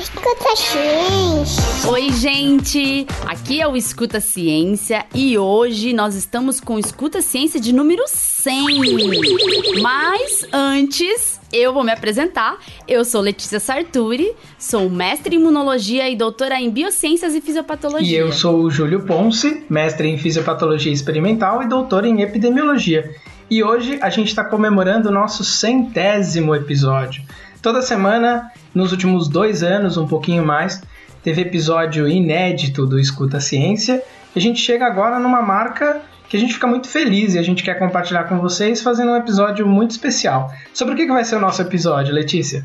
Escuta ciência. Oi, gente! Aqui é o Escuta Ciência e hoje nós estamos com o Escuta Ciência de número 100. Mas antes, eu vou me apresentar. Eu sou Letícia Sarturi, sou mestre em imunologia e doutora em biociências e fisiopatologia. E eu sou o Júlio Ponce, mestre em fisiopatologia experimental e doutor em epidemiologia. E hoje a gente está comemorando o nosso centésimo episódio. Toda semana, nos últimos dois anos, um pouquinho mais, teve episódio inédito do Escuta Ciência. E a gente chega agora numa marca que a gente fica muito feliz e a gente quer compartilhar com vocês fazendo um episódio muito especial. Sobre o que que vai ser o nosso episódio, Letícia?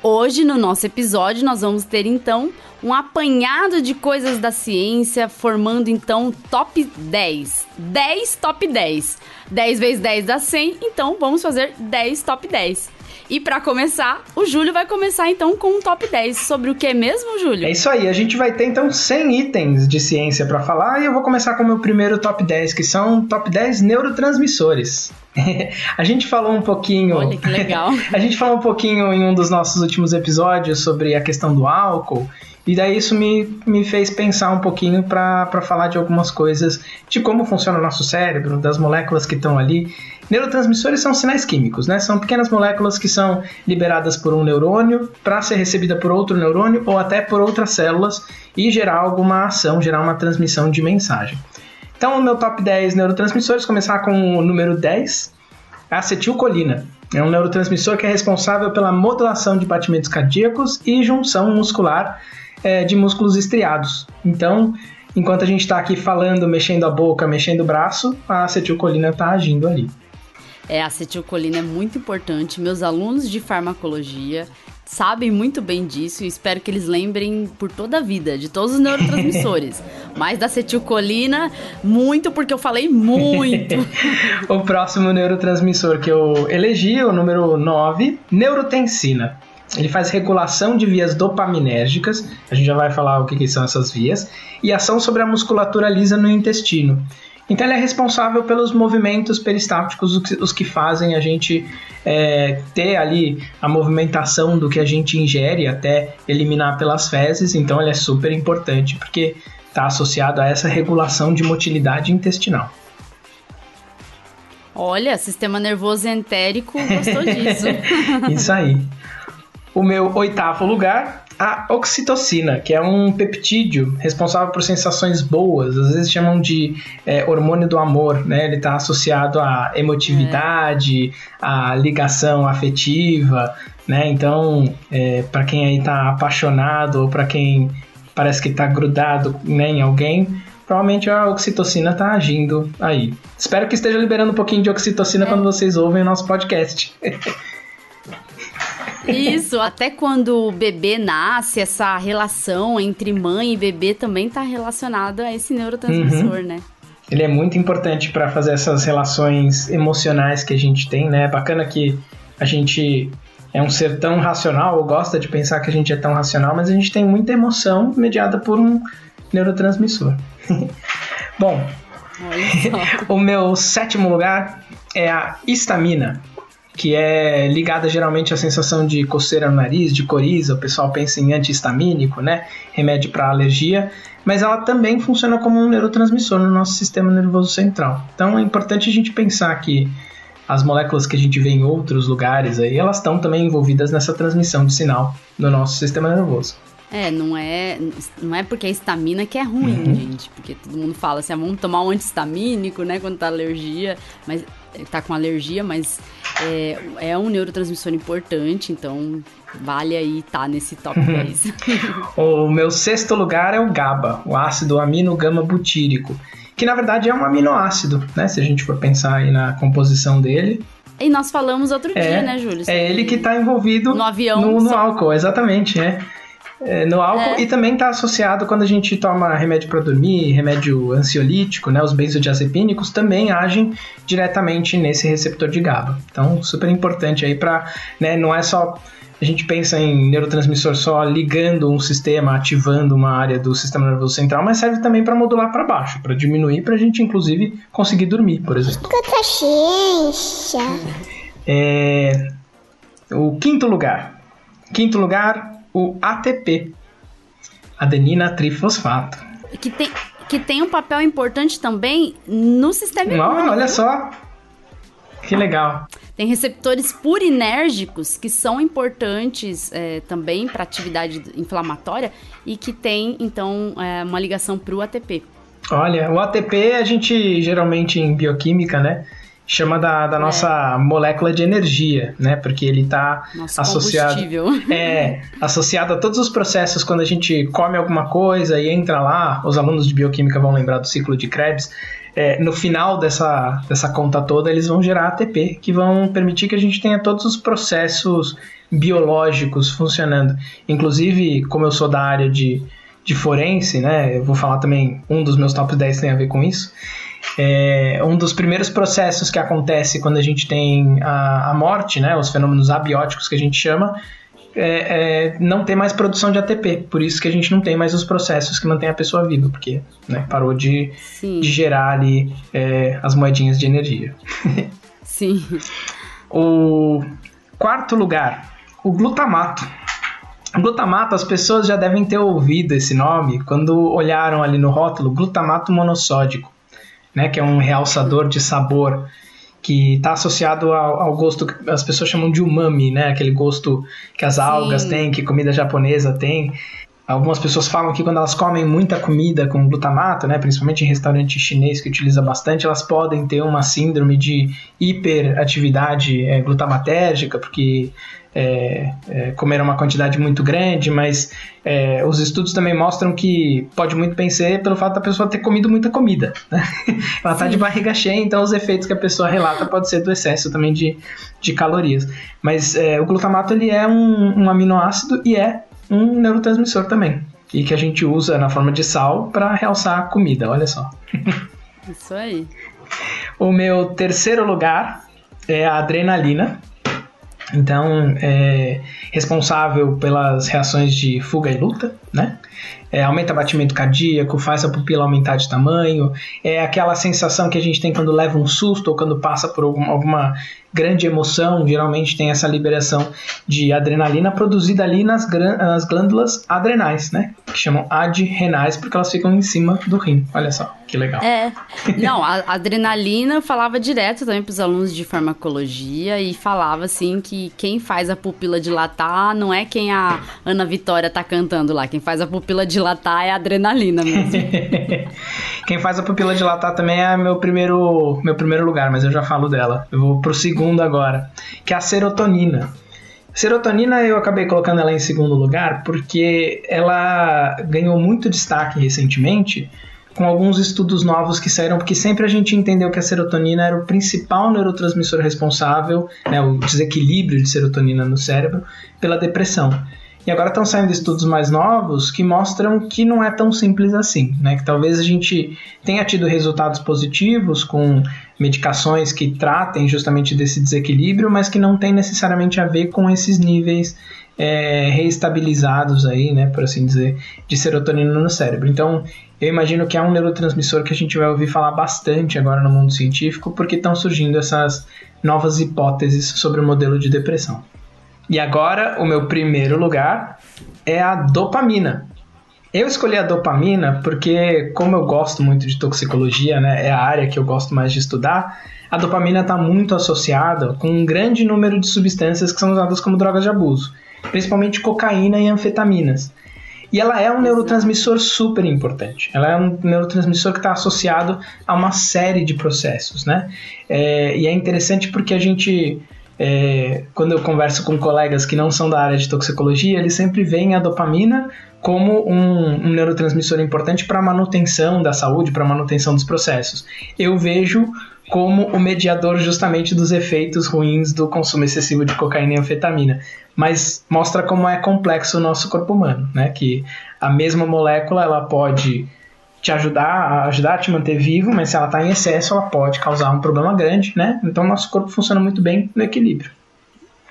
Hoje, no nosso episódio, nós vamos ter então um apanhado de coisas da ciência, formando então top 10. 10 top 10. 10 vezes 10 dá 100, então vamos fazer 10 top 10. E para começar, o Júlio vai começar então com um top 10. Sobre o que mesmo, Júlio? É isso aí, a gente vai ter então 100 itens de ciência para falar e eu vou começar com o meu primeiro top 10, que são top 10 neurotransmissores. a gente falou um pouquinho. Olha que legal. a gente falou um pouquinho em um dos nossos últimos episódios sobre a questão do álcool. E daí isso me, me fez pensar um pouquinho para falar de algumas coisas, de como funciona o nosso cérebro, das moléculas que estão ali. Neurotransmissores são sinais químicos, né? São pequenas moléculas que são liberadas por um neurônio para ser recebida por outro neurônio ou até por outras células e gerar alguma ação, gerar uma transmissão de mensagem. Então, o meu top 10 neurotransmissores, começar com o número 10, a acetilcolina. É um neurotransmissor que é responsável pela modulação de batimentos cardíacos e junção muscular é, de músculos estriados. Então, enquanto a gente está aqui falando, mexendo a boca, mexendo o braço, a acetilcolina está agindo ali. É, a acetilcolina é muito importante. Meus alunos de farmacologia sabem muito bem disso e espero que eles lembrem por toda a vida de todos os neurotransmissores. Mas da acetilcolina, muito porque eu falei muito. o próximo neurotransmissor que eu elegi, o número 9, neurotensina. Ele faz regulação de vias dopaminérgicas, a gente já vai falar o que, que são essas vias, e ação sobre a musculatura lisa no intestino. Então ele é responsável pelos movimentos peristálticos, os que fazem a gente é, ter ali a movimentação do que a gente ingere até eliminar pelas fezes. Então ele é super importante porque está associado a essa regulação de motilidade intestinal. Olha, sistema nervoso entérico gostou disso. Isso aí. O meu oitavo lugar, a oxitocina, que é um peptídeo responsável por sensações boas, às vezes chamam de é, hormônio do amor, né? Ele está associado à emotividade, é. à ligação afetiva, né? Então, é, para quem aí está apaixonado ou para quem parece que está grudado né, em alguém, provavelmente a oxitocina está agindo aí. Espero que esteja liberando um pouquinho de oxitocina é. quando vocês ouvem o nosso podcast. Isso, até quando o bebê nasce, essa relação entre mãe e bebê também está relacionada a esse neurotransmissor, uhum. né? Ele é muito importante para fazer essas relações emocionais que a gente tem, né? É bacana que a gente é um ser tão racional, ou gosta de pensar que a gente é tão racional, mas a gente tem muita emoção mediada por um neurotransmissor. Bom, o meu sétimo lugar é a histamina que é ligada geralmente à sensação de coceira no nariz, de coriza, o pessoal pensa em antihistamínico, né? Remédio para alergia, mas ela também funciona como um neurotransmissor no nosso sistema nervoso central. Então é importante a gente pensar que as moléculas que a gente vê em outros lugares aí, elas estão também envolvidas nessa transmissão de sinal no nosso sistema nervoso. É, não é, não é porque a estamina que é ruim, uhum. gente. Porque todo mundo fala assim, ah, vamos tomar um antihistamínico, né, quando tá alergia, mas tá com alergia, mas é, é um neurotransmissor importante, então vale aí estar tá nesse top 10. o meu sexto lugar é o GABA, o ácido amino-gama butírico, que na verdade é um aminoácido, né? Se a gente for pensar aí na composição dele. E nós falamos outro é, dia, né, Júlio? É ele que está envolvido no avião, no, no álcool, exatamente, é é, no álcool é. e também está associado quando a gente toma remédio para dormir, remédio ansiolítico, né, os benzodiazepínicos também agem diretamente nesse receptor de GABA. Então, super importante aí para, né, não é só a gente pensa em neurotransmissor só ligando um sistema, ativando uma área do sistema nervoso central, mas serve também para modular para baixo, para diminuir, para a gente inclusive conseguir dormir, por exemplo. É, o quinto lugar. Quinto lugar, o ATP, adenina trifosfato. Que tem, que tem um papel importante também no sistema imune. Olha só. Que legal. Tem receptores purinérgicos que são importantes é, também para atividade inflamatória e que tem, então, é, uma ligação para o ATP. Olha, o ATP a gente geralmente em bioquímica, né? Chama da, da nossa é. molécula de energia, né? Porque ele está associado. É, associado a todos os processos quando a gente come alguma coisa e entra lá. Os alunos de bioquímica vão lembrar do ciclo de Krebs. É, no final dessa, dessa conta toda, eles vão gerar ATP, que vão permitir que a gente tenha todos os processos biológicos funcionando. Inclusive, como eu sou da área de, de forense, né? Eu vou falar também, um dos meus top 10 tem a ver com isso. É, um dos primeiros processos que acontece quando a gente tem a, a morte, né, os fenômenos abióticos que a gente chama, é, é, não tem mais produção de ATP. Por isso que a gente não tem mais os processos que mantêm a pessoa viva, porque né, parou de, de, gerar ali é, as moedinhas de energia. Sim. o quarto lugar, o glutamato. O glutamato, as pessoas já devem ter ouvido esse nome quando olharam ali no rótulo glutamato monossódico né, que é um realçador de sabor que está associado ao, ao, gosto que as pessoas chamam de umami, né, aquele gosto que as Sim. algas têm, que comida japonesa tem. Algumas pessoas falam que quando elas comem muita comida com glutamato, né, principalmente em restaurante chinês que utiliza bastante, elas podem ter uma síndrome de hiperatividade é, glutamatérgica, porque é, é, comer uma quantidade muito grande, mas é, os estudos também mostram que pode muito bem ser pelo fato da pessoa ter comido muita comida. Né? Ela está de barriga cheia, então os efeitos que a pessoa relata pode ser do excesso também de, de calorias. Mas é, o glutamato ele é um, um aminoácido e é um neurotransmissor também. E que a gente usa na forma de sal para realçar a comida, olha só. Isso aí. O meu terceiro lugar é a adrenalina. Então, é responsável pelas reações de fuga e luta, né? É, aumenta batimento cardíaco, faz a pupila aumentar de tamanho, é aquela sensação que a gente tem quando leva um susto ou quando passa por alguma grande emoção, geralmente tem essa liberação de adrenalina produzida ali nas, nas glândulas adrenais, né? Que chamam adrenais porque elas ficam em cima do rim. Olha só, que legal. É. Não, a adrenalina falava direto também para os alunos de farmacologia e falava assim que quem faz a pupila dilatar não é quem a Ana Vitória tá cantando lá, quem faz a pupila dilatar é a adrenalina mesmo. quem faz a pupila dilatar também é meu primeiro meu primeiro lugar, mas eu já falo dela. Eu vou pro segundo segundo agora, que é a serotonina. Serotonina eu acabei colocando ela em segundo lugar porque ela ganhou muito destaque recentemente com alguns estudos novos que saíram, porque sempre a gente entendeu que a serotonina era o principal neurotransmissor responsável, né, o desequilíbrio de serotonina no cérebro, pela depressão. E agora estão saindo estudos mais novos que mostram que não é tão simples assim, né? Que talvez a gente tenha tido resultados positivos com medicações que tratem justamente desse desequilíbrio, mas que não tem necessariamente a ver com esses níveis é, reestabilizados aí, né, por assim dizer, de serotonina no cérebro. Então, eu imagino que é um neurotransmissor que a gente vai ouvir falar bastante agora no mundo científico, porque estão surgindo essas novas hipóteses sobre o modelo de depressão. E agora, o meu primeiro lugar é a dopamina. Eu escolhi a dopamina porque, como eu gosto muito de toxicologia, né, é a área que eu gosto mais de estudar, a dopamina está muito associada com um grande número de substâncias que são usadas como drogas de abuso, principalmente cocaína e anfetaminas. E ela é um neurotransmissor super importante. Ela é um neurotransmissor que está associado a uma série de processos, né? É, e é interessante porque a gente é, quando eu converso com colegas que não são da área de toxicologia, eles sempre veem a dopamina como um, um neurotransmissor importante para a manutenção da saúde, para a manutenção dos processos. Eu vejo como o mediador justamente dos efeitos ruins do consumo excessivo de cocaína e anfetamina. Mas mostra como é complexo o nosso corpo humano, né? Que a mesma molécula ela pode te ajudar, ajudar a te manter vivo, mas se ela está em excesso, ela pode causar um problema grande, né? Então nosso corpo funciona muito bem no equilíbrio.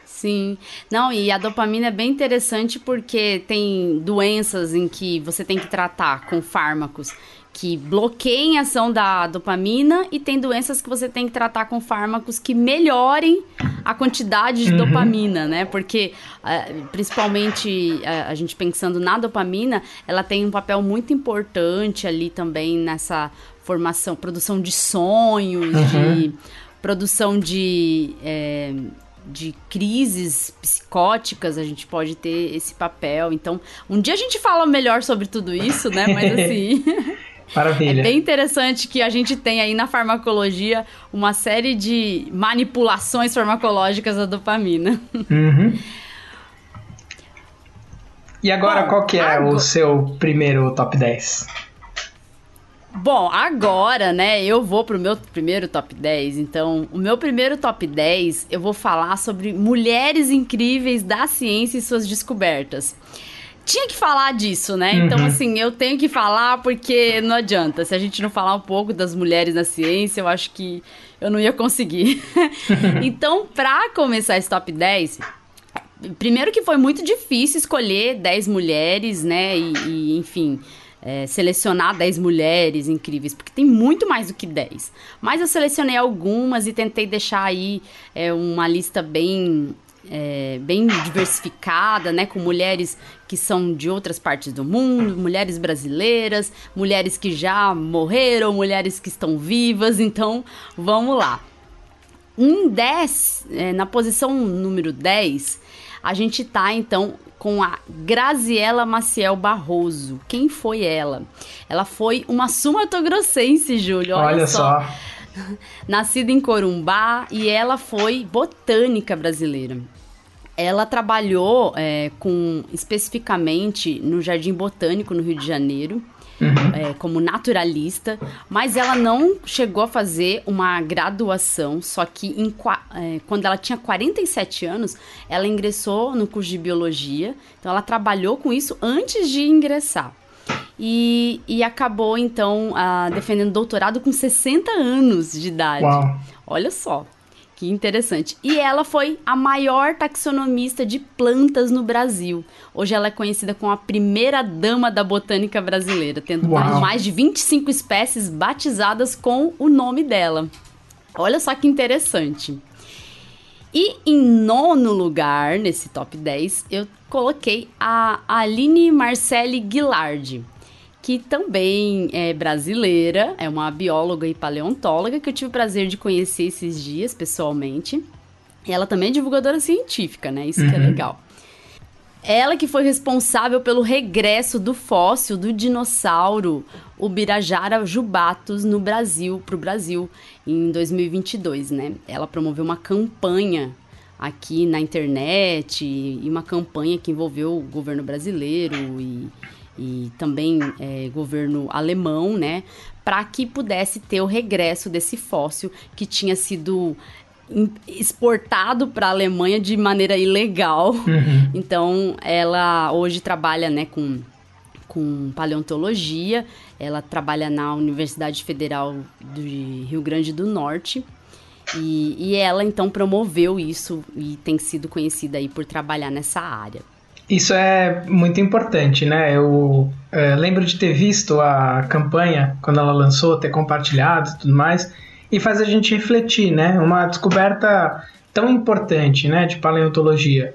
Sim. Não, e a dopamina é bem interessante porque tem doenças em que você tem que tratar com fármacos que bloqueiem a ação da dopamina e tem doenças que você tem que tratar com fármacos que melhorem a quantidade de uhum. dopamina, né? Porque, uh, principalmente, uh, a gente pensando na dopamina, ela tem um papel muito importante ali também nessa formação, produção de sonhos, uhum. de produção de. É, de crises psicóticas, a gente pode ter esse papel. Então, um dia a gente fala melhor sobre tudo isso, né? Mas assim. Maravilha. É bem interessante que a gente tem aí na farmacologia uma série de manipulações farmacológicas da dopamina. Uhum. E agora, Bom, qual que é agora... o seu primeiro top 10? Bom, agora, né, eu vou pro meu primeiro top 10. Então, o meu primeiro top 10, eu vou falar sobre mulheres incríveis da ciência e suas descobertas tinha que falar disso, né? Então, uhum. Então, assim, eu tenho que falar porque não adianta. Se a gente não falar um pouco das mulheres na ciência, eu acho que eu não ia conseguir. então, pra começar esse top 10, primeiro que foi muito difícil escolher 10 mulheres, né? E, e enfim. É, selecionar 10 mulheres incríveis, porque tem muito mais do que 10. Mas eu selecionei algumas e tentei deixar aí é, uma lista bem é, bem diversificada, né, com mulheres que são de outras partes do mundo, mulheres brasileiras, mulheres que já morreram, mulheres que estão vivas. Então, vamos lá. Um 10, é, na posição número 10, a gente tá então com a Graziela Maciel Barroso. Quem foi ela? Ela foi uma sumatogrossense, Júlio. Olha, olha só. só. Nascida em Corumbá e ela foi botânica brasileira. Ela trabalhou é, com especificamente no Jardim Botânico no Rio de Janeiro. Uhum. É, como naturalista, mas ela não chegou a fazer uma graduação, só que em, é, quando ela tinha 47 anos, ela ingressou no curso de biologia, então ela trabalhou com isso antes de ingressar. E, e acabou, então, uh, defendendo doutorado com 60 anos de idade. Uau. Olha só. Que interessante. E ela foi a maior taxonomista de plantas no Brasil. Hoje ela é conhecida como a primeira dama da botânica brasileira, tendo Uau. mais de 25 espécies batizadas com o nome dela. Olha só que interessante. E em nono lugar, nesse top 10, eu coloquei a Aline Marcelli Guilard que também é brasileira, é uma bióloga e paleontóloga que eu tive o prazer de conhecer esses dias pessoalmente. E ela também é divulgadora científica, né? Isso uhum. que é uhum. legal. Ela que foi responsável pelo regresso do fóssil do dinossauro Ubirajara jubatus no Brasil, para o Brasil, em 2022, né? Ela promoveu uma campanha aqui na internet e uma campanha que envolveu o governo brasileiro e e também é, governo alemão, né, para que pudesse ter o regresso desse fóssil que tinha sido exportado para a Alemanha de maneira ilegal. Uhum. Então, ela hoje trabalha, né, com com paleontologia. Ela trabalha na Universidade Federal de Rio Grande do Norte. E, e ela então promoveu isso e tem sido conhecida aí por trabalhar nessa área. Isso é muito importante, né? Eu é, lembro de ter visto a campanha quando ela lançou, ter compartilhado e tudo mais, e faz a gente refletir, né? Uma descoberta tão importante, né, de paleontologia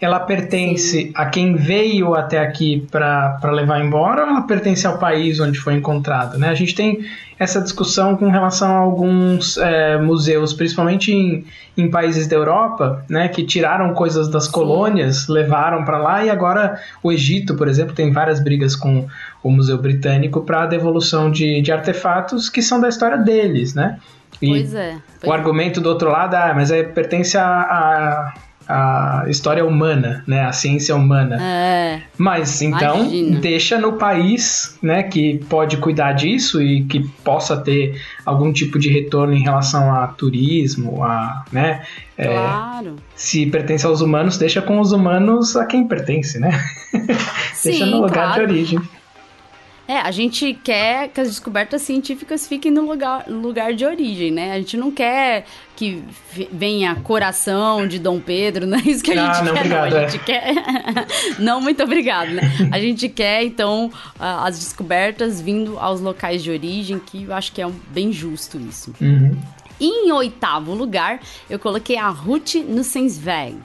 ela pertence Sim. a quem veio até aqui para levar embora ou ela pertence ao país onde foi encontrado? Né? A gente tem essa discussão com relação a alguns é, museus, principalmente em, em países da Europa, né, que tiraram coisas das colônias, levaram para lá e agora o Egito, por exemplo, tem várias brigas com o Museu Britânico para a devolução de, de artefatos que são da história deles, né? E pois é. Pois o argumento do outro lado, ah, mas é, pertence a, a a história humana, né? A ciência humana. É, Mas então imagina. deixa no país, né, que pode cuidar disso e que possa ter algum tipo de retorno em relação a turismo, a, né? É, claro. Se pertence aos humanos, deixa com os humanos a quem pertence, né? Sim, deixa no lugar claro. de origem. É, a gente quer que as descobertas científicas fiquem no lugar, lugar de origem, né? A gente não quer que venha coração de Dom Pedro, não é isso que a Ah, gente não, quer, obrigado, não. A é. gente quer. não, muito obrigado, né? A gente quer, então, as descobertas vindo aos locais de origem, que eu acho que é bem justo isso. Uhum. Em oitavo lugar, eu coloquei a Ruth Nussensweg.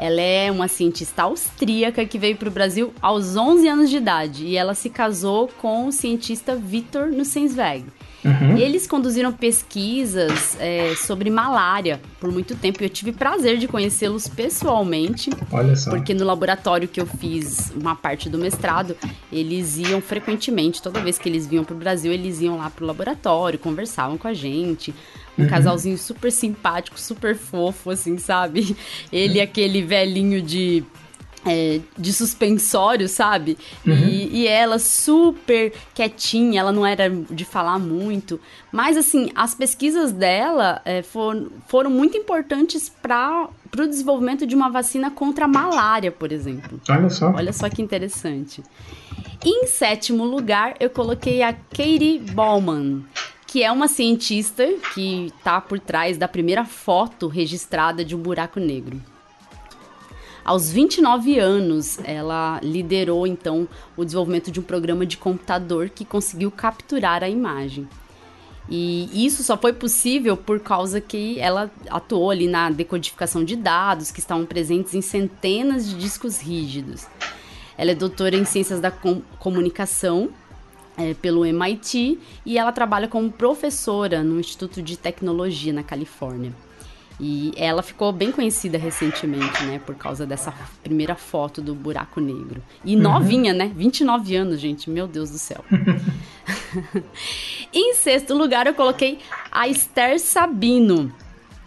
Ela é uma cientista austríaca que veio para o Brasil aos 11 anos de idade e ela se casou com o cientista Victor Nussensweg. Uhum. Eles conduziram pesquisas é, sobre malária por muito tempo e eu tive prazer de conhecê-los pessoalmente. Olha só. Porque no laboratório que eu fiz uma parte do mestrado, eles iam frequentemente, toda vez que eles vinham pro Brasil, eles iam lá pro laboratório, conversavam com a gente. Um casalzinho super simpático, super fofo, assim, sabe? Ele e aquele velhinho de. é, de suspensório, sabe? E, e ela super quietinha, ela não era de falar muito. Mas, assim, as pesquisas dela é, foram, foram muito importantes para o desenvolvimento de uma vacina contra a malária, por exemplo. Olha só. Olha só que interessante. Em sétimo lugar, eu coloquei a Katie Bowman, que é uma cientista que está por trás da primeira foto registrada de um buraco negro. Aos 29 anos, ela liderou então o desenvolvimento de um programa de computador que conseguiu capturar a imagem. E isso só foi possível por causa que ela atuou ali na decodificação de dados que estavam presentes em centenas de discos rígidos. Ela é doutora em ciências da com- comunicação é, pelo MIT e ela trabalha como professora no Instituto de Tecnologia na Califórnia. E ela ficou bem conhecida recentemente, né, por causa dessa primeira foto do buraco negro. E novinha, né? 29 anos, gente, meu Deus do céu. em sexto lugar, eu coloquei a Esther Sabino,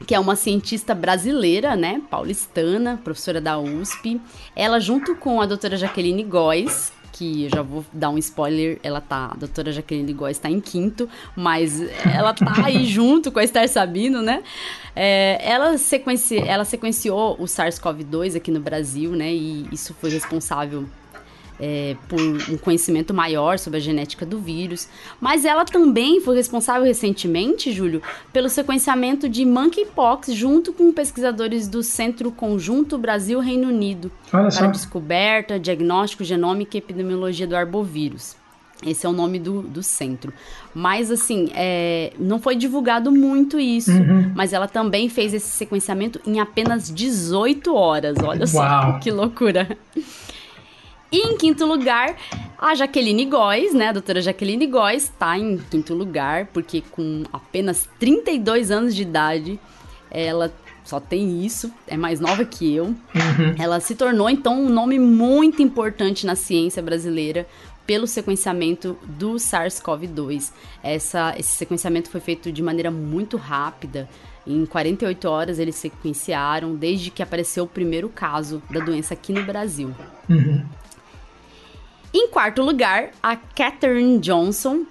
que é uma cientista brasileira, né, paulistana, professora da USP. Ela, junto com a doutora Jaqueline Góes, que eu já vou dar um spoiler, ela tá, a doutora Jaqueline Góes está em quinto, mas ela tá aí junto com a Esther Sabino, né? É, ela, sequenci, ela sequenciou o SARS-CoV-2 aqui no Brasil, né? E isso foi responsável é, por um conhecimento maior sobre a genética do vírus. Mas ela também foi responsável recentemente, Júlio, pelo sequenciamento de monkeypox junto com pesquisadores do Centro Conjunto Brasil-Reino Unido Olha para só. descoberta, diagnóstico genômica e epidemiologia do arbovírus. Esse é o nome do, do centro. Mas, assim, é, não foi divulgado muito isso. Uhum. Mas ela também fez esse sequenciamento em apenas 18 horas. Olha só Uau. que loucura. E em quinto lugar, a Jaqueline Góes, né? A doutora Jaqueline Góes está em quinto lugar, porque com apenas 32 anos de idade, ela só tem isso, é mais nova que eu. Uhum. Ela se tornou, então, um nome muito importante na ciência brasileira pelo sequenciamento do SARS-CoV-2. Essa- Esse sequenciamento foi feito de maneira muito rápida. Em 48 horas eles sequenciaram, desde que apareceu o primeiro caso da doença aqui no Brasil. Uhum. Em quarto lugar, a Katherine Johnson,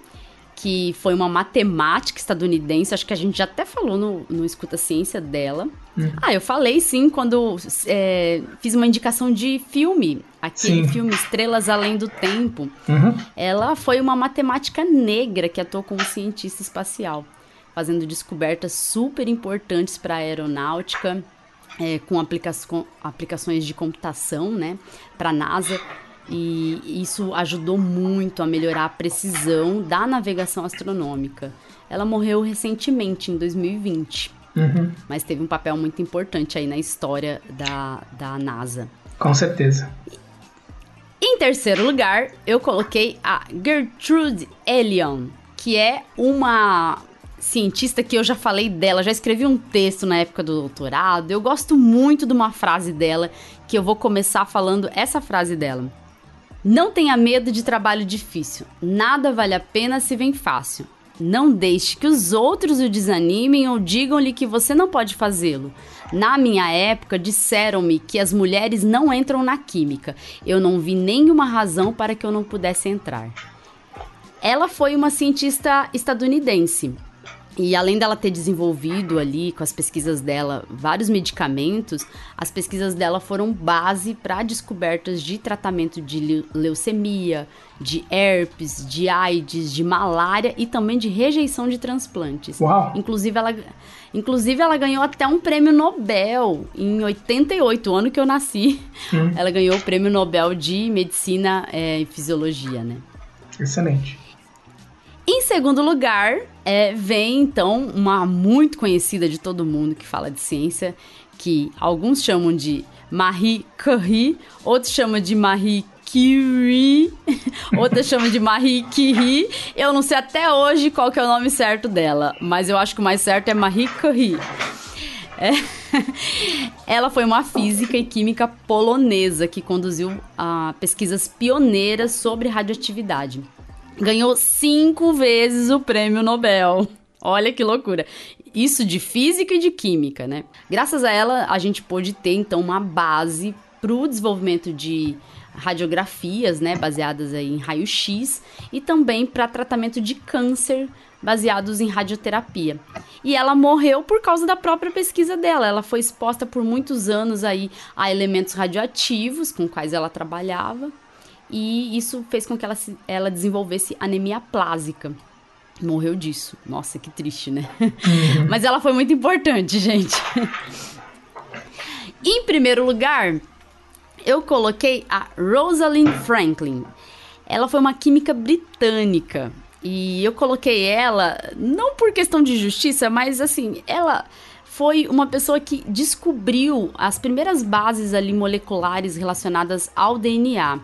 que foi uma matemática estadunidense, acho que a gente já até falou no, no Escuta Ciência dela. Ah, eu falei sim quando é, fiz uma indicação de filme, aquele Sim. filme Estrelas Além do Tempo. Uhum. Ela foi uma matemática negra que atuou como cientista espacial, fazendo descobertas super importantes para a aeronáutica, é, com, aplica com aplicações de computação, né, para a NASA. E isso ajudou muito a melhorar a precisão da navegação astronômica. Ela morreu recentemente, em 2020, Uhum. mas teve um papel muito importante aí na história da, da NASA. Com certeza. Em terceiro lugar, eu coloquei a Gertrude Elion, que é uma cientista que eu já falei dela, já escrevi um texto na época do doutorado. Eu gosto muito de uma frase dela, que eu vou começar falando essa frase dela. Não tenha medo de trabalho difícil. Nada vale a pena se vem fácil. Não deixe que os outros o desanimem ou digam-lhe que você não pode fazê-lo. Na minha época, disseram-me que as mulheres não entram na química. Eu não vi nenhuma razão para que eu não pudesse entrar. Ela foi uma cientista estadunidense. E além dela ter desenvolvido ali, com as pesquisas dela, vários medicamentos, as pesquisas dela foram base para descobertas de tratamento de leucemia, de herpes, de AIDS, de malária e também de rejeição de transplantes. Uau. Inclusive, ela, inclusive, ela ganhou até um prêmio Nobel em 88, o ano que eu nasci. Hum. Ela ganhou o prêmio Nobel de Medicina é, e Fisiologia, né? Excelente. Em segundo lugar, é, vem então uma muito conhecida de todo mundo que fala de ciência, que alguns chamam de Marie Curie, outros chamam de Marie Curie, outros chamam de Marie Curie. Eu não sei até hoje qual que é o nome certo dela, mas eu acho que o mais certo é Marie Curie. É. Ela foi uma física e química polonesa que conduziu pesquisas pioneiras sobre radioatividade ganhou cinco vezes o prêmio Nobel. Olha que loucura. Isso de física e de química, né? Graças a ela, a gente pôde ter, então, uma base para o desenvolvimento de radiografias, né, baseadas aí em raio-x, e também para tratamento de câncer, baseados em radioterapia. E ela morreu por causa da própria pesquisa dela. Ela foi exposta por muitos anos aí a elementos radioativos com quais ela trabalhava e isso fez com que ela, ela desenvolvesse anemia plásica. Morreu disso. Nossa, que triste, né? Uhum. Mas ela foi muito importante, gente. em primeiro lugar, eu coloquei a Rosalind Franklin. Ela foi uma química britânica. E eu coloquei ela não por questão de justiça, mas assim, ela foi uma pessoa que descobriu as primeiras bases ali moleculares relacionadas ao DNA.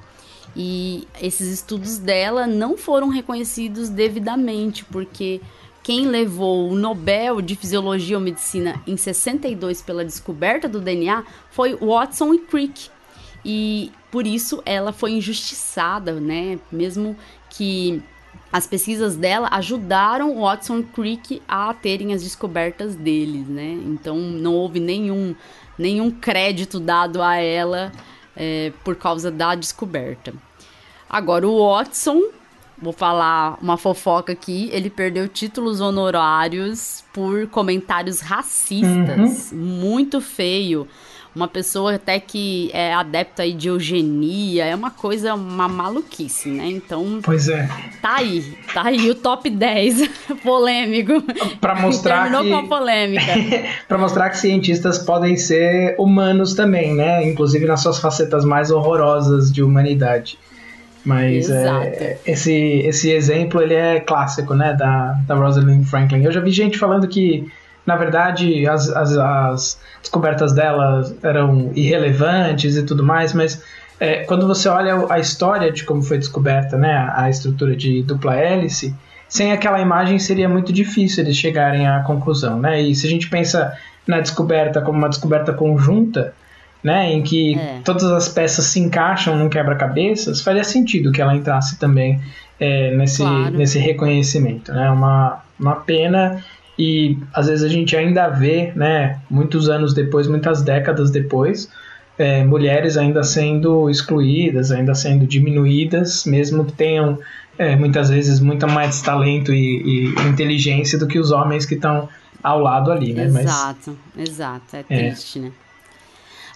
E esses estudos dela não foram reconhecidos devidamente, porque quem levou o Nobel de Fisiologia ou Medicina em 62 pela descoberta do DNA foi Watson e Crick. E por isso ela foi injustiçada, né? Mesmo que as pesquisas dela ajudaram Watson e Crick a terem as descobertas deles, né? Então não houve nenhum, nenhum crédito dado a ela é, por causa da descoberta. Agora, o Watson, vou falar uma fofoca aqui, ele perdeu títulos honorários por comentários racistas. Uhum. Muito feio. Uma pessoa até que é adepta aí de eugenia, é uma coisa, uma maluquice, né? Então. Pois é. Tá aí, tá aí o top 10 polêmico. Pra mostrar Terminou que. com a polêmica. pra mostrar que cientistas podem ser humanos também, né? Inclusive nas suas facetas mais horrorosas de humanidade. Mas é, esse, esse exemplo ele é clássico, né, da, da Rosalind Franklin. Eu já vi gente falando que, na verdade, as, as, as descobertas dela eram irrelevantes e tudo mais, mas é, quando você olha a história de como foi descoberta né, a estrutura de dupla hélice, sem aquela imagem seria muito difícil eles chegarem à conclusão. Né? E se a gente pensa na descoberta como uma descoberta conjunta, né, em que é. todas as peças se encaixam num quebra-cabeças, faria sentido que ela entrasse também é, nesse, claro. nesse reconhecimento. Né, uma, uma pena e às vezes a gente ainda vê, né, muitos anos depois, muitas décadas depois, é, mulheres ainda sendo excluídas, ainda sendo diminuídas, mesmo que tenham é, muitas vezes muito mais talento e, e, inteligência do que os homens que estão ao lado ali, né? Exato, Mas, exato, é, é. triste, né?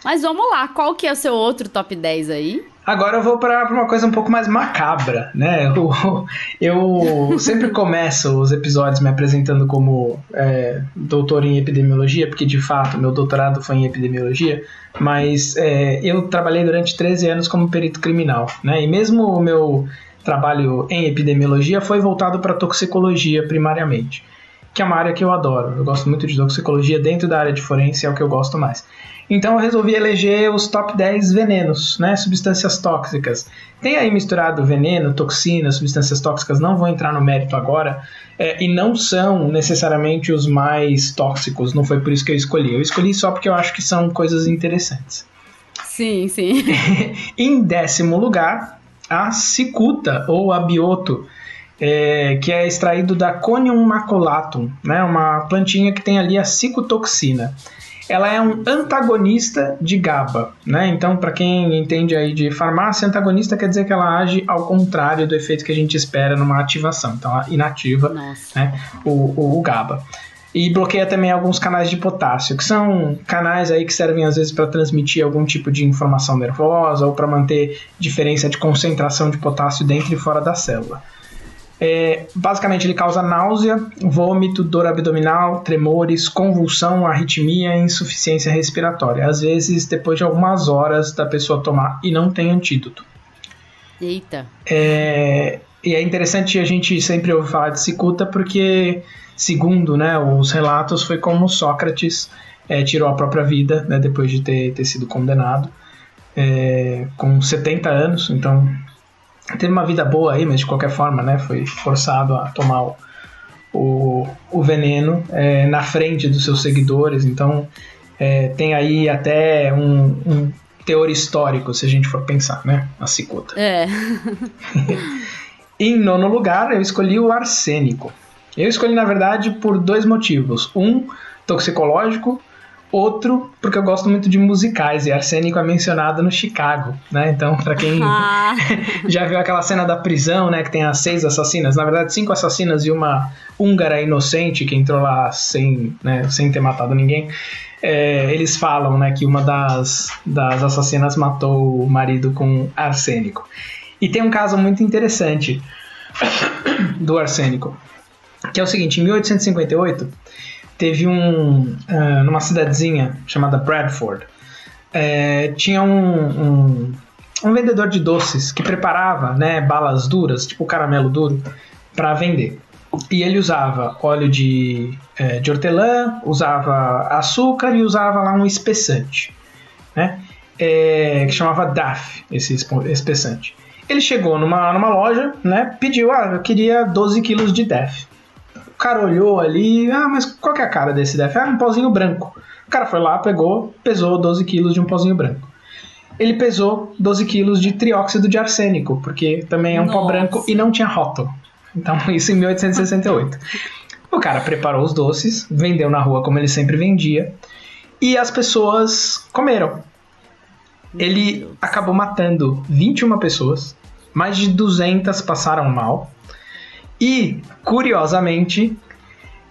Mas vamos lá, qual que é o seu outro top 10 aí? Agora eu vou para uma coisa um pouco mais macabra, né? Eu, eu sempre começo os episódios me apresentando como é, doutor em epidemiologia, porque de fato meu doutorado foi em epidemiologia, mas é, eu trabalhei durante 13 anos como perito criminal, né? E mesmo o meu trabalho em epidemiologia foi voltado para toxicologia primariamente, que é uma área que eu adoro. Eu gosto muito de toxicologia dentro da área de forense, é o que eu gosto mais. Então eu resolvi eleger os top 10 venenos, né? Substâncias tóxicas. Tem aí misturado veneno, toxina, substâncias tóxicas, não vou entrar no mérito agora, é, e não são necessariamente os mais tóxicos, não foi por isso que eu escolhi. Eu escolhi só porque eu acho que são coisas interessantes. Sim, sim. em décimo lugar, a cicuta ou abioto. É, que é extraído da Conium maculatum, né, uma plantinha que tem ali a cicotoxina. Ela é um antagonista de GABA, né? Então, para quem entende aí de farmácia, antagonista quer dizer que ela age ao contrário do efeito que a gente espera numa ativação. Então, ela inativa né, o, o, o GABA. E bloqueia também alguns canais de potássio, que são canais aí que servem às vezes para transmitir algum tipo de informação nervosa ou para manter diferença de concentração de potássio dentro e fora da célula. É, basicamente, ele causa náusea, vômito, dor abdominal, tremores, convulsão, arritmia e insuficiência respiratória. Às vezes, depois de algumas horas da pessoa tomar e não tem antídoto. Eita. É, e é interessante a gente sempre ouvir falar de cicuta porque, segundo né, os relatos, foi como Sócrates é, tirou a própria vida né, depois de ter, ter sido condenado. É, com 70 anos, então teve uma vida boa aí, mas de qualquer forma, né, foi forçado a tomar o, o, o veneno é, na frente dos seus seguidores. Então, é, tem aí até um, um, teor histórico, se a gente for pensar, né, a cicuta. É. em nono lugar, eu escolhi o arsênico. Eu escolhi, na verdade, por dois motivos. Um, toxicológico, Outro, porque eu gosto muito de musicais, e Arsênico é mencionado no Chicago, né? Então, para quem ah. já viu aquela cena da prisão, né? Que tem as seis assassinas, na verdade, cinco assassinas e uma húngara inocente que entrou lá sem, né, sem ter matado ninguém. É, eles falam, né, que uma das, das assassinas matou o marido com arsênico. E tem um caso muito interessante do arsênico, que é o seguinte, em 1858 teve um. Uh, numa cidadezinha chamada Bradford, é, tinha um, um, um, vendedor de doces que preparava né, balas duras, tipo caramelo duro, para vender. E ele usava óleo de, é, de hortelã, usava açúcar e usava lá um espessante, né? É, que chamava DAF, esse espessante. Ele chegou numa, numa loja, né? Pediu, ah, eu queria 12 quilos de DAF cara olhou ali, ah, mas qual que é a cara desse DF? Ah, um pozinho branco. O cara foi lá, pegou, pesou 12 quilos de um pozinho branco. Ele pesou 12 quilos de trióxido de arsênico, porque também é um Nossa. pó branco e não tinha rótulo. Então, isso em 1868. o cara preparou os doces, vendeu na rua como ele sempre vendia, e as pessoas comeram. Ele acabou matando 21 pessoas, mais de 200 passaram mal, e, curiosamente,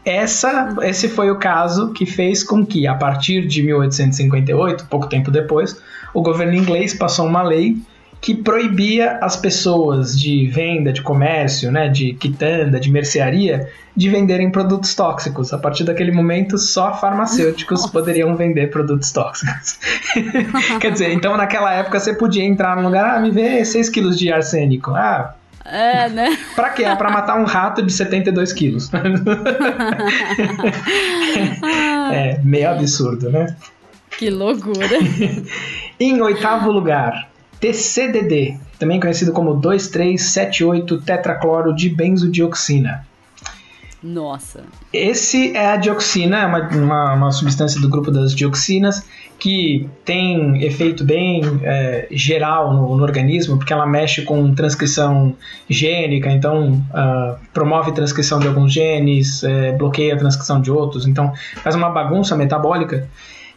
essa, esse foi o caso que fez com que, a partir de 1858, pouco tempo depois, o governo inglês passou uma lei que proibia as pessoas de venda, de comércio, né, de quitanda, de mercearia, de venderem produtos tóxicos. A partir daquele momento, só farmacêuticos Nossa. poderiam vender produtos tóxicos. Quer dizer, então naquela época você podia entrar num lugar, ah, me vê 6 quilos de arsênico. Ah, é, né? pra quê? É pra matar um rato de 72 quilos. é, meio absurdo, né? Que loucura. em oitavo lugar, TCDD, também conhecido como 2378 tetracloro de benzodioxina. Nossa. Esse é a dioxina, é uma, uma, uma, substância do grupo das dioxinas que tem efeito bem é, geral no, no, organismo, porque ela mexe com transcrição gênica, então uh, promove transcrição de alguns genes, é, bloqueia a transcrição de outros, então faz uma bagunça metabólica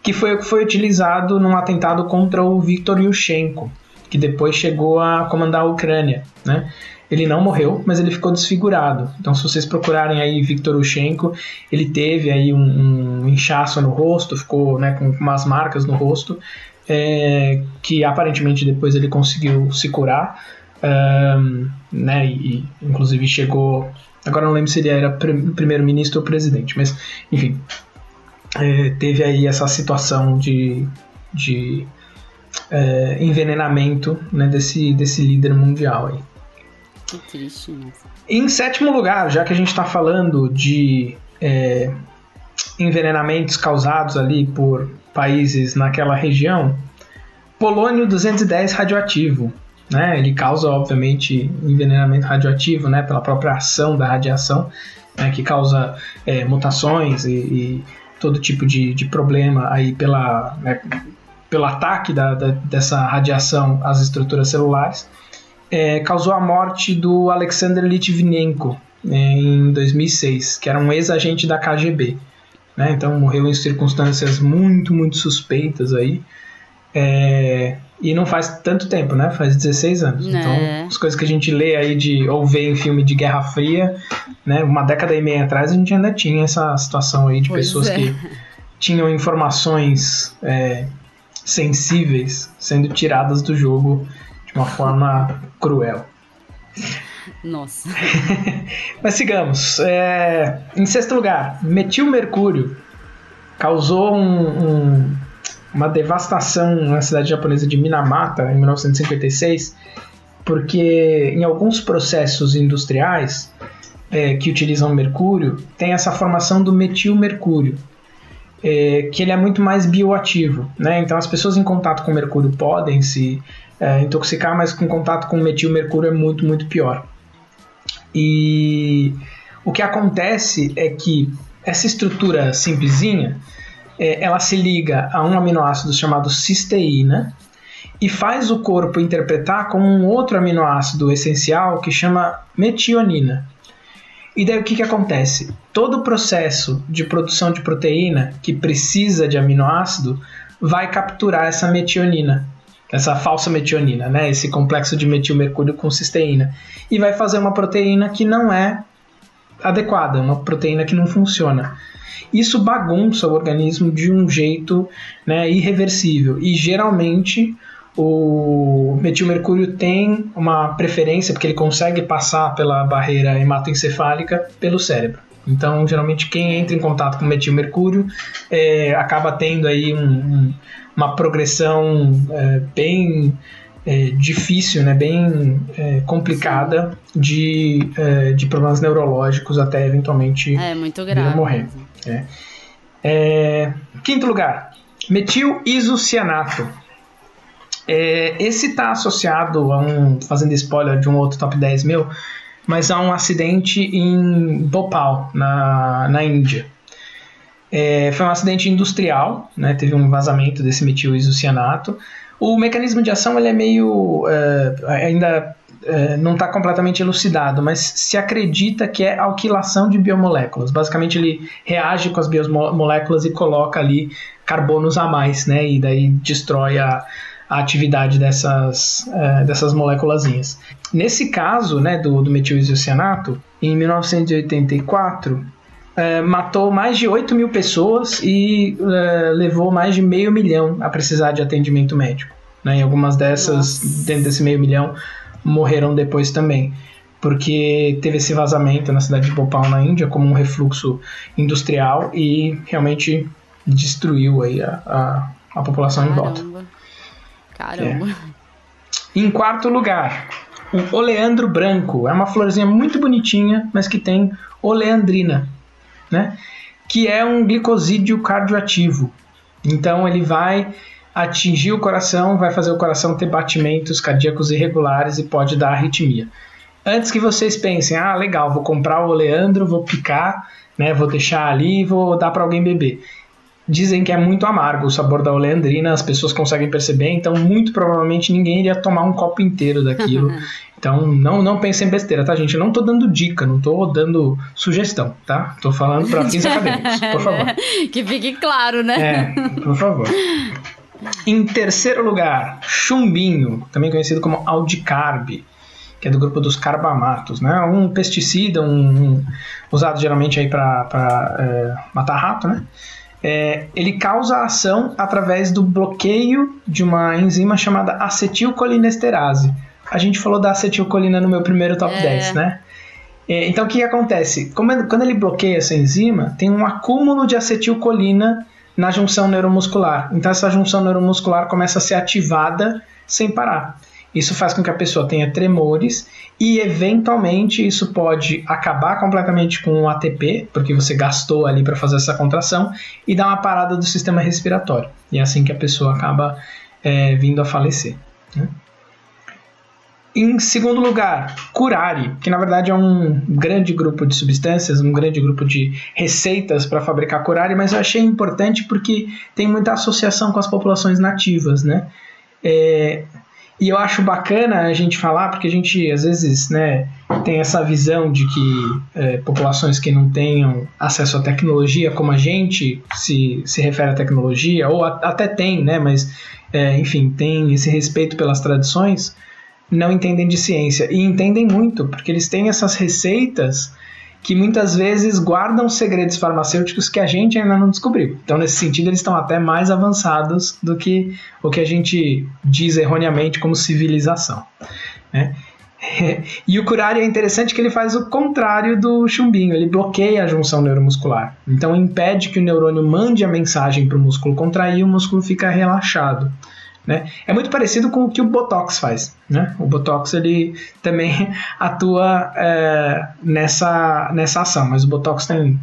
que foi o que foi utilizado num atentado contra o Viktor Yushchenko, que depois chegou a comandar a Ucrânia, né? Ele não morreu, mas ele ficou desfigurado. Então, se vocês procurarem aí Viktor Ushenko, ele teve aí um, um inchaço no rosto, ficou né, com umas marcas no rosto, é, que aparentemente depois ele conseguiu se curar, um, né, e, inclusive chegou. Agora não lembro se ele era primeiro-ministro ou presidente, mas enfim, é, teve aí essa situação de, de é, envenenamento né, desse, desse líder mundial aí. Que triste. Em sétimo lugar, já que a gente está falando de é, envenenamentos causados ali por países naquela região, polônio 210 radioativo. Né? Ele causa, obviamente, envenenamento radioativo né? pela própria ação da radiação, né? que causa é, mutações e, e, todo tipo de, de problema aí pela, né? pelo ataque da, da, dessa radiação às estruturas celulares é, causou a morte do Alexander Litvinenko é, em 2006, que era um ex-agente da KGB. né? Então morreu em circunstâncias muito, muito suspeitas aí. É, e não faz tanto tempo, né? Faz 16 anos. É. Então, as coisas que a gente lê aí de ou vê em filme de Guerra Fria, né? Uma década e meia atrás a gente ainda tinha essa situação aí de Pois pessoas é. que tinham informações é, sensíveis sendo tiradas do jogo uma forma cruel. Nossa. Mas sigamos. É, em sexto lugar, metilmercúrio causou um- um- uma devastação na cidade japonesa de Minamata em 1956, porque em alguns processos industriais é, que utilizam mercúrio tem essa formação do metilmercúrio. É, que ele é muito mais bioativo, né? Então as pessoas em contato com mercúrio podem se é, intoxicar, mas com contato com metilmercúrio é muito, muito pior. E o que acontece é que essa estrutura simplesinha, é, ela se liga a um aminoácido chamado cisteína e faz o corpo interpretar como um outro aminoácido essencial que chama metionina. E daí o que, que acontece? Todo o processo de produção de proteína que precisa de aminoácido vai capturar essa metionina, essa falsa metionina, né? esse complexo de metilmercúrio com cisteína, e vai fazer uma proteína que não é adequada, uma proteína que não funciona. Isso bagunça o organismo de um jeito né, irreversível e geralmente o metilmercúrio tem uma preferência porque ele consegue passar pela barreira hematoencefálica pelo cérebro. Então, geralmente, quem entra em contato com metilmercúrio é, acaba tendo aí um- um- uma progressão é, bem é, difícil, né, bem é, complicada de, é, de problemas neurológicos até eventualmente É, muito grave. morrer. É, quinto lugar, metil isocianato. É, esse está associado a um, fazendo spoiler de um outro top 10 meu, mas a um acidente em Bhopal, na, na Índia. É, foi um acidente industrial, né, teve um vazamento desse metil isocianato. O mecanismo de ação ele é meio. é, ainda é, não está completamente elucidado, mas se acredita que é alquilação de biomoléculas. Basicamente, ele reage com as biomoléculas e coloca ali carbonos a mais, né? E daí destrói a, a atividade dessas, é, dessas moléculazinhas. Nesse caso, né, do, do metilisocianato, em 1984, é, matou mais de 8 mil pessoas e é, levou mais de meio milhão a precisar de atendimento médico. Né? E algumas dessas, Nossa. dentro desse meio milhão, morreram depois também. Porque teve esse vazamento na cidade de Bhopal, na Índia, como um refluxo industrial e realmente destruiu aí a, a, a população em volta. Caramba. Caramba. Em quarto lugar, o oleandro branco. É uma florzinha muito bonitinha, mas que tem oleandrina, né? Que é um glicosídeo cardioativo. Então ele vai atingir o coração, vai fazer o coração ter batimentos cardíacos irregulares e pode dar arritmia. Antes que vocês pensem, ah, legal, vou comprar o oleandro, vou picar, né, vou deixar ali vou dar para alguém beber. Dizem que é muito amargo o sabor da oleandrina, as pessoas conseguem perceber, então muito provavelmente ninguém iria tomar um copo inteiro daquilo. Então não, não pensem em besteira, tá, gente? Eu não tô dando dica, não tô dando sugestão, tá? Tô falando para fins acadêmicos, por favor. que fique claro, né? É, por favor. Em terceiro lugar, chumbinho, também conhecido como aldicarb, que é do grupo dos carbamatos, né? Um pesticida, um, um- usado geralmente aí para matar rato, né? É, ele causa ação através do bloqueio de uma enzima chamada acetilcolinesterase. A gente falou da acetilcolina no meu primeiro top É. 10, né? É, então o que, que acontece? Como ele- quando ele bloqueia essa enzima, tem um acúmulo de acetilcolina na junção neuromuscular. Então essa junção neuromuscular começa a ser ativada sem parar. Isso faz com que a pessoa tenha tremores e eventualmente isso pode acabar completamente com o ATP, porque você gastou ali para fazer essa contração, e dar uma parada do sistema respiratório. E é assim que a pessoa acaba é, vindo a falecer. né? Em segundo lugar, curare, que na verdade é um grande grupo de substâncias, um grande grupo de receitas para fabricar curare, mas eu achei importante porque tem muita associação com as populações nativas, né? É, E eu acho bacana a gente falar, porque a gente às vezes né, tem essa visão de que é, populações que não tenham acesso à tecnologia, como a gente se, se refere à tecnologia, ou a, até tem, né, mas é, enfim, tem esse respeito pelas tradições, não entendem de ciência. E entendem muito, porque eles têm essas receitas que muitas vezes guardam segredos farmacêuticos que a gente ainda não descobriu. Então, nesse sentido, eles estão até mais avançados do que o que a gente diz erroneamente como civilização. Né? E o Curare é interessante que ele faz o contrário do chumbinho, ele bloqueia a junção neuromuscular. Então impede que o neurônio mande a mensagem para o músculo contrair e o músculo fica relaxado. Né? É muito parecido com o que o Botox faz. Né? O Botox ele também atua é, nessa, nessa ação, mas o Botox tem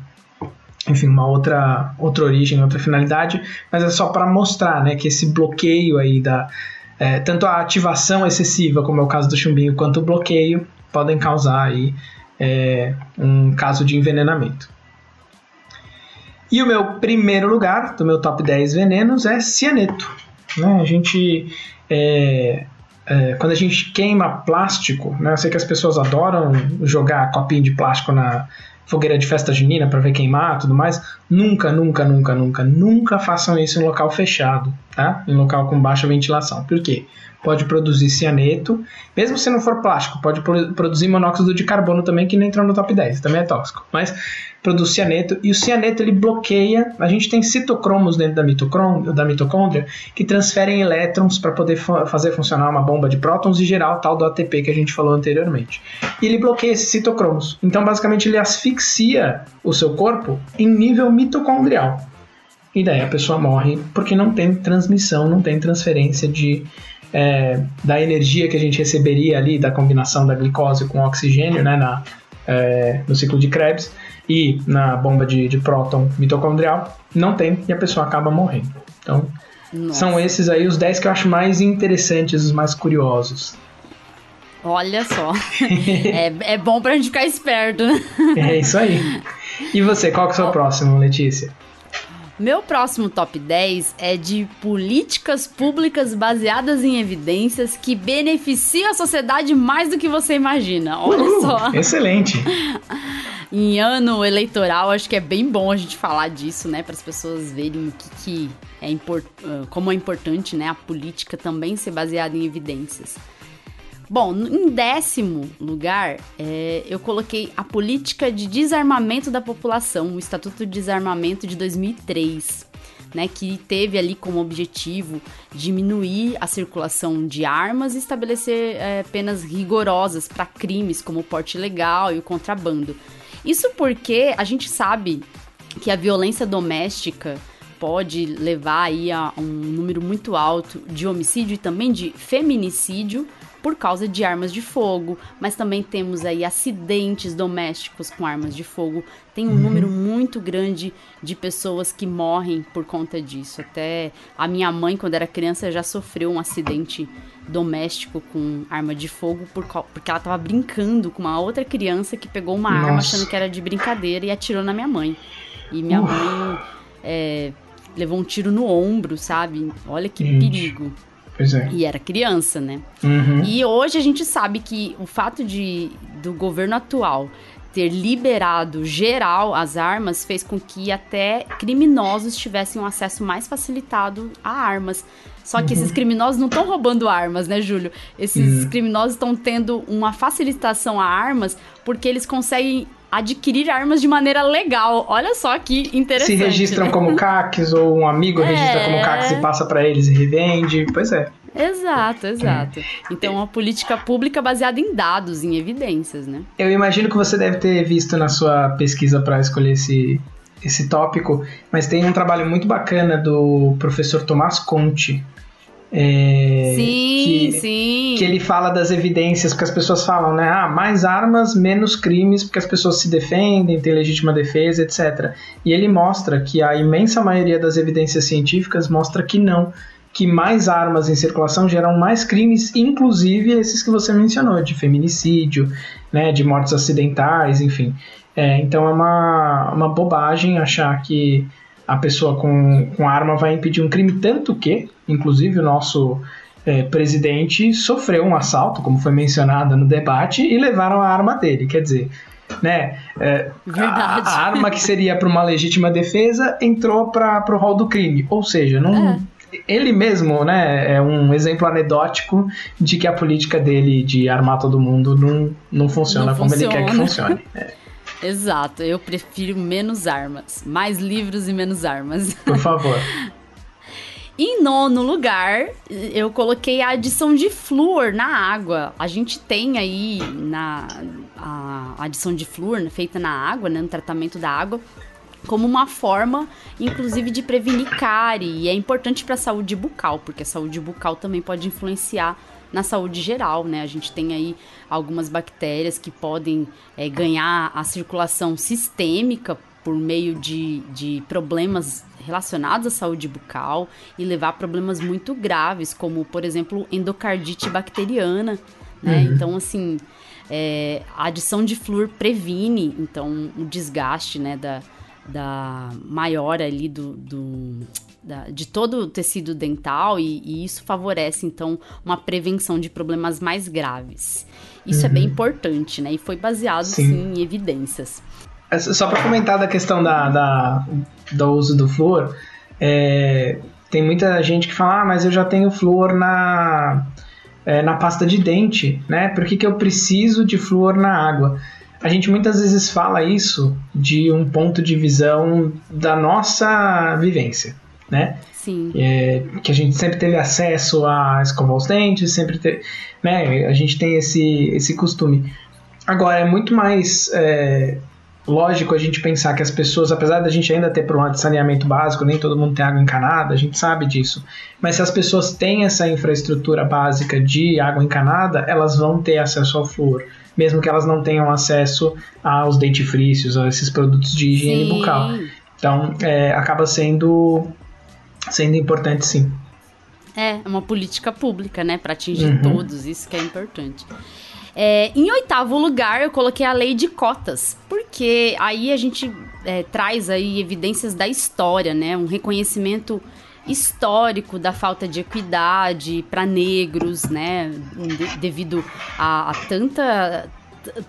enfim, uma outra, outra origem, outra finalidade, mas é só para mostrar né, que esse bloqueio aí da. É, tanto a ativação excessiva, como é o caso do chumbinho, quanto o bloqueio podem causar aí, é, um caso de envenenamento. E o meu primeiro lugar do meu top 10 venenos é cianeto. Né? A gente. É, é, quando a gente queima plástico, né? eu sei que as pessoas adoram jogar copinho de plástico na fogueira de festa junina para ver queimar tudo mais. Nunca, nunca, nunca, nunca, nunca façam isso em local fechado, tá? Em local com baixa ventilação. Por quê? Pode produzir cianeto, mesmo se não for plástico, pode produzir monóxido de carbono também, que não entrou no top 10, também é tóxico. Mas produz cianeto e o cianeto ele bloqueia. A gente tem citocromos dentro da, da mitocôndria que transferem elétrons para poder fazer funcionar uma bomba de prótons e gerar o tal do ATP que a gente falou anteriormente. E ele bloqueia esses citocromos. Então, basicamente, ele asfixia o seu corpo em nível mitocondrial. E daí a pessoa morre porque não tem transmissão, não tem transferência de é, da energia que a gente receberia ali da combinação da glicose com oxigênio né, na, é, no ciclo de Krebs e na bomba de, de próton mitocondrial, não tem e a pessoa acaba morrendo. Então, Nossa. são esses aí os 10 que eu acho mais interessantes, os mais curiosos. Olha só. é, é bom pra gente ficar esperto? É isso aí. E você, qual que é o seu próximo, Letícia? Meu próximo top 10 é de políticas públicas baseadas em evidências que beneficiam a sociedade mais do que você imagina. Olha uh, só. Excelente. em ano eleitoral, acho que é bem bom a gente falar disso, né, para as pessoas verem o que, que é import, como é importante, né, a política também ser baseada em evidências. Bom, em décimo lugar, é, eu coloquei a política de desarmamento da população, o Estatuto de Desarmamento de 2003. Né, que teve ali como objetivo diminuir a circulação de armas e estabelecer é, penas rigorosas para crimes como o porte ilegal e o contrabando. Isso porque a gente sabe que a violência doméstica pode levar aí a um número muito alto de homicídio e também de feminicídio por causa de armas de fogo, mas também temos aí acidentes domésticos com armas de fogo. Tem um uhum. número muito grande de pessoas que morrem por conta disso. Até a minha mãe, quando era criança, já sofreu um acidente doméstico com arma de fogo por, porque ela estava brincando com uma outra criança que pegou uma Nossa. arma achando que era de brincadeira e atirou na minha mãe. E minha mãe é, levou um tiro no ombro, sabe? Olha que Gente. perigo. Pois é. E era criança, né? Uhum. E hoje a gente sabe que o fato de do governo atual ter liberado geral as armas fez com que até criminosos tivessem um acesso mais facilitado a armas. Só que uhum. esses criminosos não estão roubando armas, né, Júlio? Esses uhum. criminosos estão tendo uma facilitação a armas porque eles conseguem adquirir armas de maneira legal. Olha só que interessante. Se registram né? como CACs ou um amigo é... registra como CACs e passa para eles e revende. Pois é. Exato, exato. Então, uma política pública baseada em dados, em evidências, né? Eu imagino que você deve ter visto na sua pesquisa para escolher esse, esse tópico, mas tem um trabalho muito bacana do professor Tomás Conte, é, sim, que, sim. Que ele fala das evidências, porque as pessoas falam, né? Ah, mais armas, menos crimes, porque as pessoas se defendem, têm legítima defesa, etc. E ele mostra que a imensa maioria das evidências científicas mostra que não. Que mais armas em circulação geram mais crimes, inclusive esses que você mencionou, de feminicídio, né, de mortes acidentais, enfim. É, então é uma, uma bobagem achar que a pessoa com, com arma vai impedir um crime, tanto que, inclusive, o nosso é, presidente sofreu um assalto, como foi mencionado no debate, e levaram a arma dele. Quer dizer, né? É, a, a, arma que seria para uma legítima defesa entrou para o rol do crime. Ou seja, não, é. ele mesmo né, é um exemplo anedótico de que a política dele de armar todo mundo não, não funciona não como funciona. ele quer que funcione. É. Exato, eu prefiro menos armas. Mais livros e menos armas. Por favor. Em nono lugar, eu coloquei a adição de flúor na água. A gente tem aí na a adição de flúor feita na água, né, no tratamento da água, como uma forma, inclusive, de prevenir cárie. E é importante para a saúde bucal, porque a saúde bucal também pode influenciar na saúde geral, né? A gente tem aí algumas bactérias que podem é, ganhar a circulação sistêmica por meio de, de problemas relacionados à saúde bucal e levar a problemas muito graves, como, por exemplo, endocardite bacteriana, né? Uhum. Então, assim, é, a adição de flúor previne, então, o desgaste, né, da, da maior ali do, do da, de todo o tecido dental e, e, isso favorece, então, uma prevenção de problemas mais graves. Isso uhum. é bem uhum. importante, né? E foi baseado, sim, sim em evidências. Só para comentar da questão da, da, do uso do flúor, é, tem muita gente que fala, ah, mas eu já tenho flúor na, é, na pasta de dente, né? Por que, que eu preciso de flúor na água? A gente muitas vezes fala isso de um ponto de visão da nossa vivência né? Sim. É, que a gente sempre teve acesso a escovar os dentes, sempre teve, né? A gente tem esse, esse costume. Agora, é muito mais é, lógico a gente pensar que as pessoas, apesar da gente ainda ter problema de saneamento básico, nem todo mundo tem água encanada, a gente sabe disso. Mas se as pessoas têm essa infraestrutura básica de água encanada, elas vão ter acesso ao flúor mesmo que elas não tenham acesso aos dentifrícios, a esses produtos de higiene Sim. bucal. Então, é, acaba sendo sendo importante sim. É, é uma política pública, né, para atingir uhum. todos, isso que é importante. É, em oitavo lugar, eu coloquei a lei de cotas, porque aí a gente é, traz aí evidências da história, né, um reconhecimento histórico da falta de equidade para negros, né, devido a, a tanta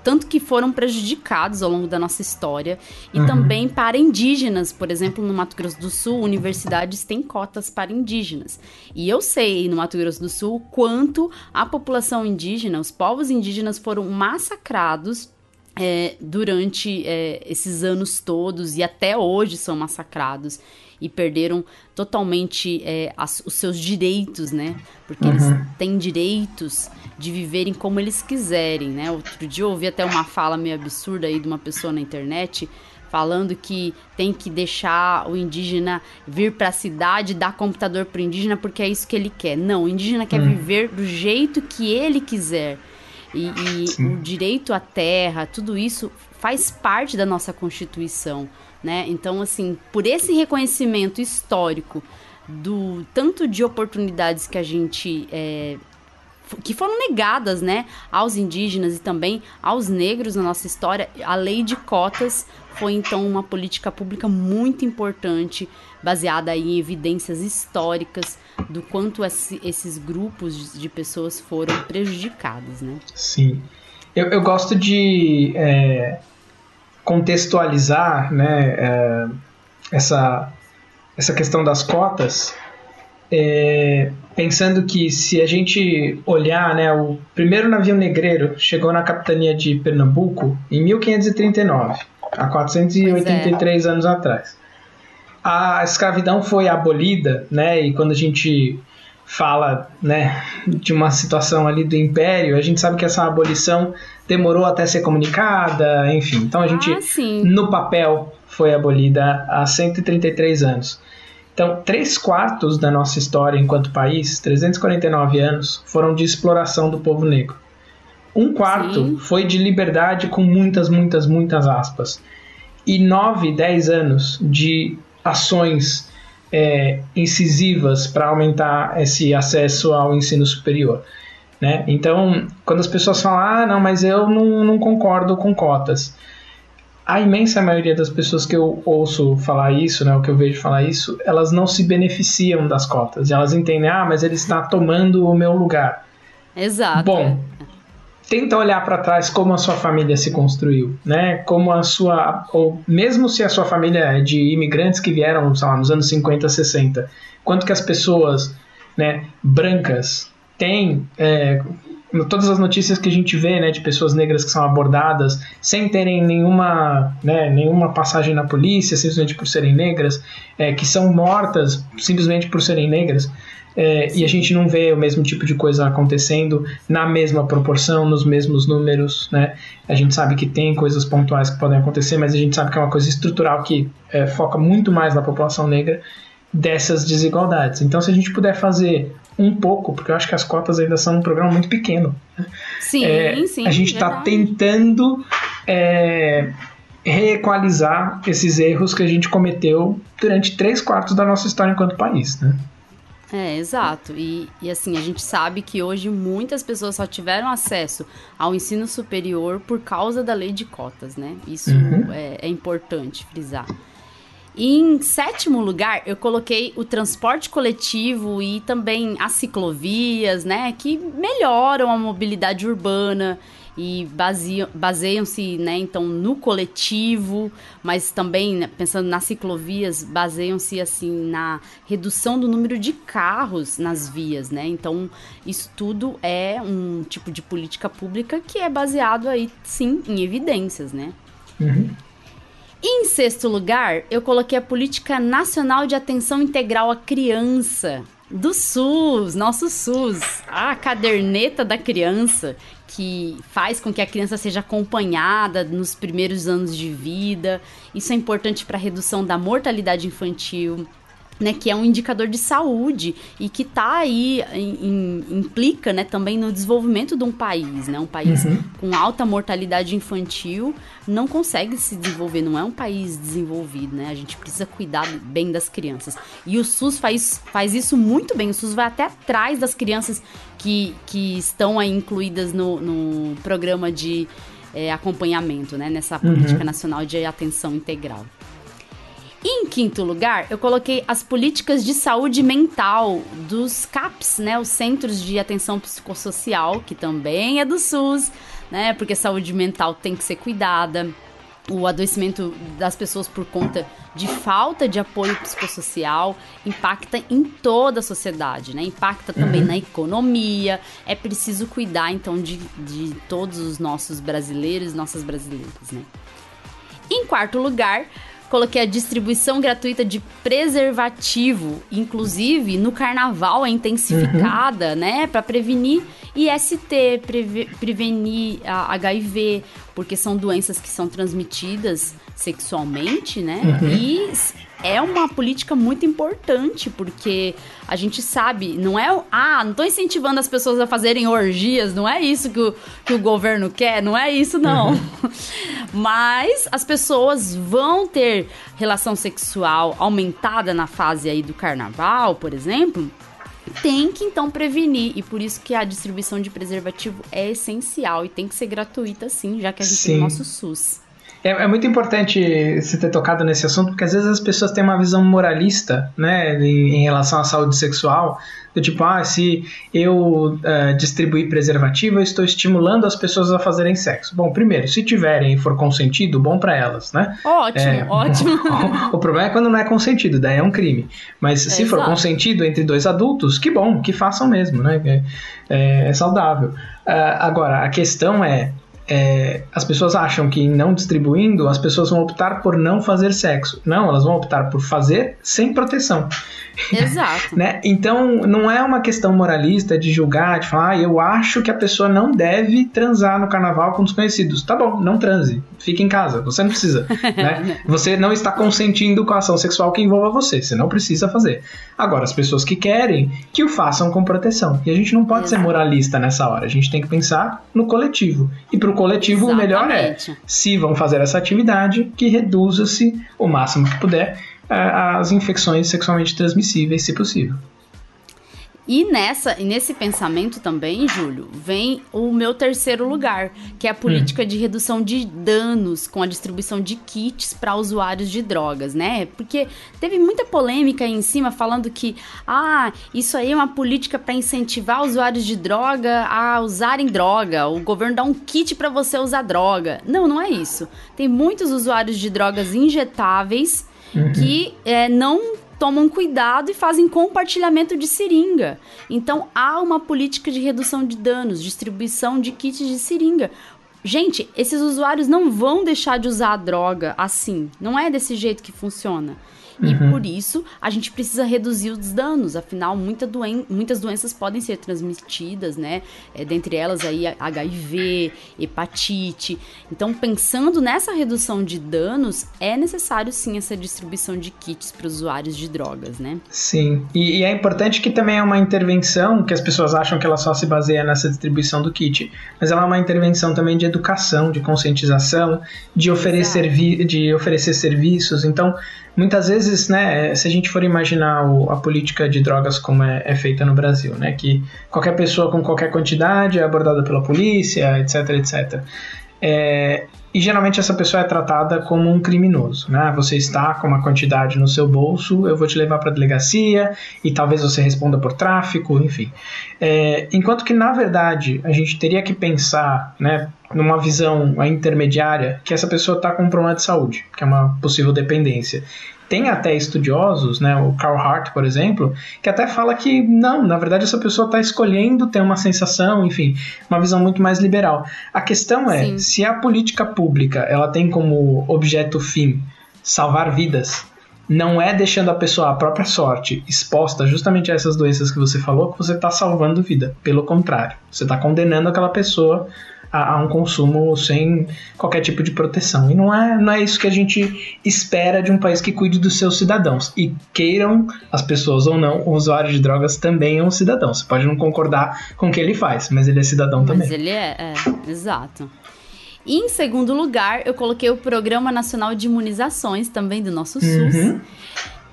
tanto que foram prejudicados ao longo da nossa história, e uhum. também para indígenas. Por exemplo, no Mato Grosso do Sul, universidades têm cotas para indígenas. E eu sei, no Mato Grosso do Sul, quanto a população indígena, os povos indígenas foram massacrados é, durante é, esses anos todos e até hoje são massacrados e perderam totalmente é, as, os seus direitos, né? Porque uhum. eles têm direitos de viverem como eles quiserem, né? Outro dia eu ouvi até uma fala meio absurda aí de uma pessoa na internet falando que tem que deixar o indígena vir para a cidade, dar computador para o indígena porque é isso que ele quer. Não, o indígena quer hum. viver do jeito que ele quiser. E, e o direito à terra, tudo isso faz parte da nossa Constituição né? Então, assim, por esse reconhecimento histórico do tanto de oportunidades que a gente é, que foram negadas, né, aos indígenas e também aos negros na nossa história, a lei de cotas foi então uma política pública muito importante, baseada em evidências históricas do quanto esse, esses grupos de pessoas foram prejudicados, né? Sim, eu, eu gosto de é contextualizar né, é, essa, essa questão das cotas, é, pensando que se a gente olhar, né, o primeiro navio negreiro chegou na capitania de Pernambuco em 1539, há 483 é. anos atrás. A escravidão foi abolida, né, e quando a gente fala né, de uma situação ali do império, a gente sabe que essa abolição demorou até ser comunicada, enfim. Então a gente, ah, no papel, foi abolida há 133 anos. Então, três quartos da nossa história enquanto país, 349 anos, foram de exploração do povo negro. Um quarto Sim. foi de liberdade com muitas, muitas, muitas aspas. E nove, dez anos de ações é, incisivas para aumentar esse acesso ao ensino superior. Né? Então, quando as pessoas falam, ah, não, mas eu não, não concordo com cotas. A imensa maioria das pessoas que eu ouço falar isso, né, o que eu vejo falar isso, elas não se beneficiam das cotas. Elas entendem, ah, mas ele está tomando o meu lugar. Exato. Bom, tenta olhar para trás como a sua família se construiu, né? Como a sua, ou mesmo se a sua família é de imigrantes que vieram, sei lá, nos anos 50, 60, quanto que as pessoas, né, brancas têm é, todas as notícias que a gente vê, né, de pessoas negras que são abordadas sem terem nenhuma, né, nenhuma passagem na polícia, simplesmente por serem negras, é, que são mortas simplesmente por serem negras. É, e a gente não vê o mesmo tipo de coisa acontecendo na mesma proporção, nos mesmos números, né? A gente sabe que tem coisas pontuais que podem acontecer, mas a gente sabe que é uma coisa estrutural que é, foca muito mais na população negra dessas desigualdades. Então, se a gente puder fazer um pouco, porque eu acho que as cotas ainda são um programa muito pequeno. Sim, é, sim. A gente está tentando é, reequalizar esses erros que a gente cometeu durante três quartos da nossa história enquanto país, né? É, exato. E, e assim, a gente sabe que hoje muitas pessoas só tiveram acesso ao ensino superior por causa da lei de cotas, né? Isso uhum. é, é importante frisar. E em sétimo lugar, eu coloquei o transporte coletivo e também as ciclovias, né, que melhoram a mobilidade urbana e baseiam-se, né, então, no coletivo, mas também, né, pensando nas ciclovias, baseiam-se, assim, na redução do número de carros nas vias, né? Então, isso tudo é um tipo de política pública que é baseado aí, sim, em evidências, né? Uhum. Em sexto lugar, eu coloquei a Política Nacional de Atenção Integral à Criança, do SUS, nosso SUS, a caderneta da criança, que faz com que a criança seja acompanhada nos primeiros anos de vida. Isso é importante para a redução da mortalidade infantil, né, que é um indicador de saúde e que está aí, in, implica né, também no desenvolvimento de um país. Né? Um país uhum. com alta mortalidade infantil não consegue se desenvolver, não é um país desenvolvido. Né? A gente precisa cuidar bem das crianças. E o SUS faz, faz isso muito bem. O SUS vai até atrás das crianças que, que estão aí incluídas no, no programa de é, acompanhamento, né? nessa Política uhum. Nacional de Atenção Integral. Em quinto lugar, eu coloquei as políticas de saúde mental dos CAPS, né, os Centros de Atenção Psicossocial, que também é do SUS, né, porque saúde mental tem que ser cuidada. O adoecimento das pessoas por conta de falta de apoio psicossocial impacta em toda a sociedade, né? Impacta também uhum. na economia. É preciso cuidar, então, de, de todos os nossos brasileiros, nossas brasileiras, né? Em quarto lugar, Coloquei a distribuição gratuita de preservativo, inclusive no carnaval é intensificada, uhum. né, para prevenir IST, prevenir a HIV, porque são doenças que são transmitidas sexualmente, né? Uhum. E é uma política muito importante, porque a gente sabe, não é. Ah, não estou incentivando as pessoas a fazerem orgias, não é isso que o, que o governo quer, não é isso, não. Uhum. Mas as pessoas vão ter relação sexual aumentada na fase aí do carnaval, por exemplo. Tem que então prevenir, e por isso que a distribuição de preservativo é essencial e tem que ser gratuita sim, já que a gente sim. tem o nosso SUS. É, é, muito importante você ter tocado nesse assunto, porque às vezes as pessoas têm uma visão moralista, né, em, em relação à saúde sexual, do tipo, ah, se eu uh, distribuir preservativo, eu estou estimulando as pessoas a fazerem sexo. Bom, primeiro, se tiverem e for consentido, bom para elas, né? Ótimo, é, ótimo. O, o, problema é quando não é consentido, daí é um crime. Mas é, se exato. for consentido entre dois adultos, que bom, que façam mesmo, né? É, é, é saudável. Uh, agora, a questão é, é, as pessoas acham que não distribuindo, as pessoas vão optar por não fazer sexo. Não, elas vão optar por fazer sem proteção. Exato. né? Então, não é uma questão moralista de julgar, de falar, ah, eu acho que a pessoa não deve transar no carnaval com desconhecidos. Tá bom, não transe. Fique em casa, você não precisa. né? Você não está consentindo com a ação sexual que envolva você, você não precisa fazer. Agora, as pessoas que querem, que o façam com proteção. E a gente não pode Exato. ser moralista nessa hora, a gente tem que pensar no coletivo. E pro coletivo, Exatamente. o melhor é, se vão fazer essa atividade, que reduza-se o máximo que puder as infecções sexualmente transmissíveis, se possível. E nessa, e nesse pensamento também, Júlio, vem o meu terceiro lugar, que é a política hum. de redução de danos com a distribuição de kits para usuários de drogas, né? Porque teve muita polêmica aí em cima falando que, ah, isso aí é uma política para incentivar usuários de droga a usarem droga. O governo dá um kit para você usar droga. Não, não é isso. Tem muitos usuários de drogas injetáveis uhum. que é, não tomam cuidado e fazem compartilhamento de seringa. Então há uma política de redução de danos, distribuição de kits de seringa. Gente, esses usuários não vão deixar de usar a droga assim. Não é desse jeito que funciona. E uhum. por isso a gente precisa reduzir os danos. Afinal, muita doen muitas doenças podem ser transmitidas, né? É, dentre elas aí HIV, hepatite. Então, pensando nessa redução de danos, é necessário sim essa distribuição de kits para usuários de drogas, né? Sim. E, e é importante que também é uma intervenção que as pessoas acham que ela só se baseia nessa distribuição do kit, mas ela é uma intervenção também de educação, de conscientização, de oferecer, de oferecer serviços. Então, muitas vezes, né, se a gente for imaginar o, a política de drogas como é, é, feita no Brasil, né, que qualquer pessoa com qualquer quantidade é abordada pela polícia, etc, etc. É, e geralmente essa pessoa é tratada como um criminoso, né? Você está com uma quantidade no seu bolso, eu vou te levar para a delegacia e talvez você responda por tráfico, enfim. É, enquanto que na verdade a gente teria que pensar, né, numa visão intermediária, que essa pessoa está com um problema de saúde, que é uma possível dependência tem até estudiosos, né, o Carl Hart, por exemplo, que até fala que não, na verdade essa pessoa está escolhendo ter uma sensação, enfim, uma visão muito mais liberal. A questão é, Sim. se a política pública ela tem como objeto fim salvar vidas, não é deixando a pessoa à própria sorte exposta justamente a essas doenças que você falou que você está salvando vida. Pelo contrário, você está condenando aquela pessoa a, a, um consumo sem qualquer tipo de proteção. E não é, não é isso que a gente espera de um país que cuide dos seus cidadãos. E queiram as pessoas ou não, o usuário de drogas também é um cidadão. Você pode não concordar com o que ele faz, mas ele é cidadão mas também. Mas ele é, é, exato. E em segundo lugar, eu coloquei o Programa Nacional de Imunizações, também do nosso SUS. Uhum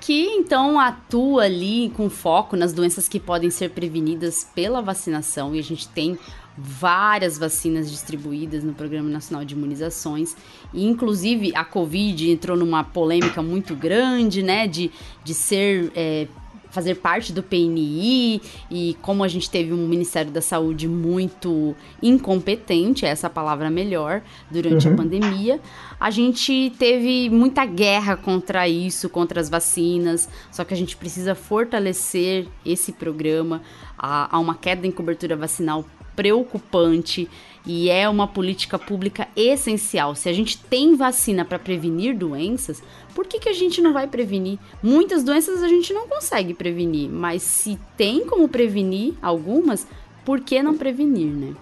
que então atua ali com foco nas doenças que podem ser prevenidas pela vacinação e a gente tem várias vacinas distribuídas no Programa Nacional de Imunizações. E, inclusive, a Covid entrou numa polêmica muito grande, né? De, de ser. É, fazer parte do PNI e como a gente teve um Ministério da Saúde muito incompetente, essa palavra melhor, durante uhum. a pandemia, a gente teve muita guerra contra isso, contra as vacinas, só que a gente precisa fortalecer esse programa. Há uma queda em cobertura vacinal preocupante e é uma política pública essencial. Se a gente tem vacina para prevenir doenças, por que, que a gente não vai prevenir? Muitas doenças a gente não consegue prevenir, mas se tem como prevenir algumas, por que não prevenir, né?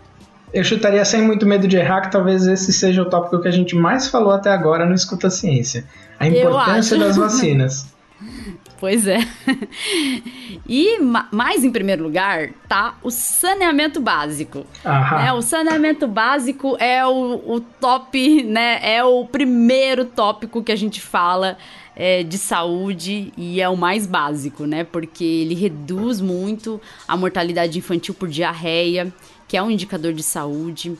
Eu chutaria sem muito medo de errar que talvez esse seja o tópico que a gente mais falou até agora no Escuta Ciência. A importância das vacinas. Pois é. E mais em primeiro lugar tá o saneamento básico. Né? O saneamento básico é o, o, top, né? É o primeiro tópico que a gente fala é, de saúde e é o mais básico, né? Porque ele reduz muito a mortalidade infantil por diarreia, que é um indicador de saúde.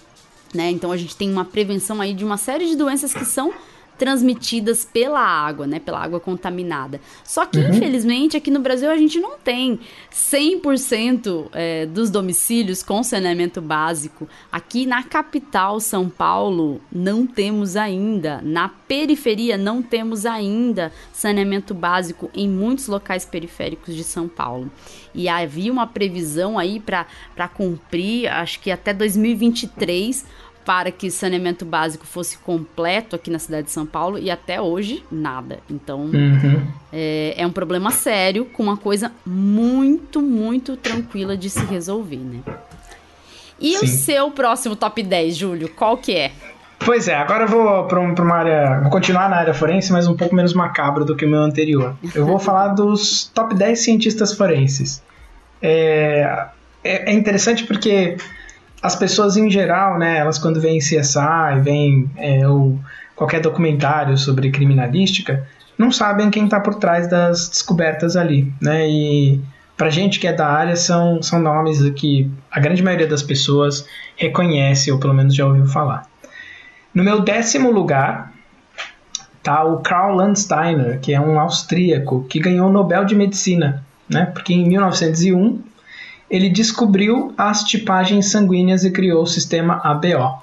Né? Então a gente tem uma prevenção aí de uma série de doenças que são transmitidas pela água, né? Pela água contaminada. Só que, uhum. infelizmente, aqui no Brasil a gente não tem 100% é, dos domicílios com saneamento básico. Aqui na capital, São Paulo, não temos ainda. Na periferia, não temos ainda saneamento básico em muitos locais periféricos de São Paulo. E havia uma previsão aí para cumprir, acho que até 2023 para que saneamento básico fosse completo aqui na cidade de São Paulo e até hoje nada. Então uhum. é, é, um problema sério com uma coisa muito, muito tranquila de se resolver, né? E Sim. o seu próximo top 10, Júlio, qual que é? Pois é, agora eu vou para uma área. Vou continuar na área forense, mas um pouco menos macabro do que o meu anterior. Eu vou falar dos top 10 cientistas forenses. É, é, é interessante porque as pessoas em geral, né, elas quando veem CSI, veem é, ou qualquer documentário sobre criminalística, não sabem quem está por trás das descobertas ali, né? E pra gente que é da área, são, são nomes que a grande maioria das pessoas reconhece, ou pelo menos já ouviu falar. No meu décimo lugar tá o Karl Landsteiner, que é um austríaco que ganhou o Nobel de Medicina, né? Porque em 1901 ele descobriu as tipagens sanguíneas e criou o sistema ABO.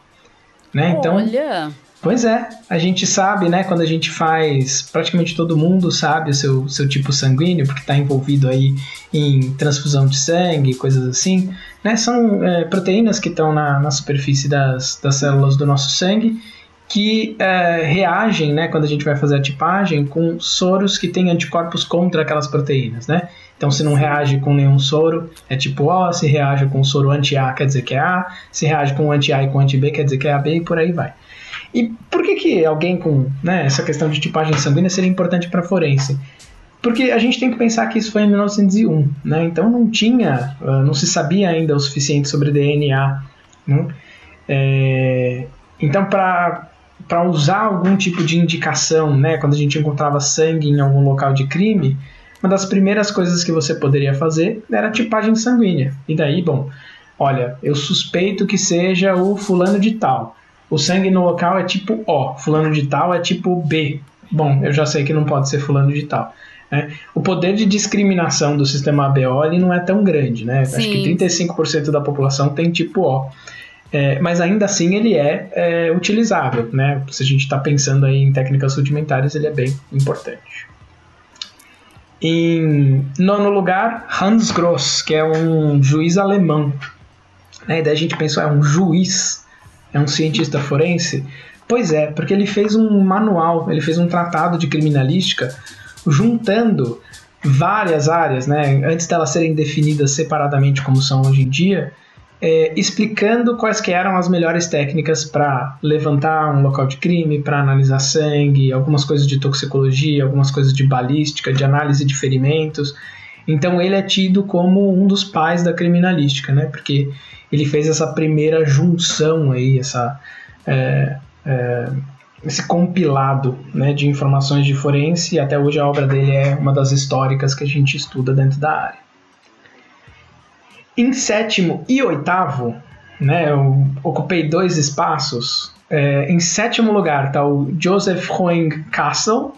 Né? Então, Olha! Pois é, a gente sabe, né, quando a gente faz, praticamente todo mundo sabe o seu, seu tipo sanguíneo, porque está envolvido aí em transfusão de sangue, coisas assim, né, são é, proteínas que estão na, na superfície das, das células do nosso sangue que é, reagem, né, quando a gente vai fazer a tipagem, com soros que têm anticorpos contra aquelas proteínas, né? Então, se não reage com nenhum soro, é tipo O, se reage com soro anti-A, quer dizer que é A, se reage com anti-A e com anti-B, quer dizer que é AB, e por aí vai. E por que, que alguém com né, essa questão de tipagem sanguínea seria importante para forense? Porque a gente tem que pensar que isso foi em 1901, né? Então não tinha, ah, não se sabia ainda o suficiente sobre DNA. Né? É, então, para usar algum tipo de indicação, né, quando a gente encontrava sangue em algum local de crime, uma das primeiras coisas que você poderia fazer era a tipagem sanguínea. E daí, bom, olha, eu suspeito que seja o fulano de tal. O sangue no local é tipo O, fulano de tal é tipo B. Bom, eu já sei que não pode ser fulano de tal. Né? O poder de discriminação do sistema ABO não é tão grande, né? Sim. Acho que 35% da população tem tipo O. É, mas ainda assim ele é, é utilizável, né? Se a gente está pensando aí em técnicas rudimentares, ele é bem importante. Em nono lugar, Hans Gross, que é um juiz alemão. Né? E daí a gente pensou, é um juiz, é um cientista forense? Pois é, porque ele fez um manual, ele fez um tratado de criminalística juntando várias áreas, né? Antes delas serem definidas separadamente como são hoje em dia, é, explicando quais que eram as melhores técnicas para levantar um local de crime, para analisar sangue, algumas coisas de toxicologia, algumas coisas de balística, de análise de ferimentos. Então ele é tido como um dos pais da criminalística, né? Porque ele fez essa primeira junção aí, essa é, é, esse compilado né, de informações de forense. E até hoje a obra dele é uma das históricas que a gente estuda dentro da área. Em sétimo e oitavo, né, eu ocupei dois espaços. É, em sétimo lugar está o Joseph Hoing Castle,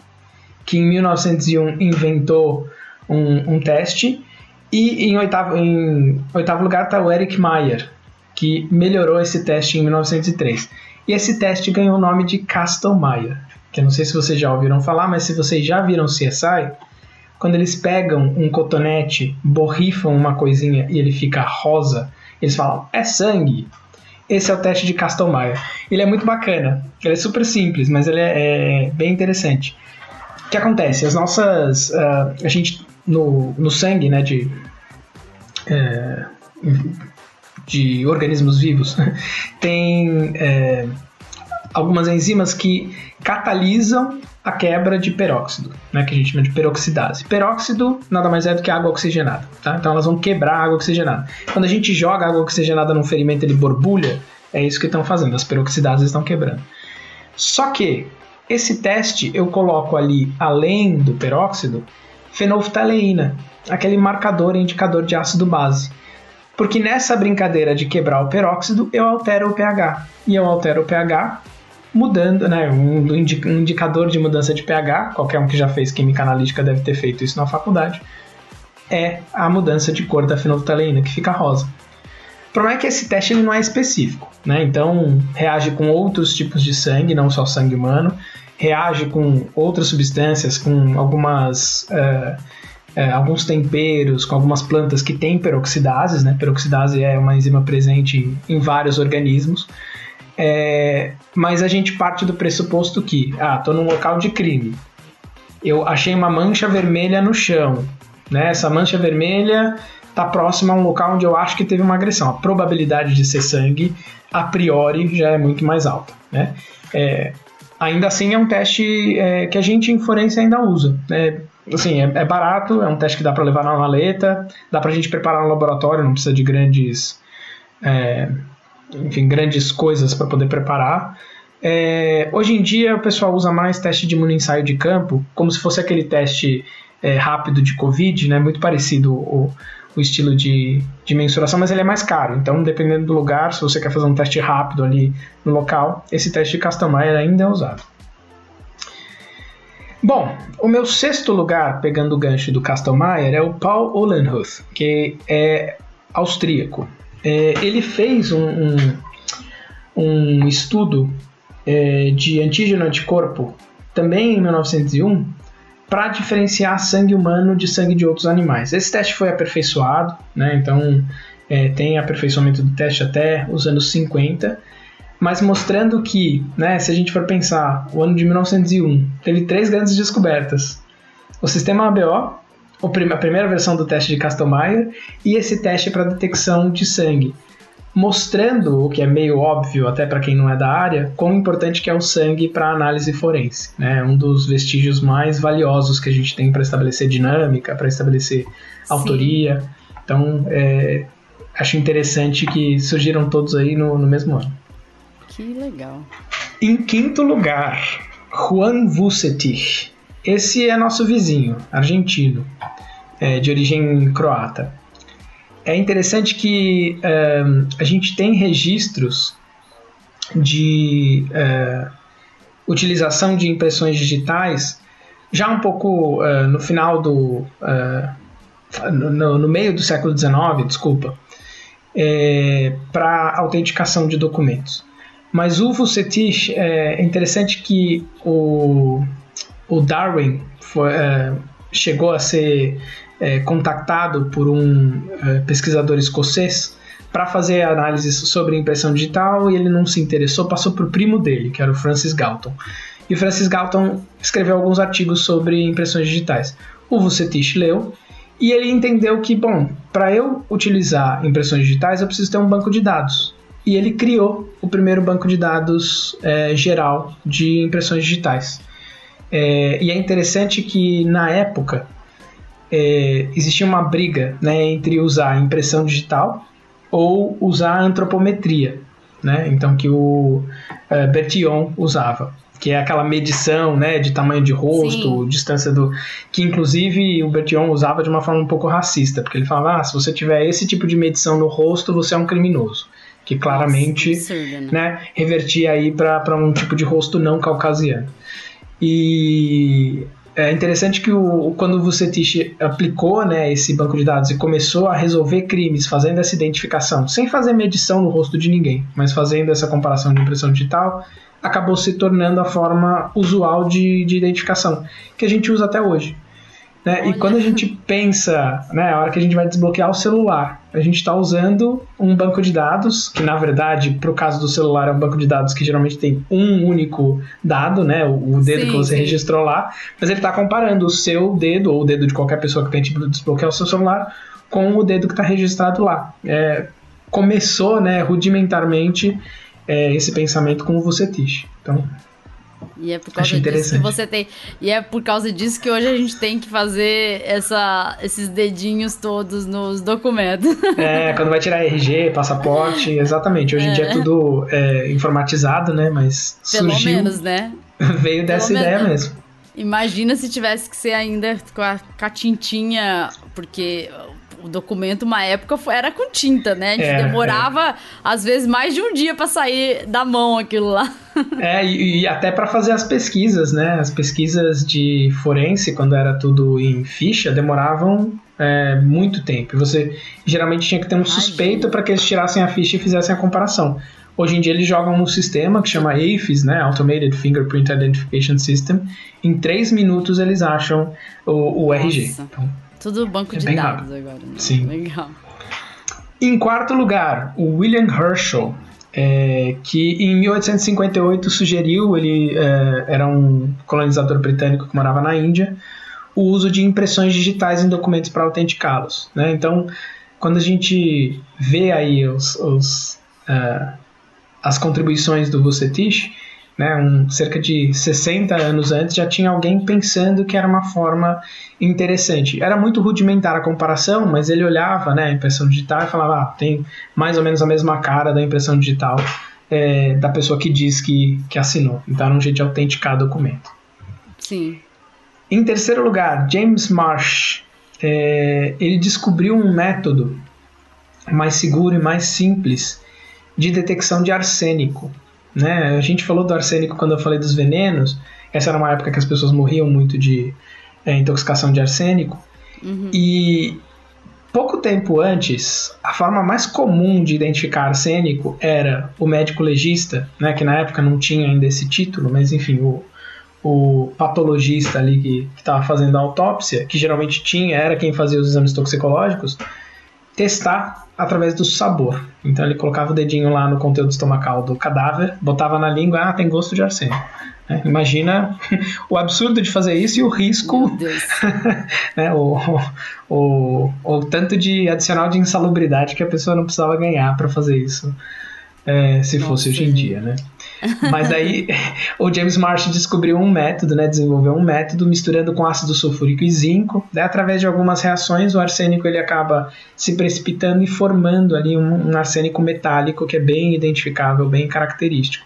que em 1901 inventou um, um teste. E em oitavo, em oitavo lugar está o Eric Meyer, que melhorou esse teste em 1903. E esse teste ganhou o nome de Castle-Meyer, que eu não sei se vocês já ouviram falar, mas se vocês já viram CSI, quando eles pegam um cotonete, borrifam uma coisinha e ele fica rosa, eles falam, é sangue. Esse é o teste de Castelmaier. Ele é muito bacana. Ele é super simples, mas ele é, é bem interessante. O que acontece? As nossas. Uh, a gente. No, no sangue, né, de. Uh, de organismos vivos, tem uh, algumas enzimas que catalisam a quebra de peróxido, né, que a gente chama de peroxidase. Peróxido nada mais é do que água oxigenada, tá? Então elas vão quebrar a água oxigenada. Quando a gente joga água oxigenada num ferimento ele borbulha, é isso que estão fazendo, as peroxidases estão quebrando. Só que esse teste eu coloco ali, além do peróxido, fenolftaleína, aquele marcador indicador de ácido base. Porque nessa brincadeira de quebrar o peróxido, eu altero o pH. E eu altero o pH mudando, né? Um, indicador de mudança de pH, qualquer um que já fez química analítica deve ter feito isso na faculdade, é a mudança de cor da fenolftaleína, que fica rosa. O problema é que esse teste ele não é específico, né? Então reage com outros tipos de sangue, não só sangue humano, reage com outras substâncias, com algumas uh, uh, alguns temperos, com algumas plantas que têm peroxidases, né? Peroxidase é uma enzima presente em vários organismos. É, mas a gente parte do pressuposto que, ah, tô num local de crime. Eu achei uma mancha vermelha no chão. Né? Essa mancha vermelha está próxima a um local onde eu acho que teve uma agressão. A probabilidade de ser sangue, a priori, já é muito mais alta. Né? É, ainda assim, é um teste é, que a gente em forense ainda usa. Né? Assim, é, é, barato, é um teste que dá para levar na maleta, dá para a gente preparar no laboratório, não precisa de grandes é, enfim, grandes coisas para poder preparar. É, hoje em dia o pessoal usa mais teste de imunoensaio de campo, como se fosse aquele teste é, rápido de Covid, né? Muito parecido o, o estilo de, de mensuração, mas ele é mais caro. Então, dependendo do lugar, se você quer fazer um teste rápido ali no local, esse teste de Castellmeier ainda é usado. Bom, o meu sexto lugar, pegando o gancho do Castellmeier, é o Paul Ohlenhuth, que é austríaco. É, ele fez um, um, um estudo é, de antígeno anticorpo, também em 1901, para diferenciar sangue humano de sangue de outros animais. Esse teste foi aperfeiçoado, né? então é, tem aperfeiçoamento do teste até os anos 50, mas mostrando que, né, se a gente for pensar, o ano de 1901 teve três grandes descobertas: o sistema ABO, a primeira versão do teste de Kastelmeier e esse teste para detecção de sangue, mostrando o que é meio óbvio até para quem não é da área, quão importante que é o sangue para análise forense, né? Um dos vestígios mais valiosos que a gente tem para estabelecer dinâmica, para estabelecer Sim. autoria. Então, é, acho interessante que surgiram todos aí no, no mesmo ano. Que legal. Em quinto lugar, Juan Vucetich. Esse é nosso vizinho, argentino, é, de origem croata. É interessante que uh, a gente tem registros de uh, utilização de impressões digitais já um pouco uh, no final do. No, no, meio do século XIX, desculpa, é, para autenticação de documentos. Mas o Vucetich, é interessante que o, o Darwin foi, é, chegou a ser é, contactado por um é, pesquisador escocês para fazer análises sobre impressão digital e ele não se interessou, passou para o primo dele, que era o Francis Galton. E o Francis Galton escreveu alguns artigos sobre impressões digitais. O Vucetich leu e ele entendeu que, bom, para eu utilizar impressões digitais eu preciso ter um banco de dados e ele criou o primeiro banco de dados é, geral de impressões digitais. É, e é interessante que na época é, existia uma briga né, entre usar impressão digital ou usar antropometria, né? Então que o é, Bertillon usava, que é aquela medição, né, de tamanho de rosto, Sim. distância do, que inclusive o Bertillon usava de uma forma um pouco racista, porque ele falava, ah, se você tiver esse tipo de medição no rosto, você é um criminoso que claramente Nossa, absurdo, né? né, revertia aí para um tipo de rosto não caucasiano. E é interessante que o, quando o Vucetich aplicou né, esse banco de dados e começou a resolver crimes fazendo essa identificação, sem fazer medição no rosto de ninguém, mas fazendo essa comparação de impressão digital, acabou se tornando a forma usual de, de identificação, que a gente usa até hoje. Né? E quando a gente pensa, né, a hora que a gente vai desbloquear o celular, a gente está usando um banco de dados, que na verdade, para o caso do celular, é um banco de dados que geralmente tem um único dado, né, o, o dedo sim, que você sim. registrou lá, mas ele está comparando o seu dedo, ou o dedo de qualquer pessoa que tente desbloquear o seu celular, com o dedo que está registrado lá. É, começou, né, rudimentarmente, é, esse pensamento com o Vucetich. Então, e é por causa disso que você tem. E é por causa disso que hoje a gente tem que fazer essa, esses dedinhos todos nos documentos. É, quando vai tirar RG, passaporte, exatamente. Hoje em dia é, é tudo é, informatizado, né? Mas. Pelo surgiu, menos, né? Veio dessa Pelo ideia menos. mesmo. Imagina se tivesse que ser ainda com a, com a tintinha, porque o documento, uma época, era com tinta, né? A gente é, demorava, é. às vezes, mais de um dia para sair da mão aquilo lá. É, e, e até para fazer as pesquisas, né? As pesquisas de forense, quando era tudo em ficha, demoravam é, muito tempo. Você geralmente tinha que ter um suspeito para que eles tirassem a ficha e fizessem a comparação. Hoje em dia eles jogam um sistema que chama AFIS, né? Automated Fingerprint Identification System. Em três minutos eles acham o, o RG. Então, tudo banco é de dados rápido. agora. Né? Sim. Legal. Em quarto lugar, o William Herschel, é, que em 1858 sugeriu, ele é, era um colonizador britânico que morava na Índia, o uso de impressões digitais em documentos para autenticá-los. Né? Então, quando a gente vê aí os, os, uh, as contribuições do Vucetich, né, um, cerca de 60 anos antes, já tinha alguém pensando que era uma forma interessante. Era muito rudimentar a comparação, mas ele olhava né, a impressão digital e falava: ah, tem mais ou menos a mesma cara da impressão digital é, da pessoa que diz que, que assinou. Então era um jeito de autenticar documento. Sim. Em terceiro lugar, James Marsh. É, ele descobriu um método mais seguro e mais simples de detecção de arsênico. Né? A gente falou do arsênico quando eu falei dos venenos. Essa era uma época que as pessoas morriam muito de é, intoxicação de arsênico. Uhum. E pouco tempo antes, a forma mais comum de identificar arsênico era o médico legista, né, que na época não tinha ainda esse título, mas enfim, o, o patologista ali que estava fazendo a autópsia, que geralmente tinha, era quem fazia os exames toxicológicos, testar através do sabor. Então ele colocava o dedinho lá no conteúdo estomacal do cadáver, botava na língua, ah, tem gosto de arsênico. É, imagina o absurdo de fazer isso e o risco, né, o, o, o, tanto de adicional de insalubridade que a pessoa não precisava ganhar para fazer isso, é, se Nossa, fosse hoje em dia, né? Mas aí o James Marsh descobriu um método, né, desenvolveu um método misturando com ácido sulfúrico e zinco. Através de algumas reações, o arsênico ele acaba se precipitando e formando ali um, um arsênico metálico que é bem identificável, bem característico.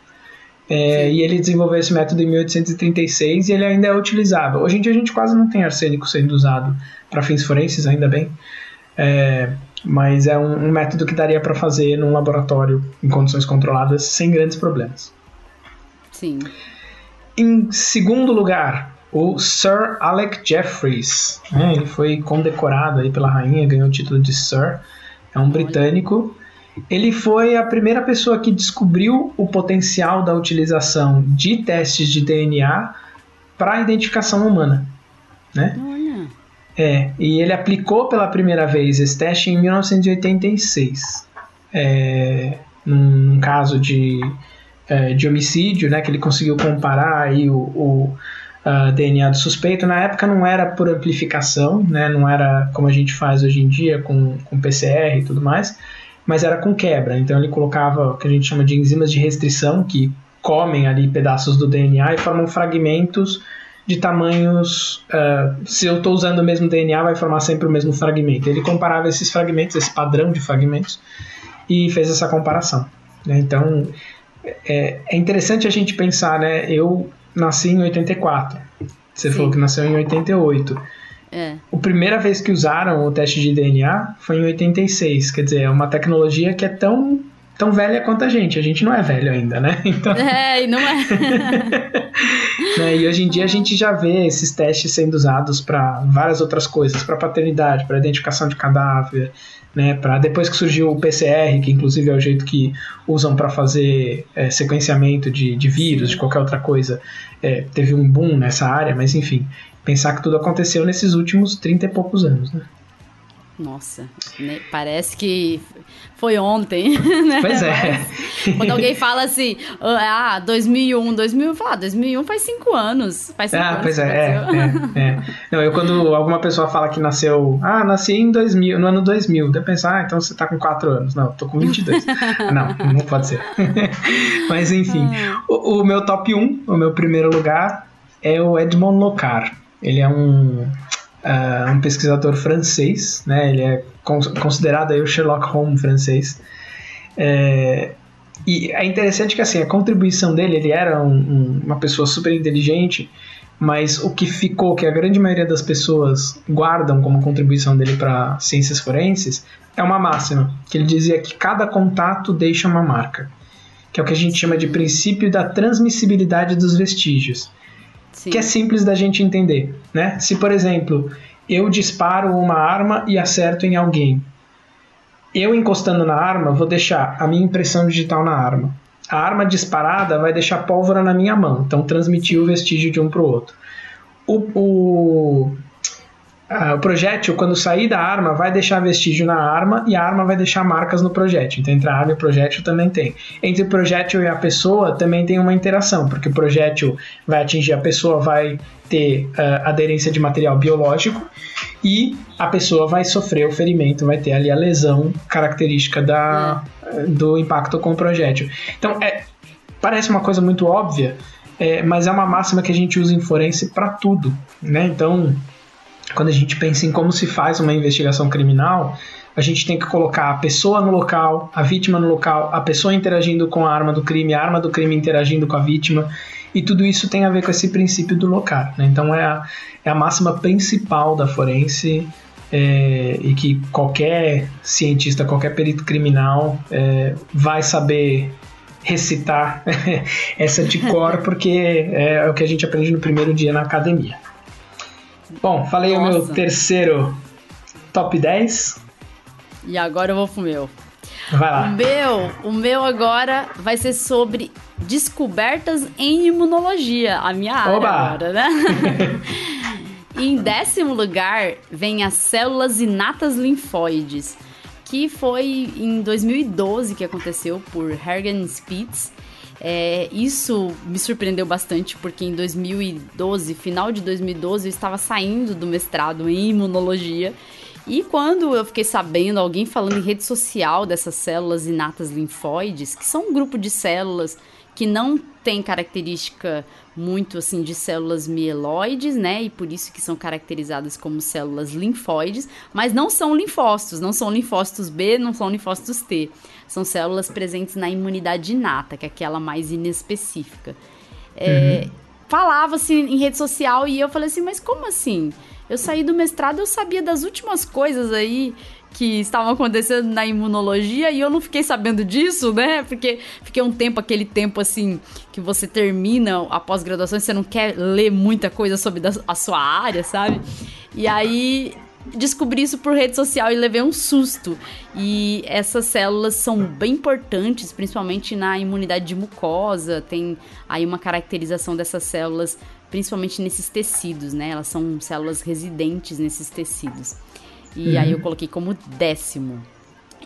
É, e ele desenvolveu esse método em 1836 e ele ainda é utilizável. Hoje em dia a gente quase não tem arsênico sendo usado para fins forenses, ainda bem. É, mas é um, um método que daria para fazer num laboratório em condições controladas sem grandes problemas. Sim. Em segundo lugar, o Sir Alec Jeffreys. Né? Ele foi condecorado aí pela rainha, ganhou o título de Sir. É um britânico. Ele foi a primeira pessoa que descobriu o potencial da utilização de testes de DNA para identificação humana. Né? Olha. É, e ele aplicou pela primeira vez esse teste em 1986. É, num, num caso de é, de homicídio, né, que ele conseguiu comparar aí o, o uh, DNA do suspeito. Na época não era por amplificação, né, não era como a gente faz hoje em dia com, com PCR e tudo mais, mas era com quebra. Então ele colocava o que a gente chama de enzimas de restrição, que comem ali pedaços do DNA e formam fragmentos de tamanhos. Uh, se eu estou usando o mesmo DNA, vai formar sempre o mesmo fragmento. Ele comparava esses fragmentos, esse padrão de fragmentos, e fez essa comparação. Né? Então, é, é interessante a gente pensar, né? Eu nasci em 84. Você Sim. falou que nasceu em 88. É. A primeira vez que usaram o teste de DNA foi em 86. Quer dizer, é uma tecnologia que é tão, tão velha quanto a gente. A gente não é velho ainda, né? Então... É, e não é. né? E hoje em dia a gente já vê esses testes sendo usados para várias outras coisas, para paternidade, para identificação de cadáver, né, para depois que surgiu o PCR, que inclusive é o jeito que usam para fazer é, sequenciamento de, de vírus, de qualquer outra coisa, é, teve um boom nessa área, mas enfim, pensar que tudo aconteceu nesses últimos 30 e poucos anos, né? Nossa, né? parece que foi ontem, né? Pois é. Mas quando alguém fala assim, ah, 2001, 2001, fala, ah, 2001 faz cinco anos. Faz cinco ah, anos pois é, é, é, é, Não, eu quando alguma pessoa fala que nasceu, ah, nasci em 2000, no ano 2000, eu penso, ah, então você tá com quatro anos. Não, tô com 22. não, não pode ser. Mas enfim, ah. o, o meu top 1, o meu primeiro lugar é o Edmond Locard. Ele é um uh, um pesquisador francês, né? Ele é considerado aí o Sherlock Holmes francês. É, e é interessante que assim a contribuição dele, ele era um, um, uma pessoa super inteligente, mas o que ficou, que a grande maioria das pessoas guardam como contribuição dele para ciências forenses, é uma máxima que ele dizia que cada contato deixa uma marca, que é o que a gente chama de princípio da transmissibilidade dos vestígios. Sim. que é simples da gente entender, né? Se, por exemplo, eu disparo uma arma e acerto em alguém, eu encostando na arma vou deixar a minha impressão digital na arma. A arma disparada vai deixar pólvora na minha mão, então transmitir o vestígio de um para o outro. O, o projétil, quando sair da arma, vai deixar vestígio na arma e a arma vai deixar marcas no projétil. Então, entre a arma e o projétil também tem. Entre o projétil e a pessoa também tem uma interação, porque o projétil vai atingir a pessoa, vai ter uh, aderência de material biológico e a pessoa vai sofrer o ferimento, vai ter ali a lesão característica da, é. do impacto com o projétil. Então, é, parece uma coisa muito óbvia, é, mas é uma máxima que a gente usa em forense para tudo, né? Então, quando a gente pensa em como se faz uma investigação criminal, a gente tem que colocar a pessoa no local, a vítima no local, a pessoa interagindo com a arma do crime, a arma do crime interagindo com a vítima. E tudo isso tem a ver com esse princípio do locar. Né? Então é a, é a máxima principal da forense é, e que qualquer cientista, qualquer perito criminal é, vai saber recitar essa de cor, porque é o que a gente aprende no primeiro dia na academia. Bom, falei Nossa. o meu terceiro top 10. E agora eu vou pro meu. Vai lá. O meu, o meu agora vai ser sobre descobertas em imunologia, a minha área Oba. agora, né? em décimo lugar vem as células inatas linfóides, que foi em 2012 que aconteceu por Hergen Spitz. É, isso me surpreendeu bastante porque em 2012, final de 2012, eu estava saindo do mestrado em imunologia. E quando eu fiquei sabendo, alguém falando em rede social dessas células inatas linfóides, que são um grupo de células que não tem característica muito assim de células mieloides, né? E por isso que são caracterizadas como células linfóides, mas não são linfócitos, não são linfócitos B, não são linfócitos T. São células presentes na imunidade inata, que é aquela mais inespecífica. É, uhum. Falava-se em rede social e eu falei assim, mas como assim? Eu saí do mestrado, eu sabia das últimas coisas aí que estavam acontecendo na imunologia e eu não fiquei sabendo disso, né? Porque fiquei um tempo, aquele tempo assim, que você termina a pós-graduação e você não quer ler muita coisa sobre a sua área, sabe? E aí descobri isso por rede social e levei um susto. E essas células são bem importantes, principalmente na imunidade de mucosa. Tem aí uma caracterização dessas células principalmente nesses tecidos, né? Elas são células residentes nesses tecidos. E uhum. aí eu coloquei como décimo.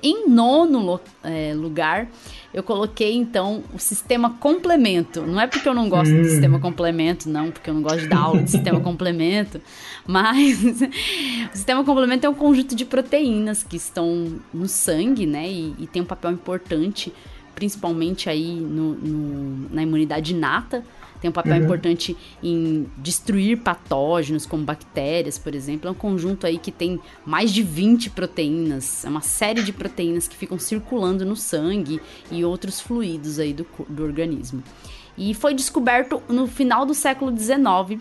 Em nono é, lugar, eu coloquei então o sistema complemento. Não é porque eu não gosto uhum. do sistema complemento, não, porque eu não gosto de dar aula de sistema complemento, mas o sistema complemento é um conjunto de proteínas que estão no sangue, né? E, e tem um papel importante, principalmente aí no, no, na imunidade inata tem um papel uhum. importante em destruir patógenos, como bactérias, por exemplo. É um conjunto aí que tem mais de 20 proteínas, é uma série de proteínas que ficam circulando no sangue e outros fluidos aí do, do organismo. E foi descoberto no final do século XIX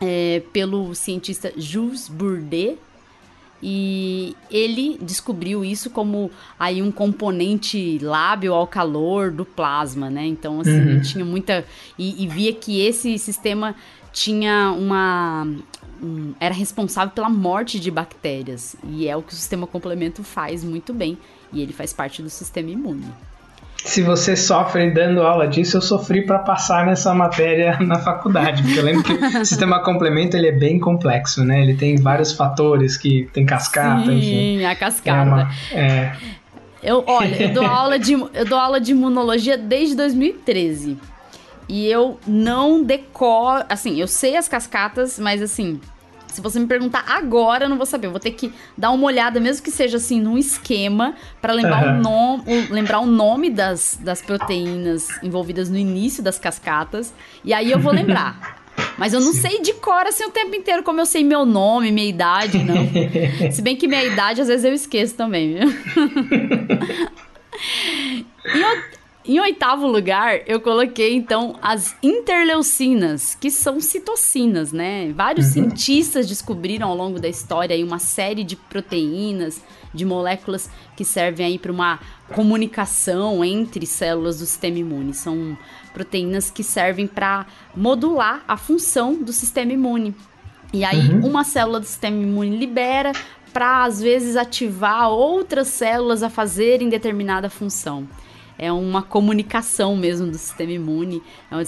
é, pelo cientista Jules Bourdet, e ele descobriu isso como aí um componente lábil ao calor do plasma, né? Então, assim, uhum. tinha muita. E, e, via que esse sistema tinha uma. Um, era responsável pela morte de bactérias. E é o que o sistema complemento faz muito bem. E ele faz parte do sistema imune se você sofre dando aula disso, eu sofri para passar nessa matéria na faculdade, porque eu lembro que o sistema complemento ele é bem complexo, né? Ele tem vários fatores que tem cascata, Sim, enfim. a cascata. É uma, é... Eu, olha, eu dou aula de eu dou aula de imunologia desde 2013. E eu não decoro, assim, eu sei as cascatas, mas assim, se você me perguntar agora, eu não vou saber. Eu vou ter que dar uma olhada, mesmo que seja assim, num esquema, para lembrar, uhum. o nome, lembrar o nome das, das proteínas envolvidas no início das cascatas. E aí eu vou lembrar. Mas eu não Sim. sei de cor assim o tempo inteiro, como eu sei meu nome, minha idade, não. Se bem que minha idade, às vezes eu esqueço também, viu? e eu, em oitavo lugar, eu coloquei então as interleucinas, que são citocinas, né? Vários uhum. cientistas descobriram ao longo da história aí uma série de proteínas, de moléculas que servem aí para uma comunicação entre células do sistema imune. São proteínas que servem para modular a função do sistema imune. E aí, uhum. uma célula do sistema imune libera para, às vezes, ativar outras células a fazerem determinada função é uma comunicação mesmo do sistema imune. É uma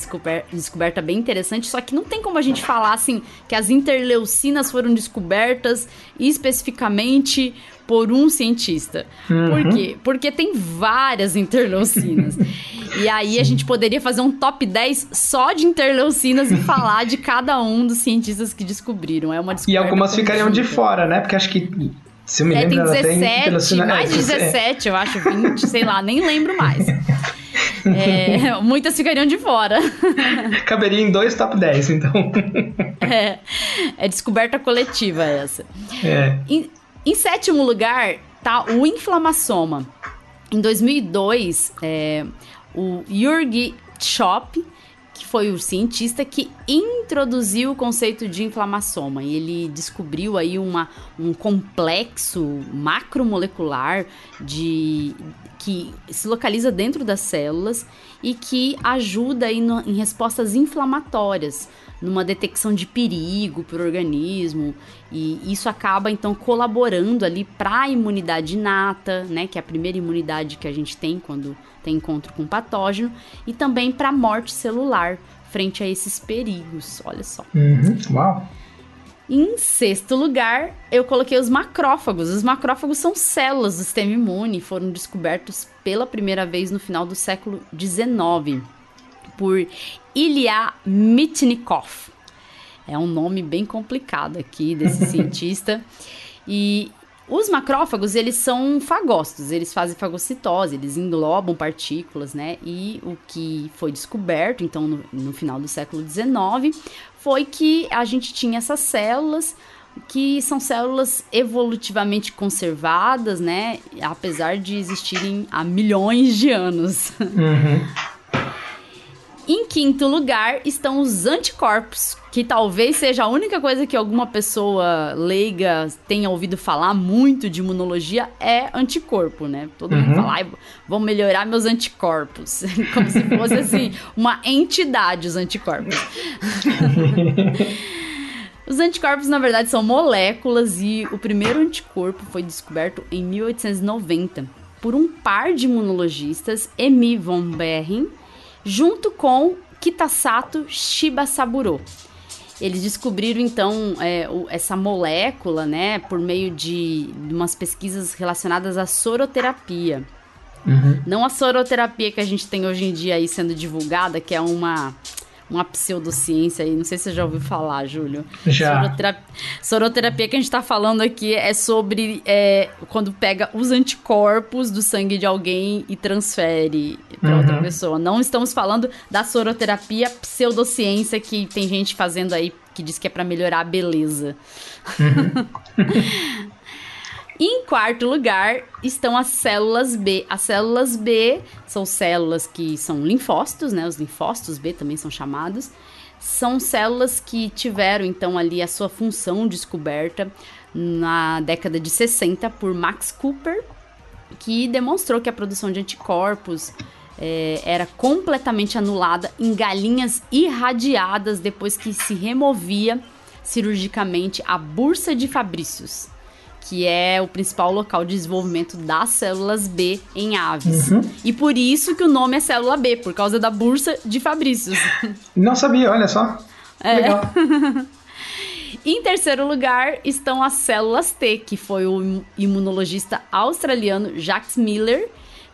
descoberta, bem interessante, só que não tem como a gente falar assim que as interleucinas foram descobertas especificamente por um cientista. Uhum. Por quê? Porque tem várias interleucinas. e aí a gente poderia fazer um top 10 só de interleucinas e falar de cada um dos cientistas que descobriram. É uma descoberta. E algumas ficariam de fora, né? Porque acho que se eu me é, lembro, tem 17, tem mais de 17, eu acho, 20, sei lá, nem lembro mais. É, muitas ficariam de fora. Caberia em dois top 10, então. É, é descoberta coletiva essa. É. Em, em sétimo lugar tá o inflamassoma. Em 2002, é, o Jürgen Schopp que foi o cientista que introduziu o conceito de inflamassoma. E ele descobriu aí uma, um complexo macromolecular de que se localiza dentro das células e que ajuda aí no, em respostas inflamatórias, numa detecção de perigo para o organismo, e isso acaba então colaborando ali para a imunidade inata, né, que é a primeira imunidade que a gente tem quando tem encontro com patógeno, e também para a morte celular frente a esses perigos. Olha só. Uhum. Uau! Em sexto lugar, eu coloquei os macrófagos. Os macrófagos são células do sistema imune, foram descobertos pela primeira vez no final do século XIX por Ilya Mitnikov. É um nome bem complicado aqui desse cientista. E os macrófagos, eles são fagócitos, eles fazem fagocitose, eles englobam partículas, né? E o que foi descoberto, então, no, no final do século XIX, foi que a gente tinha essas células que são células evolutivamente conservadas, né? Apesar de existirem há milhões de anos. Uhum. Em quinto lugar estão os anticorpos, que talvez seja a única coisa que alguma pessoa leiga tenha ouvido falar muito de imunologia é anticorpo, né? Todo uhum. mundo fala, ah, vão melhorar meus anticorpos. Como se fosse assim, uma entidade os anticorpos. Os anticorpos, na verdade, são moléculas e o primeiro anticorpo foi descoberto em 1890 por um par de imunologistas, Emi von Behring junto com Kitasato Shibasaburo. Eles descobriram então é, essa molécula, né, por meio de, de umas pesquisas relacionadas à soroterapia. Uhum. Não a soroterapia que a gente tem hoje em dia aí sendo divulgada, que é uma uma pseudociência aí. Não sei se você já ouviu falar, Júlio. Já. Soroterapia, soroterapia que a gente tá falando aqui é sobre é, quando pega os anticorpos do sangue de alguém e transfere para uhum. outra pessoa. Não estamos falando da soroterapia pseudociência que tem gente fazendo aí que diz que é para melhorar a beleza. Uhum. Em quarto lugar estão as células B. As células B são células que são linfócitos, né? Os linfócitos B também são chamados. São células que tiveram então ali a sua função descoberta na década de 60 por Max Cooper, que demonstrou que a produção de anticorpos é, era completamente anulada em galinhas irradiadas depois que se removia cirurgicamente a bursa de Fabrícios que é o principal local de desenvolvimento das células B em aves. Uhum. E por isso que o nome é célula B, por causa da bursa de Fabrícios. Não sabia, olha só. É. Legal. em terceiro lugar estão as células T, que foi o imunologista australiano Jacques Miller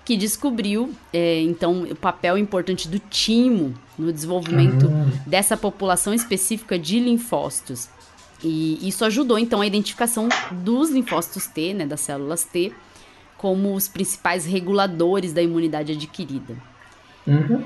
que descobriu é, então o papel importante do timo no desenvolvimento uhum. dessa população específica de linfócitos. E isso ajudou então a identificação dos linfócitos T, né, das células T, como os principais reguladores da imunidade adquirida. Uhum.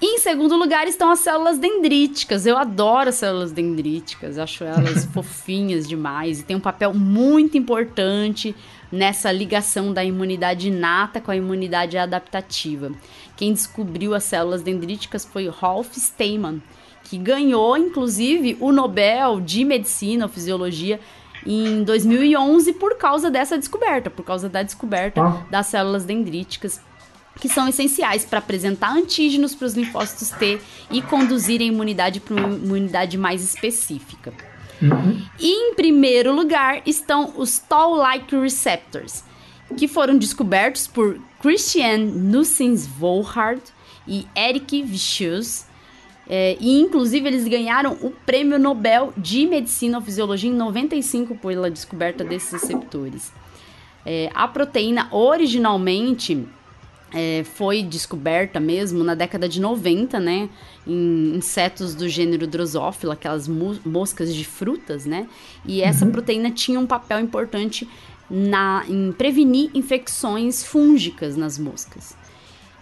Em segundo lugar estão as células dendríticas. Eu adoro as células dendríticas, acho elas fofinhas demais e tem um papel muito importante nessa ligação da imunidade inata com a imunidade adaptativa. Quem descobriu as células dendríticas foi Rolf Steinman, que ganhou, inclusive, o Nobel de Medicina ou Fisiologia em 2011 por causa dessa descoberta, por causa da descoberta ah. das células dendríticas que são essenciais para apresentar antígenos para os linfócitos T e conduzir a imunidade para uma imunidade mais específica. Uhum. E em primeiro lugar estão os Toll-like receptors, que foram descobertos por Christian Nussens-Volhard e Eric Vichus é, e inclusive eles ganharam o Prêmio Nobel de Medicina ou Fisiologia em 95 pela descoberta desses receptores. É, a proteína originalmente é, foi descoberta mesmo na década de 90, né? Em insetos do gênero Drosophila, aquelas moscas de frutas, né? E essa uhum. proteína tinha um papel importante na, em prevenir infecções fúngicas nas moscas.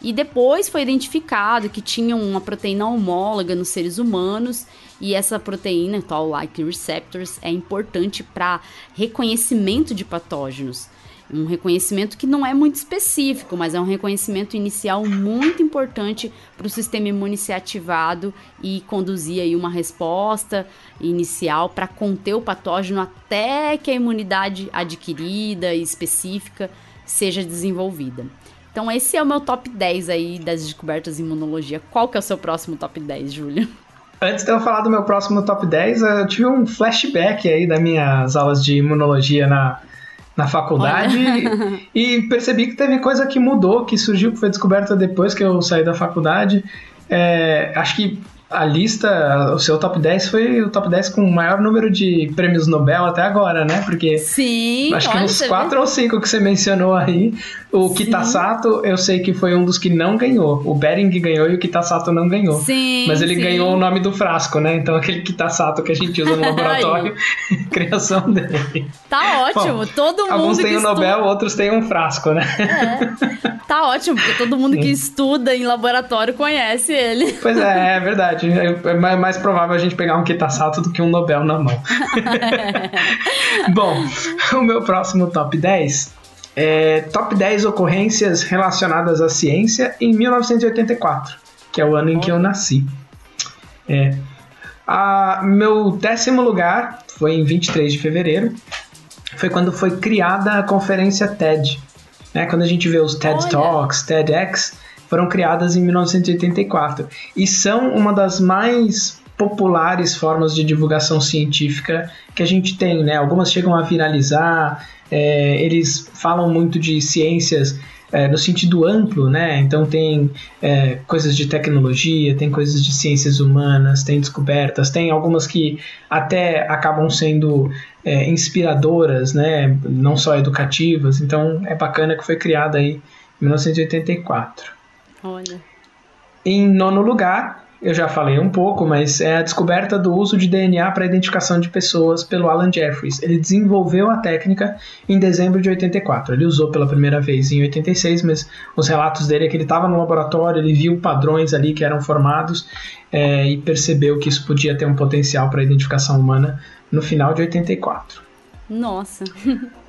E depois foi identificado que tinha uma proteína homóloga nos seres humanos e essa proteína, toll-like receptors, é importante para reconhecimento de patógenos. Um reconhecimento que não é muito específico, mas é um reconhecimento inicial muito importante para o sistema imune ser ativado e conduzir aí uma resposta inicial para conter o patógeno até que a imunidade adquirida e específica seja desenvolvida. Então esse é o meu top 10 aí das descobertas em imunologia. Qual que é o seu próximo top 10, Júlio? Antes de eu falar do meu próximo top 10, eu tive um flashback aí das minhas aulas de imunologia na, na faculdade e, percebi que teve coisa que mudou, que surgiu, que foi descoberta depois que eu saí da faculdade. É, acho que a lista, o seu top 10 foi o top 10 com o maior número de prêmios Nobel até agora, né? Porque Sim, acho que uns 4 ou 5 que você mencionou aí. O. Kitasato, eu sei que foi um dos que não ganhou. O Bering ganhou e o Kitasato não ganhou. Sim, Mas ele sim. ganhou o nome do frasco, né? Então aquele Kitasato que a gente usa no laboratório, criação dele. Tá ótimo, Bom, todo mundo Alguns têm o estuda... Nobel, outros têm um frasco, né? É. Tá ótimo, porque todo mundo que estuda em laboratório conhece ele. Pois é, é verdade. É mais provável a gente pegar um Kitasato do que um Nobel na mão. Bom, o meu próximo top 10 é top 10 ocorrências relacionadas à ciência em 1984, que é o ano em que eu nasci. É. A, meu décimo lugar foi em 23 de fevereiro. Foi quando foi criada a conferência TED. Né? Quando a gente vê os TED Olha. Talks, TEDx, foram criadas em 1984 e são uma das mais populares formas de divulgação científica que a gente tem, né? Algumas chegam a viralizar, é, eles falam muito de ciências é, no sentido amplo, né? Então tem é, coisas de tecnologia, tem coisas de ciências humanas, tem descobertas, tem algumas que até acabam sendo é, inspiradoras, né? Não só educativas. Então é bacana que foi criada aí em 1984. Olha. Em nono lugar, eu já falei um pouco, mas é a descoberta do uso de DNA para identificação de pessoas pelo Alan Jeffries. Ele desenvolveu a técnica em dezembro de 84. Ele usou pela primeira vez em 86, mas os relatos dele é que ele estava no laboratório, ele viu padrões ali que eram formados é, e percebeu que isso podia ter um potencial para a identificação humana no final de 84. Nossa.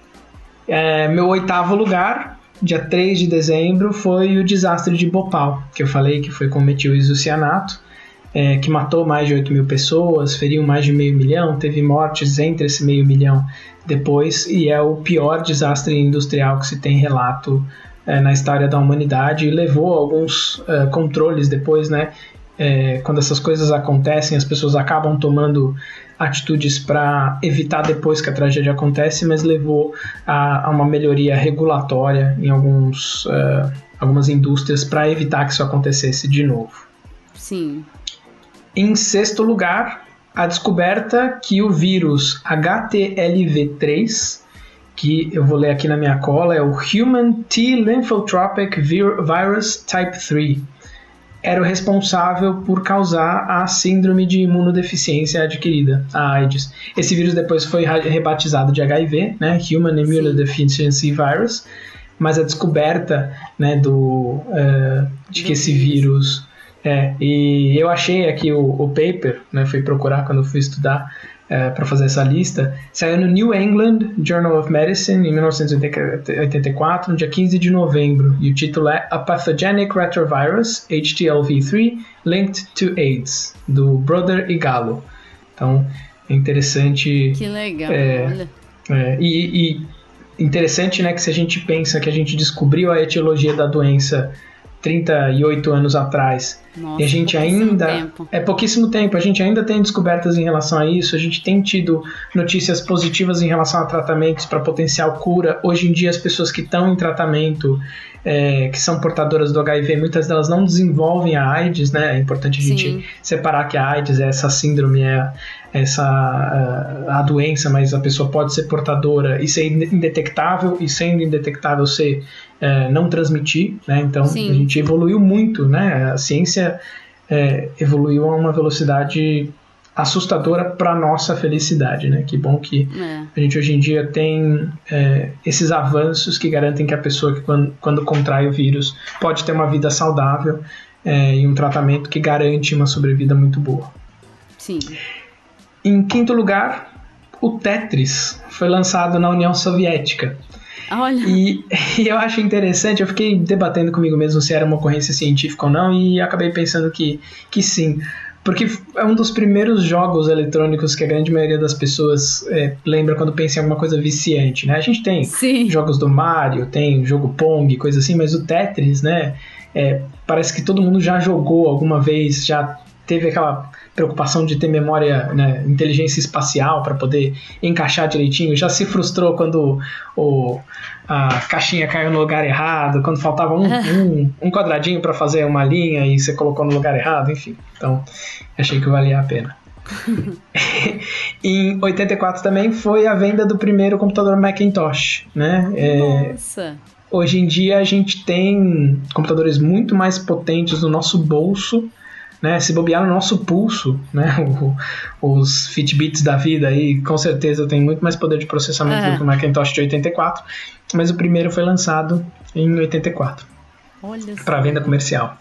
É, meu oitavo lugar dia 3 de dezembro, foi o desastre de Bhopal, que eu falei que foi com metil isocianato, é, que matou mais de 8 mil pessoas, feriu mais de meio milhão, teve mortes entre esse meio milhão depois, e é o pior desastre industrial que se tem relato é, na história da humanidade, e levou alguns é, controles depois, né? É, quando essas coisas acontecem, as pessoas acabam tomando atitudes para evitar depois que a tragédia acontece, mas levou a, a uma melhoria regulatória em alguns, uh, algumas indústrias para evitar que isso acontecesse de novo. Sim. Em sexto lugar, a descoberta que o vírus HTLV3, que eu vou ler aqui na minha cola, é o Human T Lymphotropic Virus Type 3 era o responsável por causar a síndrome de imunodeficiência adquirida, a AIDS. Esse vírus depois foi rebatizado de HIV, né, Human Immunodeficiency Virus, mas a descoberta né, do, uh, de que esse vírus é, e eu achei aqui o, o paper, né, fui procurar quando fui estudar uh, para fazer essa lista, saiu no New England Journal of Medicine em 1984, no dia 15 de novembro, e o título é A Pathogenic Retrovirus, HTLV3, Linked to AIDS, do Brother e Gallo. Então, é interessante... Que legal, é, olha. É, e, e interessante, né, que se a gente pensa que a gente descobriu a etiologia da doença 38 anos atrás. Nossa, e a gente ainda. Tempo. É pouquíssimo tempo, a gente ainda tem descobertas em relação a isso, a gente tem tido notícias positivas em relação a tratamentos para potencial cura. Hoje em dia, as pessoas que estão em tratamento, é, que são portadoras do HIV, muitas delas não desenvolvem a AIDS, né? É importante a gente Sim. separar que a AIDS é essa síndrome, é essa a, a doença, mas a pessoa pode ser portadora e ser indetectável, e sendo indetectável ser é, não transmitir, né? Então Sim. a gente evoluiu muito, né? A ciência é, evoluiu a uma velocidade assustadora para nossa felicidade, né? Que bom que É. a gente hoje em dia tem é, esses avanços que garantem que a pessoa que quando, quando contrai o vírus pode ter uma vida saudável é, e um tratamento que garante uma sobrevida muito boa. Sim. Em quinto lugar, o Tetris foi lançado na União Soviética. Olha. E, e, eu acho interessante, eu fiquei debatendo comigo mesmo se era uma ocorrência científica ou não, e acabei pensando que, que sim. Porque é um dos primeiros jogos eletrônicos que a grande maioria das pessoas é, lembra quando pensa em alguma coisa viciante, né? A gente tem Sim. jogos do Mario, tem jogo Pong, coisa assim, mas o Tetris, né? É, parece que todo mundo já jogou alguma vez, já teve aquela preocupação de ter memória, né, inteligência espacial para poder encaixar direitinho, já se frustrou quando o, a caixinha caiu no lugar errado, quando faltava um, um, um quadradinho para fazer uma linha e você colocou no lugar errado, enfim. Então, achei que valia a pena. em 84 também foi a venda do primeiro computador Macintosh, né? É, Nossa. Hoje em dia a gente tem computadores muito mais potentes no nosso bolso né? Se bobear no nosso pulso, né? O, os Fitbits da vida aí, com certeza tem muito mais poder de processamento é. do que o Macintosh de 84, mas o primeiro foi lançado em 84. Para venda comercial.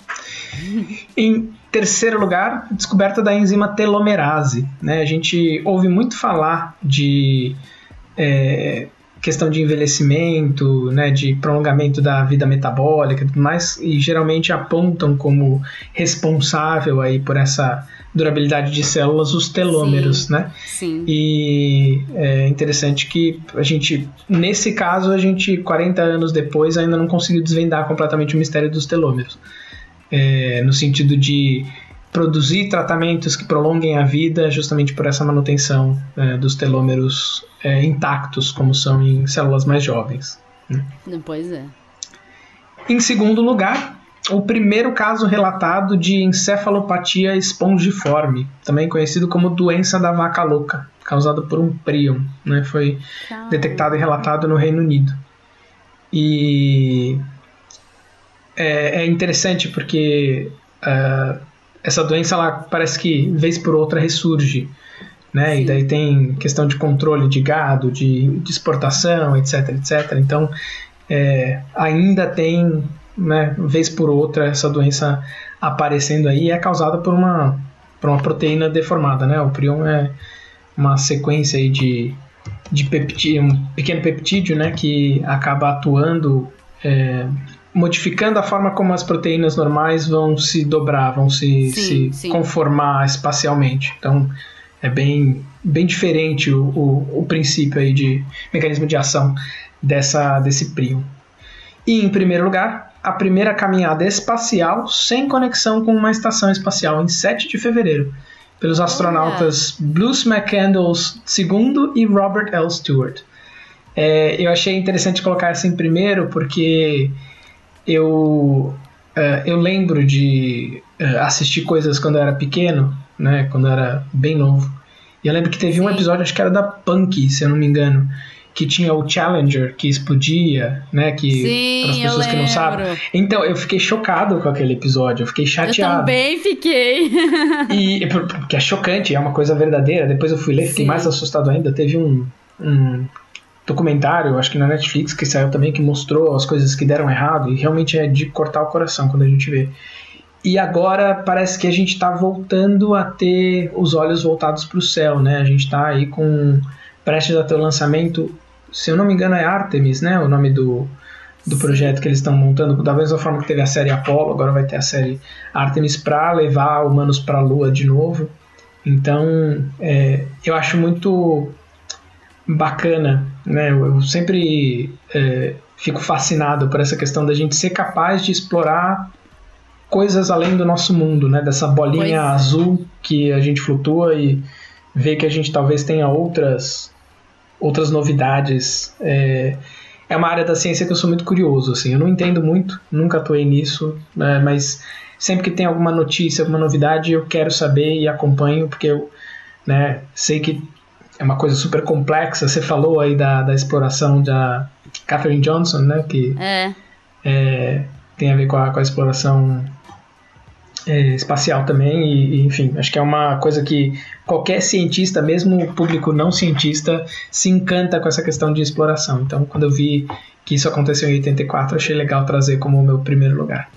em terceiro lugar, descoberta da enzima telomerase. Né? A gente ouve muito falar de é, questão de envelhecimento, né, de prolongamento da vida metabólica e tudo mais, e geralmente apontam como responsável aí por essa durabilidade de células os telômeros, sim, né? Sim. E é interessante que a gente, nesse caso, a gente, 40 anos depois, ainda não conseguiu desvendar completamente o mistério dos telômeros. É, no sentido de produzir tratamentos que prolonguem a vida justamente por essa manutenção é, dos telômeros é, intactos, como são em células mais jovens. Né? Pois é. Em segundo lugar, o primeiro caso relatado de encefalopatia espongiforme, também conhecido como doença da vaca louca, causada por um prion, né? foi detectado e relatado no Reino Unido. E é, é interessante porque uh, essa doença ela parece que vez por outra ressurge, né? E daí tem questão de controle de gado, de, de exportação, etc, etc. Então é, ainda tem, né, vez por outra essa doença aparecendo aí é causada por uma por uma proteína deformada, né? O prion é uma sequência aí de de peptídeo, um pequeno peptídeo, né, que acaba atuando é, modificando a forma como as proteínas normais vão se dobrar, vão se, sim, se sim. conformar espacialmente. Então é bem, bem diferente o, o, o, princípio aí de mecanismo de ação dessa, desse prion. E em primeiro lugar, a primeira caminhada espacial sem conexão com uma estação espacial em 7 de fevereiro, pelos astronautas Bruce McCandles II e Robert L. Stewart. É, eu achei interessante colocar essa em primeiro porque eu, uh, eu lembro de uh, assistir coisas quando eu era pequeno, né? Quando eu era bem novo. E eu lembro que teve um episódio, acho que era da Punk, se eu não me engano, que tinha o Challenger que explodia, né? Que para as pessoas que não sabem. Então, eu fiquei chocado com aquele episódio, eu fiquei chateado. Eu também fiquei. e porque é chocante, é uma coisa verdadeira. Depois eu fui ler, fiquei Sim. mais assustado ainda. Teve um, um documentário, acho que na Netflix, que saiu também, que mostrou as coisas que deram errado, e realmente é de cortar o coração quando a gente vê. E agora parece que a gente está voltando a ter os olhos voltados para o céu, né? A gente está aí com prestes a ter o lançamento, se eu não me engano é Artemis, né? O nome do, do projeto que eles estão montando, da mesma forma que teve a série Apollo, agora vai ter a série Artemis para levar humanos para a Lua de novo. Então, é, eu acho muito bacana, né? Eu sempre é, fico fascinado por essa questão da gente ser capaz de explorar coisas além do nosso mundo, né? Dessa bolinha pois. azul que a gente flutua e vê que a gente talvez tenha outras outras novidades. É, é uma área da ciência que eu sou muito curioso, assim. Eu não entendo muito, nunca atuei nisso, né? mas sempre que tem alguma notícia, alguma novidade, eu quero saber e acompanho, porque eu né, sei que é uma coisa super complexa. Você falou aí da, da exploração da Catherine Johnson, né? Que é. É, tem a ver com a, com a exploração é, espacial também. E, e, enfim, acho que é uma coisa que qualquer cientista, mesmo o público não cientista, se encanta com essa questão de exploração. Então, quando eu vi que isso aconteceu em 84, achei legal trazer como o meu primeiro lugar.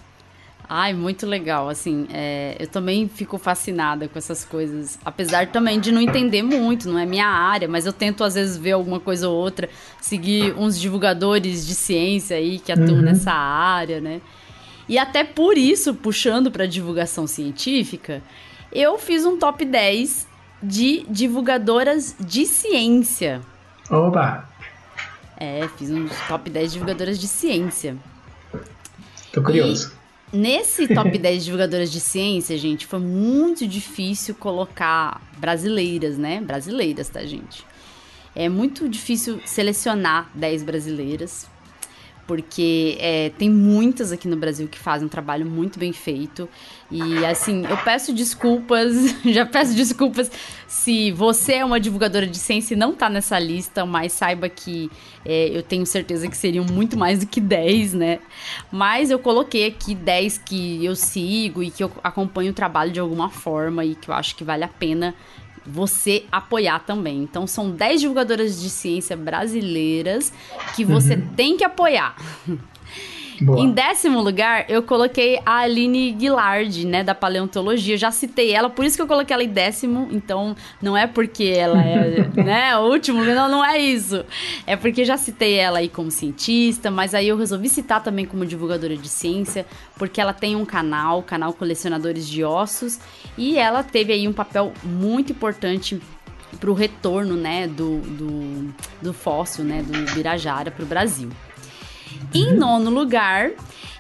Ai, muito legal, assim, é, eu também fico fascinada com essas coisas, apesar também de não entender muito, não é minha área, mas eu tento às vezes ver alguma coisa ou outra, seguir uns divulgadores de ciência aí que atuam uhum. nessa área, né? E até por isso, puxando para divulgação científica, eu fiz um top 10 de divulgadoras de ciência. Oba! É, fiz um top 10 divulgadoras de ciência. Tô curioso. E nesse top 10 divulgadoras de ciência, gente, foi muito difícil colocar brasileiras, né? Brasileiras, tá, gente? É muito difícil selecionar 10 brasileiras porque é, tem muitas aqui no Brasil que fazem um trabalho muito bem feito. E assim, eu peço desculpas, já peço desculpas se você é uma divulgadora de ciência e não tá nessa lista, mas saiba que é, eu tenho certeza que seriam muito mais do que 10, né? Mas eu coloquei aqui 10 que eu sigo e que eu acompanho o trabalho de alguma forma e que eu acho que vale a pena você apoiar também. Então são 10 divulgadoras de ciência brasileiras que você uhum. tem que apoiar. Boa. Em décimo lugar, eu coloquei a Aline Guilard, né, da paleontologia. Eu já citei ela, por isso que eu coloquei ela em décimo. Então, não é porque ela é, né, o último, não, não é isso. É porque já citei ela aí como cientista, mas aí eu resolvi citar também como divulgadora de ciência, porque ela tem um canal, canal Colecionadores de Ossos, e ela teve aí um papel muito importante para o retorno, né, do, do, do fóssil, né, do Birajara para o Brasil. Em nono lugar,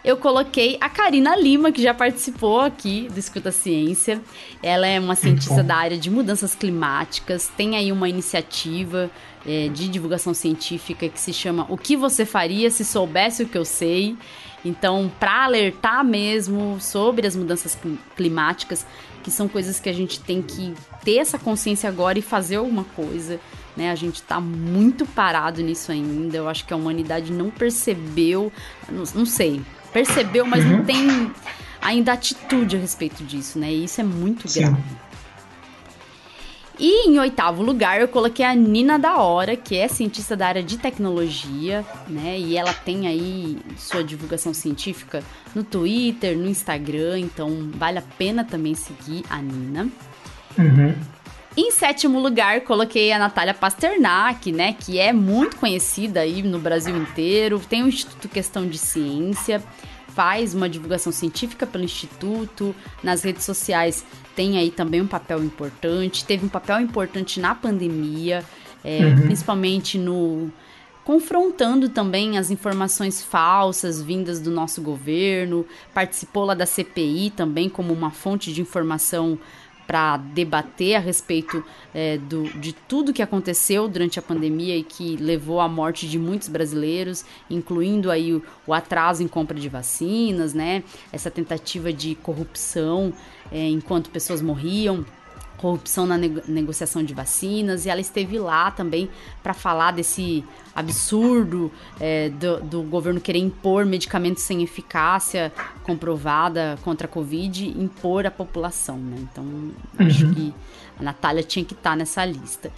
eu coloquei a Karina Lima, que já participou aqui do Escuta Ciência. Ela é uma cientista da área de mudanças climáticas, tem aí uma iniciativa é, de divulgação científica que se chama O que você faria se soubesse o que eu sei? Então, para alertar mesmo sobre as mudanças climáticas, que são coisas que a gente tem que ter essa consciência agora e fazer alguma coisa né? A gente está muito parado nisso ainda. Eu acho que a humanidade não percebeu, não, não sei, percebeu, mas uhum. não tem ainda atitude a respeito disso, né? E isso é muito Sim. grave. E em oitavo lugar eu coloquei a Nina da Hora, que é cientista da área de tecnologia, né? E ela tem aí sua divulgação científica no Twitter, no Instagram, então vale a pena também seguir a Nina. Uhum. Em sétimo lugar, coloquei a Natália Pasternak, né, que é muito conhecida aí no Brasil inteiro, tem o Instituto Questão de Ciência, faz uma divulgação científica pelo Instituto, nas redes sociais tem aí também um papel importante, teve um papel importante na pandemia, é, uhum. principalmente no confrontando também as informações falsas vindas do nosso governo, participou lá da CPI também como uma fonte de informação para debater a respeito é, do, de tudo que aconteceu durante a pandemia e que levou à morte de muitos brasileiros, incluindo aí o, o atraso em compra de vacinas, né? Essa tentativa de corrupção é, enquanto pessoas morriam corrupção na nego negociação de vacinas e ela esteve lá também para falar desse absurdo é, do, do, governo querer impor medicamentos sem eficácia comprovada contra a Covid e impor à população, né? Então, uhum. acho que a Natália tinha que estar tá nessa lista.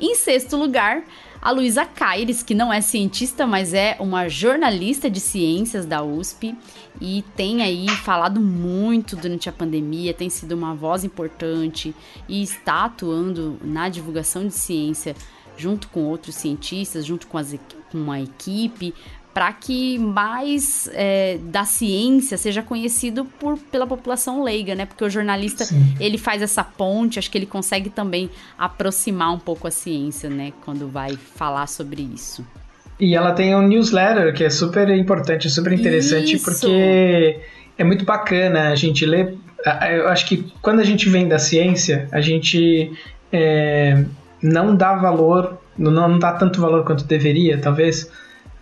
Em sexto lugar, a Luísa Caires, que não é cientista, mas é uma jornalista de ciências da USP e tem aí falado muito durante a pandemia, tem sido uma voz importante e está atuando na divulgação de ciência junto com outros cientistas, junto com, as, com a equipe, para que mais é, da ciência seja conhecido por, pela população leiga, né? Porque o jornalista Sim. ele faz essa ponte, acho que ele consegue também aproximar um pouco a ciência, né? Quando vai falar sobre isso. E ela tem um newsletter que é super importante, super interessante, isso. porque é muito bacana a gente ler. Eu acho que quando a gente vem da ciência, a gente é, não dá valor, não, dá tanto valor quanto deveria, talvez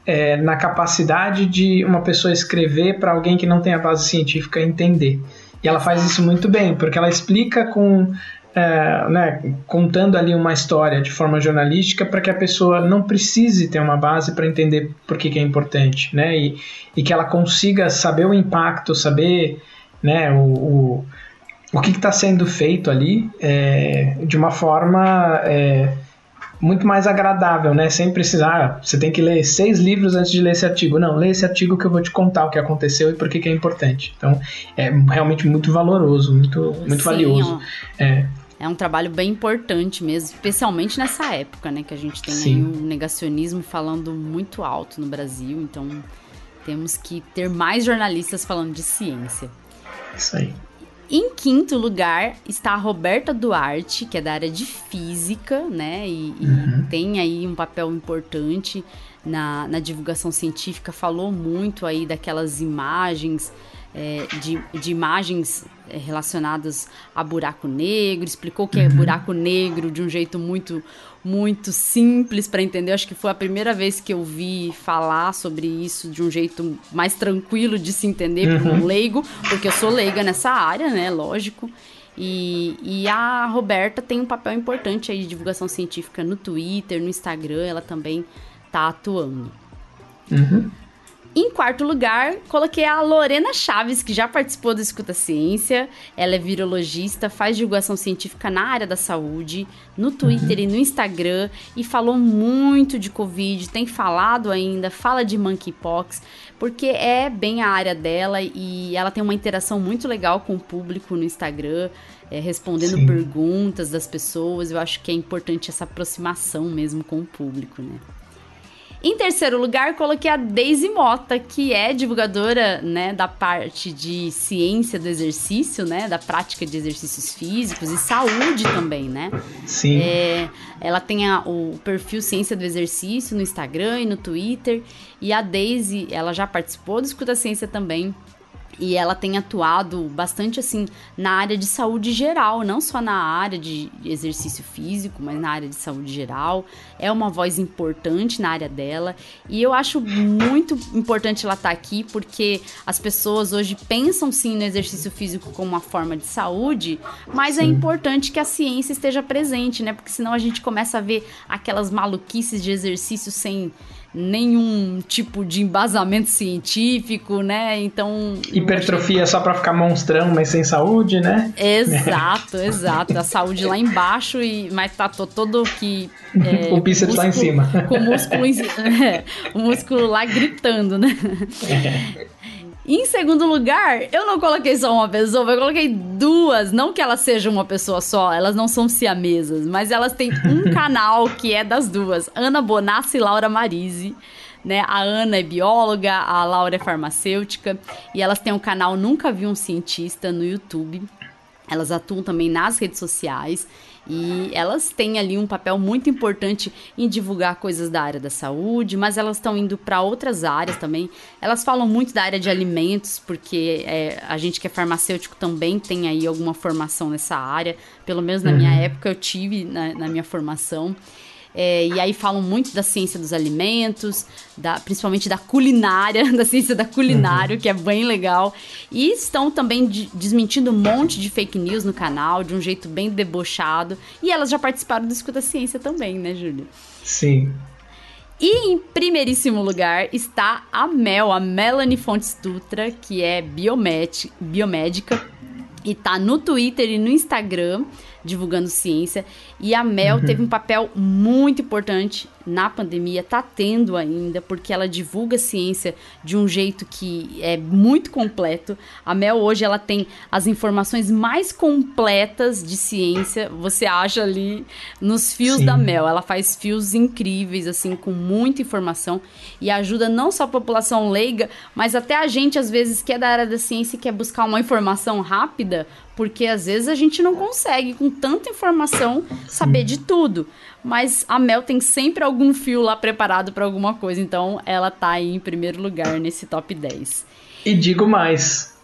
é, na capacidade de uma pessoa escrever para alguém que não tem a base científica entender. E ela faz isso muito bem, porque ela explica com. É, né, contando ali uma história de forma jornalística para que a pessoa não precise ter uma base para entender por que, que, é importante, né, e, e, que ela consiga saber o impacto, saber né, o, o, o que está sendo feito ali é, de uma forma é, muito mais agradável, né? Sem precisar, ah, você tem que ler seis livros antes de ler esse artigo. Não, lê esse artigo que eu vou te contar o que aconteceu e por que, que é importante. Então, é realmente muito valoroso, muito, muito Sim, valioso. É. É um trabalho bem importante mesmo, especialmente nessa época, né? Que a gente tem Sim. aí um negacionismo falando muito alto no Brasil, então temos que ter mais jornalistas falando de ciência. Isso aí. Em quinto lugar está a Roberta Duarte, que é da área de física, né? E, uhum. e tem aí um papel importante na, na, divulgação científica. Falou muito aí daquelas imagens, é, de, de, imagens é, relacionadas a buraco negro, explicou o que é uhum. buraco negro de um jeito muito muito simples para entender. Acho que foi a primeira vez que eu vi falar sobre isso de um jeito mais tranquilo de se entender uhum. para um leigo, porque eu sou leiga nessa área, né? Lógico. E, e a Roberta tem um papel importante aí de divulgação científica no Twitter, no Instagram, ela também tá atuando. Uhum. Em quarto lugar, coloquei a Lorena Chaves, que já participou do Escuta Ciência. Ela é virologista, faz divulgação científica na área da saúde, no Twitter uhum. e no Instagram, e falou muito de Covid, tem falado ainda, fala de monkeypox, porque é bem a área dela e ela tem uma interação muito legal com o público no Instagram. É, respondendo Sim. perguntas das pessoas, eu acho que é importante essa aproximação mesmo com o público, né? Em terceiro lugar, coloquei a Daisy Mota, que é divulgadora, né, da parte de ciência do exercício, né, da prática de exercícios físicos e saúde também, né? Sim. É, ela tem a, o perfil Ciência do Exercício no Instagram e no Twitter, e a Daisy, ela já participou do Escuta Ciência também, e ela tem atuado bastante assim na área de saúde geral, não só na área de exercício físico, mas na área de saúde geral. É uma voz importante na área dela e eu acho muito importante ela estar tá aqui porque as pessoas hoje pensam sim no exercício físico como uma forma de saúde, mas é sim. é importante que a ciência esteja presente, né? Porque senão a gente começa a ver aquelas maluquices de exercício sem nenhum tipo de embasamento científico, né? Então. Hipertrofia achei... só para ficar monstrão, mas sem saúde, né? Exato, exato. A saúde lá embaixo, e mas tá todo que. É, o bíceps músculo, lá em cima. Com o músculo, em, é, o músculo lá gritando, né? Em segundo lugar, eu não coloquei só uma pessoa, eu coloquei duas. Não que elas sejam uma pessoa só, elas não são siamesas, mas elas têm um canal que é das duas: Ana Bonassi e Laura Marise. Né? A Ana é bióloga, a Laura é farmacêutica e elas têm um canal Nunca Vi um Cientista no YouTube. Elas atuam também nas redes sociais e elas têm ali um papel muito importante em divulgar coisas da área da saúde, mas elas estão indo para outras áreas também. Elas falam muito da área de alimentos, porque é, a gente que é farmacêutico também tem aí alguma formação nessa área. Pelo menos na uhum. minha época eu tive na, na minha formação. É, e aí falam muito da ciência dos alimentos, da, principalmente da culinária, da ciência da culinária, uhum. que é bem legal. E estão também de, desmentindo um monte de fake news no canal, de um jeito bem debochado. E elas já participaram do Escuta Ciência também, né, Júlia? Sim. E em primeiríssimo lugar está a Mel, a Melanie Fontes Dutra, que é biomédica e tá no Twitter e no Instagram divulgando ciência. E a Mel uhum. teve um papel muito importante na pandemia, tá tendo ainda, porque ela divulga ciência de um jeito que é muito completo. A Mel hoje ela tem as informações mais completas de ciência, você acha ali nos fios Sim. da Mel. Ela faz fios incríveis assim com muita informação e ajuda não só a população leiga, mas até a gente às vezes que é da área da ciência e quer buscar uma informação rápida, porque às vezes a gente não consegue com tanta informação saber de tudo. Mas a Mel tem sempre algum fio lá preparado para alguma coisa, então ela tá aí em primeiro lugar nesse top 10. E digo mais,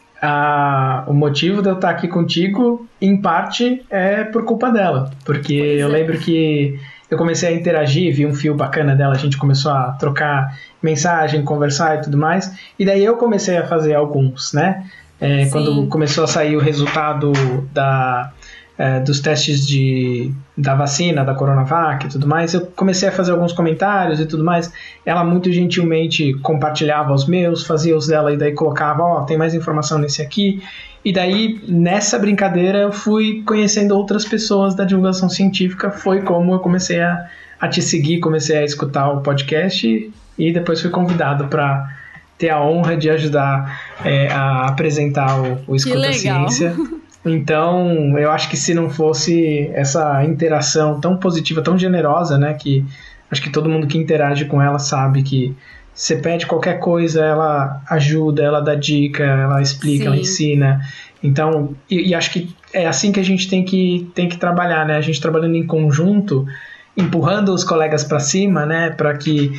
o motivo de eu estar aqui contigo, em parte, é por culpa dela. Porque pois eu é. lembro que eu comecei a interagir, vi um fio bacana dela, a gente começou a trocar mensagem, conversar e tudo mais. E daí eu comecei a fazer alguns, né? É, quando começou a sair o resultado da, é, dos testes de, da vacina, da Coronavac e tudo mais, eu comecei a fazer alguns comentários e tudo mais. Ela muito gentilmente compartilhava os meus, fazia os dela e daí colocava, ó, oh, tem mais informação nesse aqui. E daí, nessa brincadeira, eu fui conhecendo outras pessoas da divulgação científica. Foi como eu comecei a, a te seguir, comecei a escutar o podcast e, e depois fui convidado para ter a honra de ajudar é, a apresentar o, o Escuta Ciência. Então, eu acho que se não fosse essa interação tão positiva, tão generosa, né, que acho que todo mundo que interage com ela sabe que você pede qualquer coisa, ela ajuda, ela dá dica, ela explica, Sim. ela ensina. Então, e, e, acho que é assim que a gente tem que, tem que trabalhar, né? A gente trabalhando em conjunto, empurrando os colegas para cima, né, para que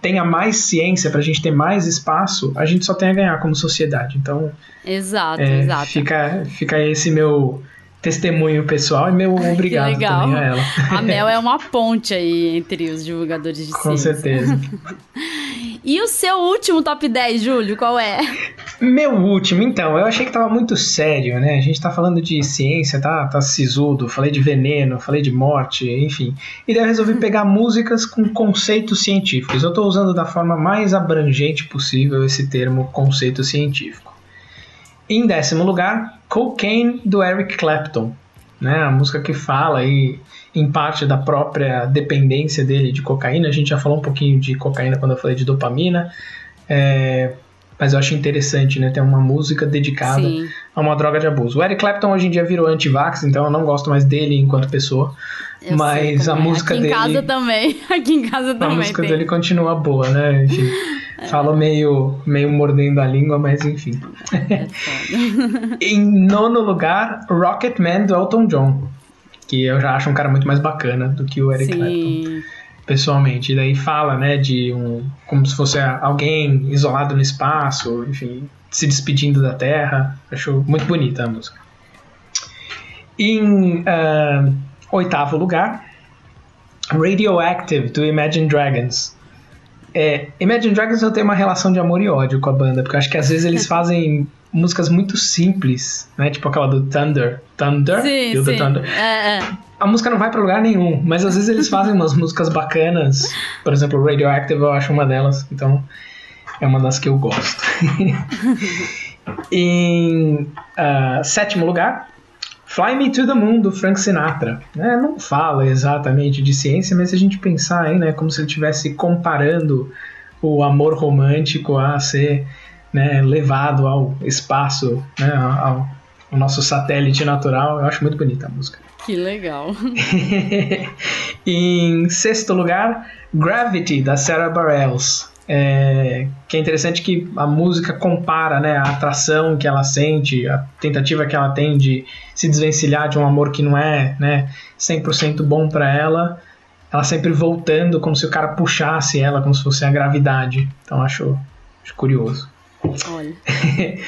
tenha mais ciência, para a gente ter mais espaço, a gente só tem a ganhar como sociedade. Então, exato, é, exato. Fica, fica esse meu testemunho pessoal e meu obrigado também a ela. A Mel é uma ponte aí entre os divulgadores de Com ciência. Com certeza. e o seu último top 10, Júlio, qual é? Meu último, então, eu achei que tava muito sério, né? A gente tá falando de ciência, tá, tá sisudo, falei de veneno, falei de morte, enfim. E daí eu resolvi pegar músicas com conceitos científicos. Eu tô usando da forma mais abrangente possível esse termo conceito científico. Em décimo lugar, Cocaine do Eric Clapton, né? A música que fala aí em parte da própria dependência dele de cocaína. A gente já falou um pouquinho de cocaína quando eu falei de dopamina. É, mas eu acho interessante, né? Ter uma música dedicada Sim. a uma droga de abuso. O Eric Clapton hoje em dia virou anti-vax, então eu não gosto mais dele enquanto pessoa. Eu mas a é. música Aqui dele. Aqui em casa também. Aqui em casa também. A música tem. dele continua boa, né? Enfim. É. Fala meio, meio mordendo a língua, mas enfim. É em nono lugar, Rocket Man do Elton John. Que eu já acho um cara muito mais bacana do que o Eric Sim. Clapton pessoalmente. E daí fala, né, de um. como se fosse alguém isolado no espaço, enfim, se despedindo da Terra. Acho muito bonita a música. Em uh, oitavo lugar, Radioactive, do Imagine Dragons. É, Imagine Dragons eu tenho uma relação de amor e ódio com a banda, porque eu acho que às vezes eles fazem músicas muito simples, né? Tipo aquela do Thunder. Thunder? Sim, sim. Thunder. É, é a música não vai para lugar nenhum, mas às vezes eles fazem umas músicas bacanas. Por exemplo, Radioactive eu acho uma delas, então é uma das que eu gosto. em uh, sétimo lugar, Fly Me to the Moon do Frank Sinatra. É, não fala exatamente de ciência, mas se a gente pensar aí, né, como se ele estivesse comparando o amor romântico a ser né, levado ao espaço, né, ao, ao nosso satélite natural, eu acho muito bonita a música. Que legal. em sexto lugar, Gravity, da Sarah Bareilles. É, que é interessante que a música compara né, a atração que ela sente, a tentativa que ela tem de se desvencilhar de um amor que não é né, 100% bom para ela, ela sempre voltando como se o cara puxasse ela, como se fosse a gravidade. Então acho, acho curioso. Olha.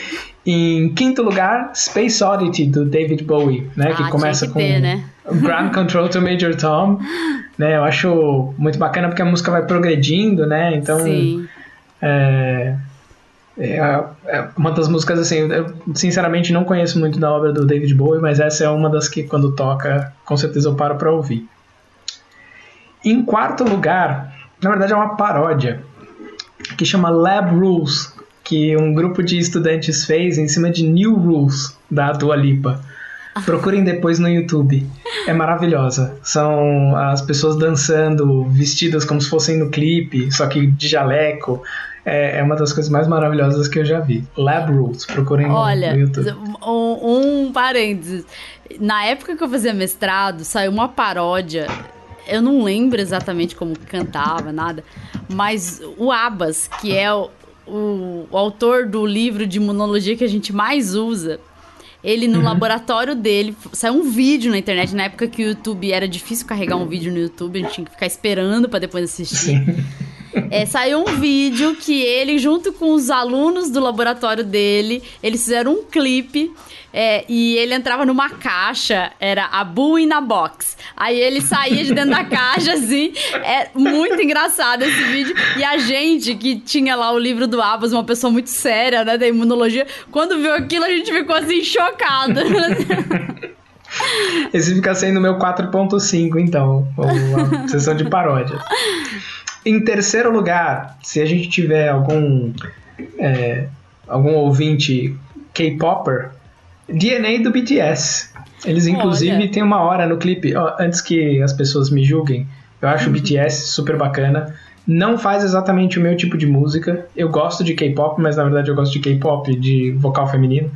Em quinto lugar, Space Oddity, do David Bowie, né? Ah, que começa que com ter, né? Ground Control to Major Tom. Né, eu acho muito bacana porque a música vai progredindo, né? Então. Sim. É, é, é uma das músicas, assim, eu sinceramente não conheço muito da obra do David Bowie, mas essa é uma das que quando toca, com certeza eu paro pra ouvir. Em quarto lugar, na verdade é uma paródia, que chama Lab Rules, que um grupo de estudantes fez em cima de New Rules da Dua Lipa. Procurem depois no YouTube. É maravilhosa. São as pessoas dançando, vestidas como se fossem no clipe, só que de jaleco. É, é uma das coisas mais maravilhosas que eu já vi. Lab Rules, procurem Olha, no YouTube. Um, um parênteses. Na época que eu fazia mestrado, saiu uma paródia eu não lembro exatamente como cantava, nada, mas o Abas, que é o, o, o autor do livro de imunologia que a gente mais usa, ele no uhum. laboratório dele, saiu um vídeo na internet, na época que o YouTube era difícil carregar um vídeo no YouTube, a gente tinha que ficar esperando para depois assistir. Sim. É, saiu um vídeo que ele, junto com os alunos do laboratório dele, eles fizeram um clipe é, e ele entrava numa caixa, era a Boo in a Box. Aí ele saía de dentro da caixa, assim. É muito engraçado esse vídeo. E a gente, que tinha lá o livro do Abas, uma pessoa muito séria, né, da imunologia, quando viu aquilo, a gente ficou assim, chocada. Esse fica sendo meu 4.5, então, a sessão de paródia. Em terceiro lugar, se a gente tiver algum é, algum ouvinte K-popper, DNA do BTS. Eles inclusive Olha. tem uma hora no clipe, ó, antes que as pessoas me julguem, eu acho o BTS super bacana. Não faz exatamente o meu tipo de música. Eu gosto de K-pop, mas na verdade eu gosto de K-pop de vocal feminino.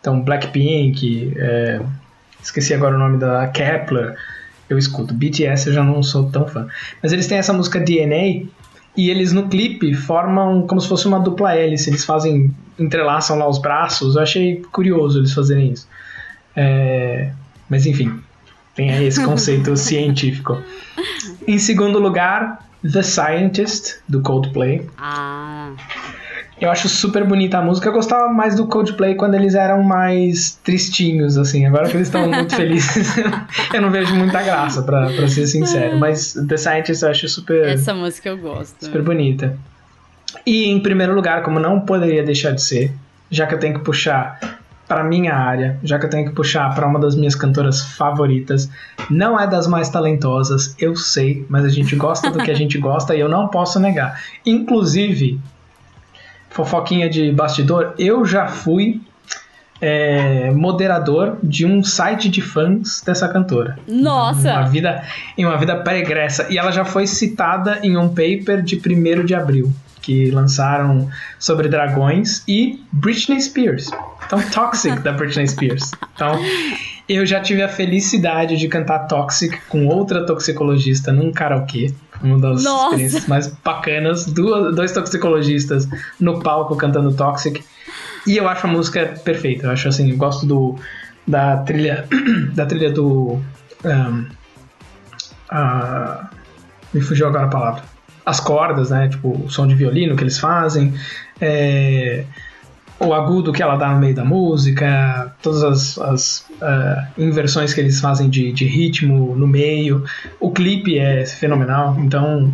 Então Blackpink, é, esqueci agora o nome da Kepler. Eu escuto. BTS eu já não sou tão fã. Mas eles têm essa música DNA e eles no clipe formam como se fosse uma dupla hélice. Eles fazem, entrelaçam lá os braços. Eu achei curioso eles fazerem isso. É, mas enfim, tem aí esse conceito científico. Em segundo lugar, The Scientist, do Coldplay. Ah. Eu acho super bonita a música. Eu gostava mais do Coldplay quando eles eram mais tristinhos, assim. Agora que eles estão muito felizes, eu não vejo muita graça, pra, pra ser sincero. Mas The Scientist eu acho super. Essa música eu gosto. Super bonita. E em primeiro lugar, como não poderia deixar de ser, já que eu tenho que puxar para minha área, já que eu tenho que puxar para uma das minhas cantoras favoritas. Não é das mais talentosas, eu sei, mas a gente gosta do que a gente gosta e eu não posso negar. Inclusive, fofoquinha de bastidor, eu já fui é, moderador de um site de fãs dessa cantora. Nossa! Em uma vida, em uma vida pregressa. E ela já foi citada em um paper de 1 de abril que lançaram sobre dragões e Britney Spears. Então, Toxic da Britney Spears. Então, eu já tive a felicidade de cantar Toxic com outra toxicologista num karaokê. Uma das Nossa. experiências mais bacanas. Duas, dois toxicologistas no palco cantando Toxic. E eu acho a música perfeita. Eu acho assim, eu gosto do da trilha da trilha do um, uh, me fugiu agora a palavra as cordas, né? Tipo, o som de violino que eles fazem, é, o agudo que ela dá no meio da música, todas as, as uh, inversões que eles fazem de, de, ritmo no meio. O clipe é fenomenal, então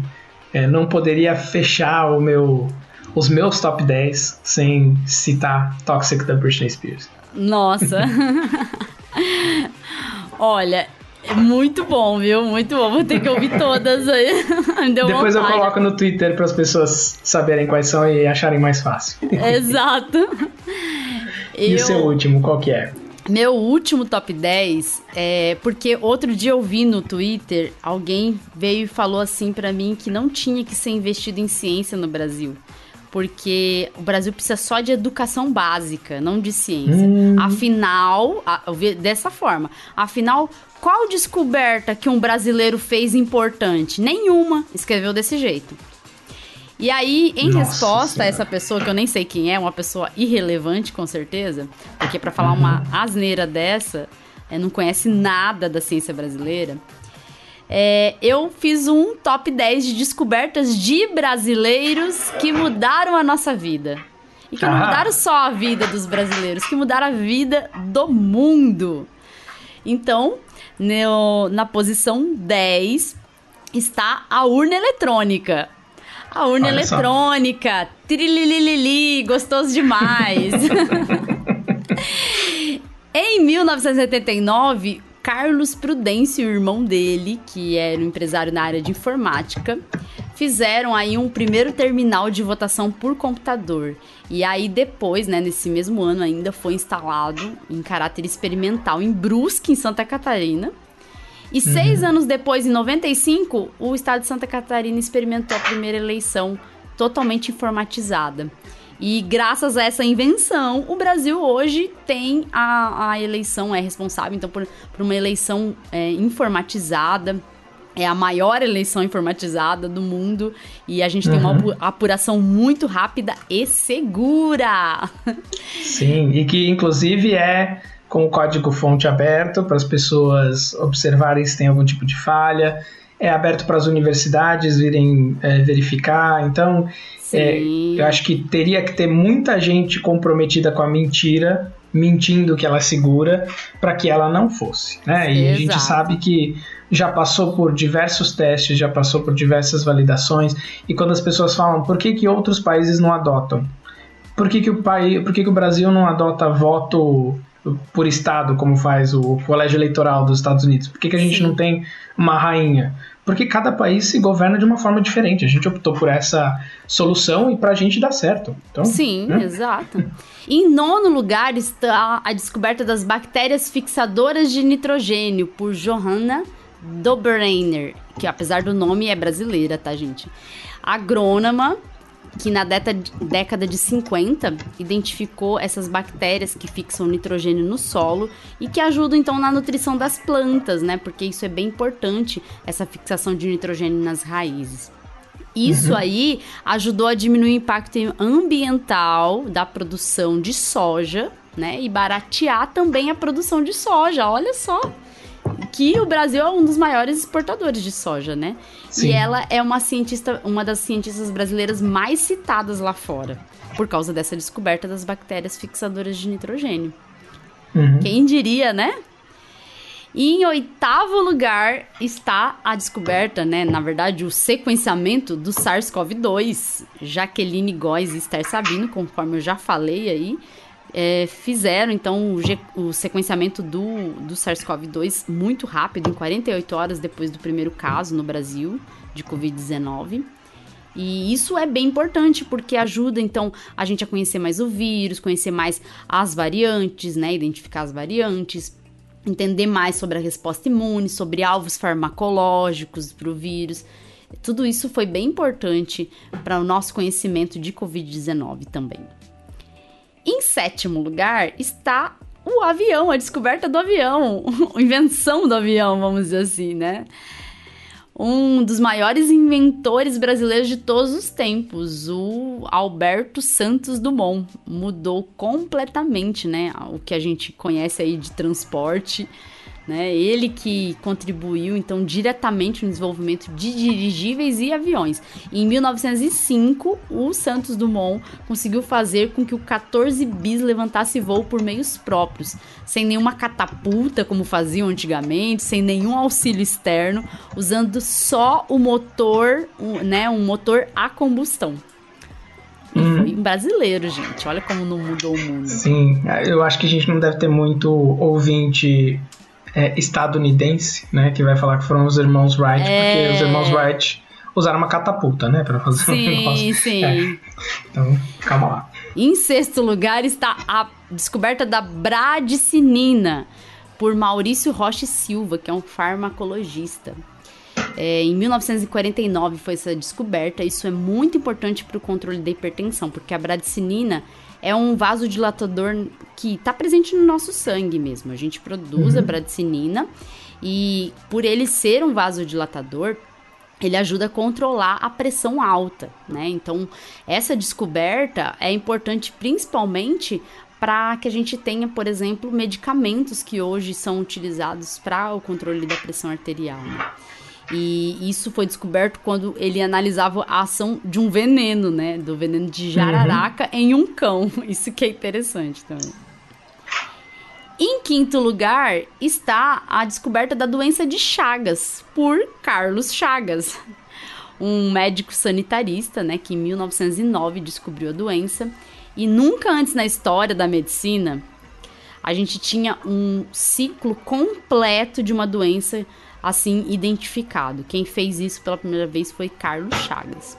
é, não poderia fechar o meu, os meus top 10 sem citar Toxic da Britney Spears. Nossa! Olha, muito bom, viu? Muito bom. Vou ter que ouvir todas aí. Depois vontade. eu coloco no Twitter para as pessoas saberem quais são e acharem mais fácil. Exato. E eu... o seu último, qual que é? Meu último top 10 é porque outro dia eu vi no Twitter, alguém veio e falou assim para mim que não tinha que ser investido em ciência no Brasil porque o Brasil precisa só de educação básica, não de ciência. Hum. Afinal, a, dessa forma, afinal, qual descoberta que um brasileiro fez importante? Nenhuma, escreveu desse jeito. E aí, em Nossa resposta senhora. a essa pessoa, que eu nem sei quem é, uma pessoa irrelevante com certeza, porque para falar uhum. uma asneira dessa, é, não conhece nada da ciência brasileira, é, eu fiz um top 10 de descobertas de brasileiros que mudaram a nossa vida. E que ah. não mudaram só a vida dos brasileiros, que mudaram a vida do mundo. Então, no, na posição 10 está a urna eletrônica. A urna Olha eletrônica, trililili, gostoso demais. em 1979, Carlos Prudêncio, o irmão dele, que era um empresário na área de informática, fizeram aí um primeiro terminal de votação por computador. E aí depois, né, nesse mesmo ano ainda foi instalado em caráter experimental em Brusque, em Santa Catarina. E uhum. seis anos depois, em 95, o estado de Santa Catarina experimentou a primeira eleição totalmente informatizada. E graças a essa invenção, o Brasil hoje tem a, a eleição, é responsável então por, por uma eleição é, informatizada. É a maior eleição informatizada do mundo e a gente uhum. tem uma uhum. apuração muito rápida e segura. Sim, e que inclusive é com o código fonte aberto para as pessoas observarem se tem algum tipo de falha. É aberto para as universidades virem é, verificar. Então, é, eu acho que teria que ter muita gente comprometida com a mentira, mentindo que ela segura, para que ela não fosse. Né? E Exato. a gente sabe que já passou por diversos testes, já passou por diversas validações, e quando as pessoas falam por que, que outros países não adotam? Por que, que, o, país, por que, que o Brasil não adota voto por estado, como faz o colégio eleitoral dos Estados Unidos? Por que, que a gente Sim. não tem uma rainha? Porque cada país se governa de uma forma diferente. A gente optou por essa solução e pra gente dá certo. Então, Sim, né? exato. Em nono lugar está a descoberta das bactérias fixadoras de nitrogênio por Johanna Dobreiner, que apesar do nome é brasileira, tá, gente? Agrônoma que na década de 50 identificou essas bactérias que fixam nitrogênio no solo e que ajudam então na nutrição das plantas, né? Porque isso é bem importante, essa fixação de nitrogênio nas raízes. Isso uhum. aí ajudou a diminuir o impacto ambiental da produção de soja, né? E baratear também a produção de soja. Olha só que o Brasil é um dos maiores exportadores de soja, né? Sim. E ela é uma cientista, uma das cientistas brasileiras mais citadas lá fora, por causa dessa descoberta das bactérias fixadoras de nitrogênio. Uhum. Quem diria, né? E em oitavo lugar está a descoberta, né? Na verdade, o sequenciamento do SARS-CoV-2. Jaqueline Góes e Esther Sabino, conforme eu já falei aí, é, fizeram então o, o, sequenciamento do, do SARS-CoV-2 muito rápido, em 48 horas depois do primeiro caso no Brasil de Covid-19. E isso é bem importante porque ajuda então a gente a conhecer mais o vírus, conhecer mais as variantes, né, identificar as variantes, entender mais sobre a resposta imune, sobre alvos farmacológicos para o vírus. Tudo isso foi bem importante para o nosso conhecimento de Covid-19 também. Em sétimo lugar está o avião, a descoberta do avião, invenção do avião, vamos dizer assim, né? Um dos maiores inventores brasileiros de todos os tempos, o Alberto Santos Dumont, mudou completamente, né, o que a gente conhece aí de transporte né? Ele que contribuiu então diretamente no desenvolvimento de dirigíveis e aviões. Em 1905, o Santos Dumont conseguiu fazer com que o 14 bis levantasse voo por meios próprios, sem nenhuma catapulta como faziam antigamente, sem nenhum auxílio externo, usando só o motor, né, um motor a combustão. Uhum. brasileiro, gente. Olha como não mudou o mundo. Sim, eu acho que a gente não deve ter muito ouvinte é, estadunidense, né, que vai falar que foram os irmãos Wright, é... porque os irmãos Wright usaram uma catapulta, né, para fazer sim, um negócio. Sim, é. Então, calma lá. Em sexto lugar está a descoberta da bradicinina por Maurício Rocha Silva, que é um farmacologista. É, em 1949 foi essa descoberta. Isso é muito importante para o controle da hipertensão, porque a bradicinina é um vasodilatador que está presente no nosso sangue mesmo. A gente produz uhum. a bradicinina e por ele ser um vasodilatador, ele ajuda a controlar a pressão alta, né? Então, essa descoberta é importante principalmente para que a gente tenha, por exemplo, medicamentos que hoje são utilizados para o controle da pressão arterial. Né? E isso foi descoberto quando ele analisava a ação de um veneno, né? Do veneno de jararaca uhum. em um cão. Isso que é interessante também. Em quinto lugar está a descoberta da doença de Chagas por Carlos Chagas, um médico sanitarista, né, que em 1909 descobriu a doença e nunca antes na história da medicina a gente tinha um ciclo completo de uma doença assim identificado. Quem fez isso pela primeira vez foi Carlos Chagas.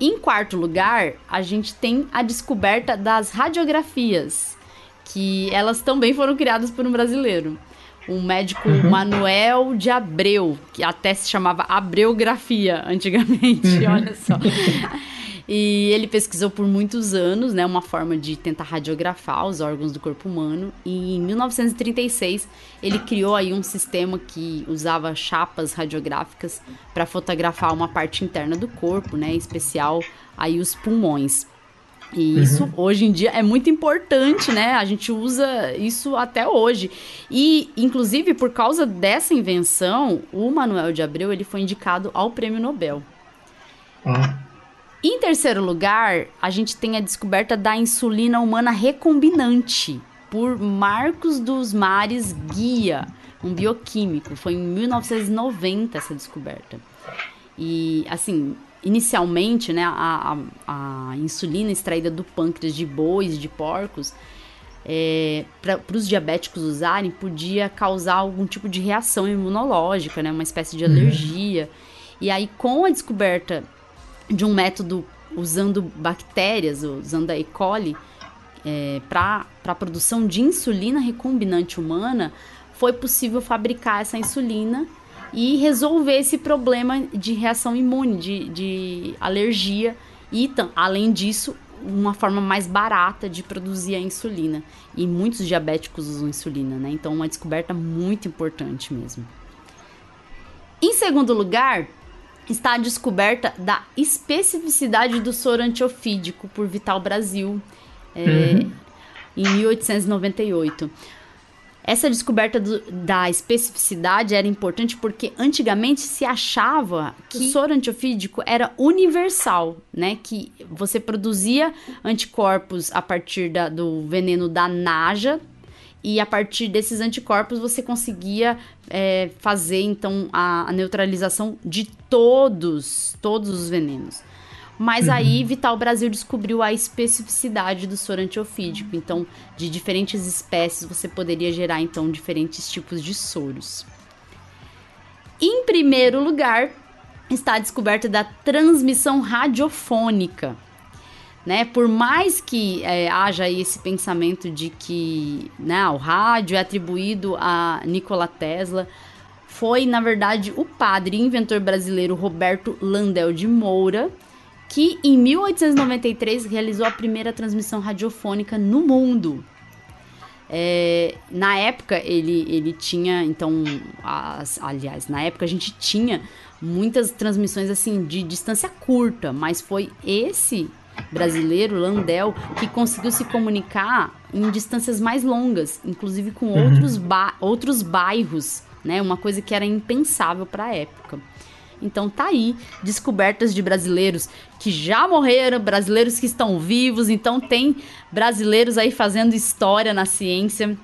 Em quarto lugar, a gente tem a descoberta das radiografias, que elas também foram criadas por um brasileiro. Um médico uhum. Manuel de Abreu, que até se chamava Abreografia antigamente, olha só. E ele pesquisou por muitos anos, né, uma forma de tentar radiografar os órgãos do corpo humano. E em 1936 ele criou aí um sistema que usava chapas radiográficas para fotografar uma parte interna do corpo, né, em especial aí os pulmões. E uhum. isso hoje em dia é muito importante, né? A gente usa isso até hoje. E, inclusive, por causa dessa invenção, o Manuel de Abreu ele foi indicado ao Prêmio Nobel. Uhum. Em terceiro lugar, a gente tem a descoberta da insulina humana recombinante por Marcos dos Mares Guia, um bioquímico. Foi em 1990 essa descoberta. E, assim, inicialmente, né, a, a, a insulina extraída do pâncreas de bois, de porcos, é, para os diabéticos usarem, podia causar algum tipo de reação imunológica, né? Uma espécie de alergia. Uhum. E aí, com a descoberta de um método usando bactérias, usando a E. coli, é, para a produção de insulina recombinante humana, foi possível fabricar essa insulina e resolver esse problema de reação imune, de, de alergia. E, além disso, uma forma mais barata de produzir a insulina. E muitos diabéticos usam insulina, né? Então, uma descoberta muito importante mesmo. Em segundo lugar, está a descoberta da especificidade do soro antiofídico por Vital Brasil é, uhum. em 1898. Essa descoberta do, da especificidade era importante porque antigamente se achava que o soro antiofídico era universal, né? Que você produzia anticorpos a partir da, do veneno da naja e a partir desses anticorpos você conseguia é, fazer então a, a, neutralização de todos, todos os venenos. Mas uhum. aí Vital Brasil descobriu a especificidade do soro antiofídico. Então, de diferentes espécies você poderia gerar então diferentes tipos de soros. Em primeiro lugar, está a descoberta da transmissão radiofônica. Né? Por mais que é, haja esse pensamento de que né, o rádio é atribuído a Nikola Tesla, foi na verdade o padre e inventor brasileiro Roberto Landel de Moura que em 1893 realizou a primeira transmissão radiofônica no mundo. É, na época ele, ele tinha, então, as, aliás, na época a gente tinha muitas transmissões assim de distância curta, mas foi esse brasileiro, Landel, que conseguiu se comunicar em distâncias mais longas, inclusive com uhum. outros, ba outros bairros, né? Uma coisa que era impensável para a época. Então tá aí, descobertas de brasileiros que já morreram, brasileiros que estão vivos, então tem brasileiros aí fazendo história na ciência.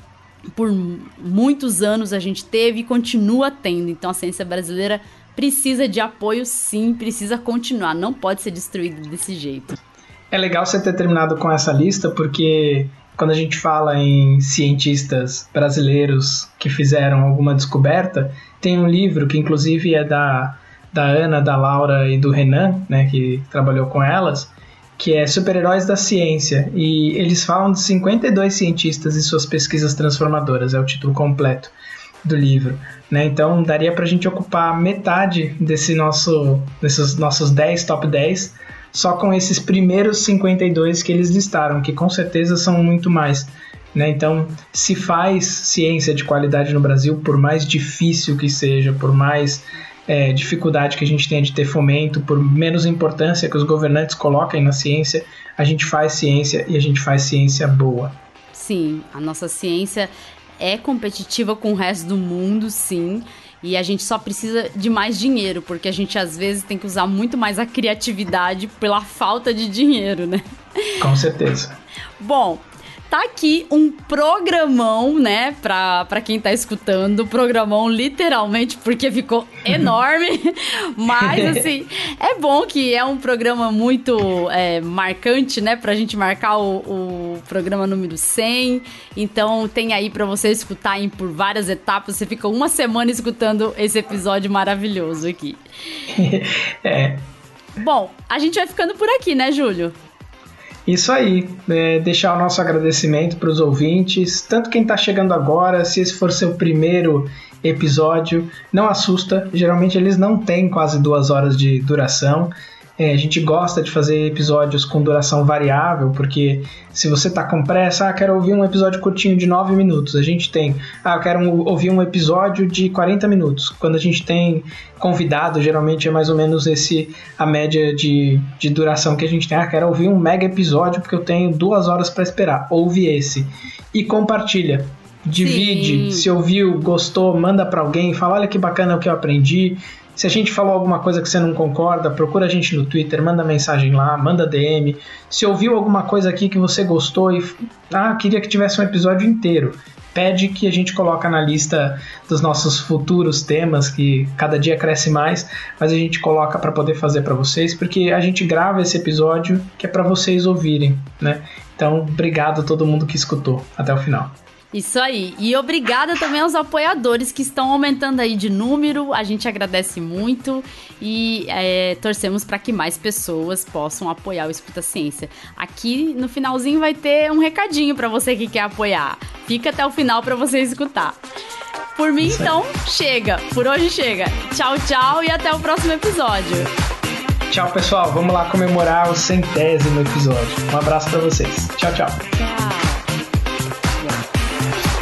Por muitos anos a gente teve e continua tendo. Então a ciência brasileira precisa de apoio sim, precisa continuar, não pode ser destruída desse jeito. É legal você ter terminado com essa lista porque quando a gente fala em cientistas brasileiros que fizeram alguma descoberta, tem um livro que inclusive é da da Ana, da Laura e do Renan, né, que trabalhou com elas, que é Super-Heróis da Ciência. E eles falam de 52 cientistas e suas pesquisas transformadoras, é o título completo do livro. Né? Então daria para a gente ocupar metade desse nosso, desses nossos 10 top 10 só com esses primeiros 52 que eles listaram, que com certeza são muito mais. Né? Então, se faz ciência de qualidade no Brasil, por mais difícil que seja, por mais é, dificuldade que a gente tem de ter fomento, por menos importância que os governantes coloquem na ciência, a gente faz ciência e a gente faz ciência boa. Sim, a nossa ciência é competitiva com o resto do mundo, sim. E a gente só precisa de mais dinheiro, porque a gente às vezes tem que usar muito mais a criatividade pela falta de dinheiro, né? Com certeza. Bom, tá aqui um programão, né, pra, pra quem tá escutando, programão literalmente, porque ficou enorme, mas assim, é bom que é um programa muito é, marcante, né, pra gente marcar o, o, programa número 100, então tem aí pra você escutar em, por várias etapas, você fica uma semana escutando esse episódio maravilhoso aqui. É. Bom, a gente vai ficando por aqui, né, Júlio? Isso aí, é, deixar o nosso agradecimento para os ouvintes, tanto quem está chegando agora, se esse for seu primeiro episódio, não assusta, geralmente eles não têm quase duas horas de duração. É, a gente gosta de fazer episódios com duração variável, porque se você tá com pressa, ah, quero ouvir um episódio curtinho de 9 minutos. A gente tem, ah, eu quero ouvir um episódio de 40 minutos. Quando a gente tem convidado, geralmente é mais ou menos esse a média de, de duração que a gente tem. Ah, quero ouvir um mega episódio porque eu tenho duas horas para esperar. Ouve esse. E compartilha divide, Sim. se ouviu, gostou, manda para alguém, fala olha que bacana o que eu aprendi. Se a gente falou alguma coisa que você não concorda, procura a gente no Twitter, manda mensagem lá, manda DM. Se ouviu alguma coisa aqui que você gostou e ah, queria que tivesse um episódio inteiro, pede que a gente coloca na lista dos nossos futuros temas, que cada dia cresce mais, mas a gente coloca para poder fazer para vocês, porque a gente grava esse episódio que é para vocês ouvirem, né? Então, obrigado a todo mundo que escutou até o final. Isso aí. E obrigada também aos apoiadores que estão aumentando aí de número. A gente agradece muito e é, torcemos para que mais pessoas possam apoiar o Escuta Ciência. Aqui no finalzinho vai ter um recadinho para você que quer apoiar. Fica até o final para você escutar. Por mim, então, chega. Por hoje chega. Tchau, tchau e até o próximo episódio. Tchau, pessoal. Vamos lá comemorar o centésimo episódio. Um abraço para vocês. Tchau, tchau. Tchau.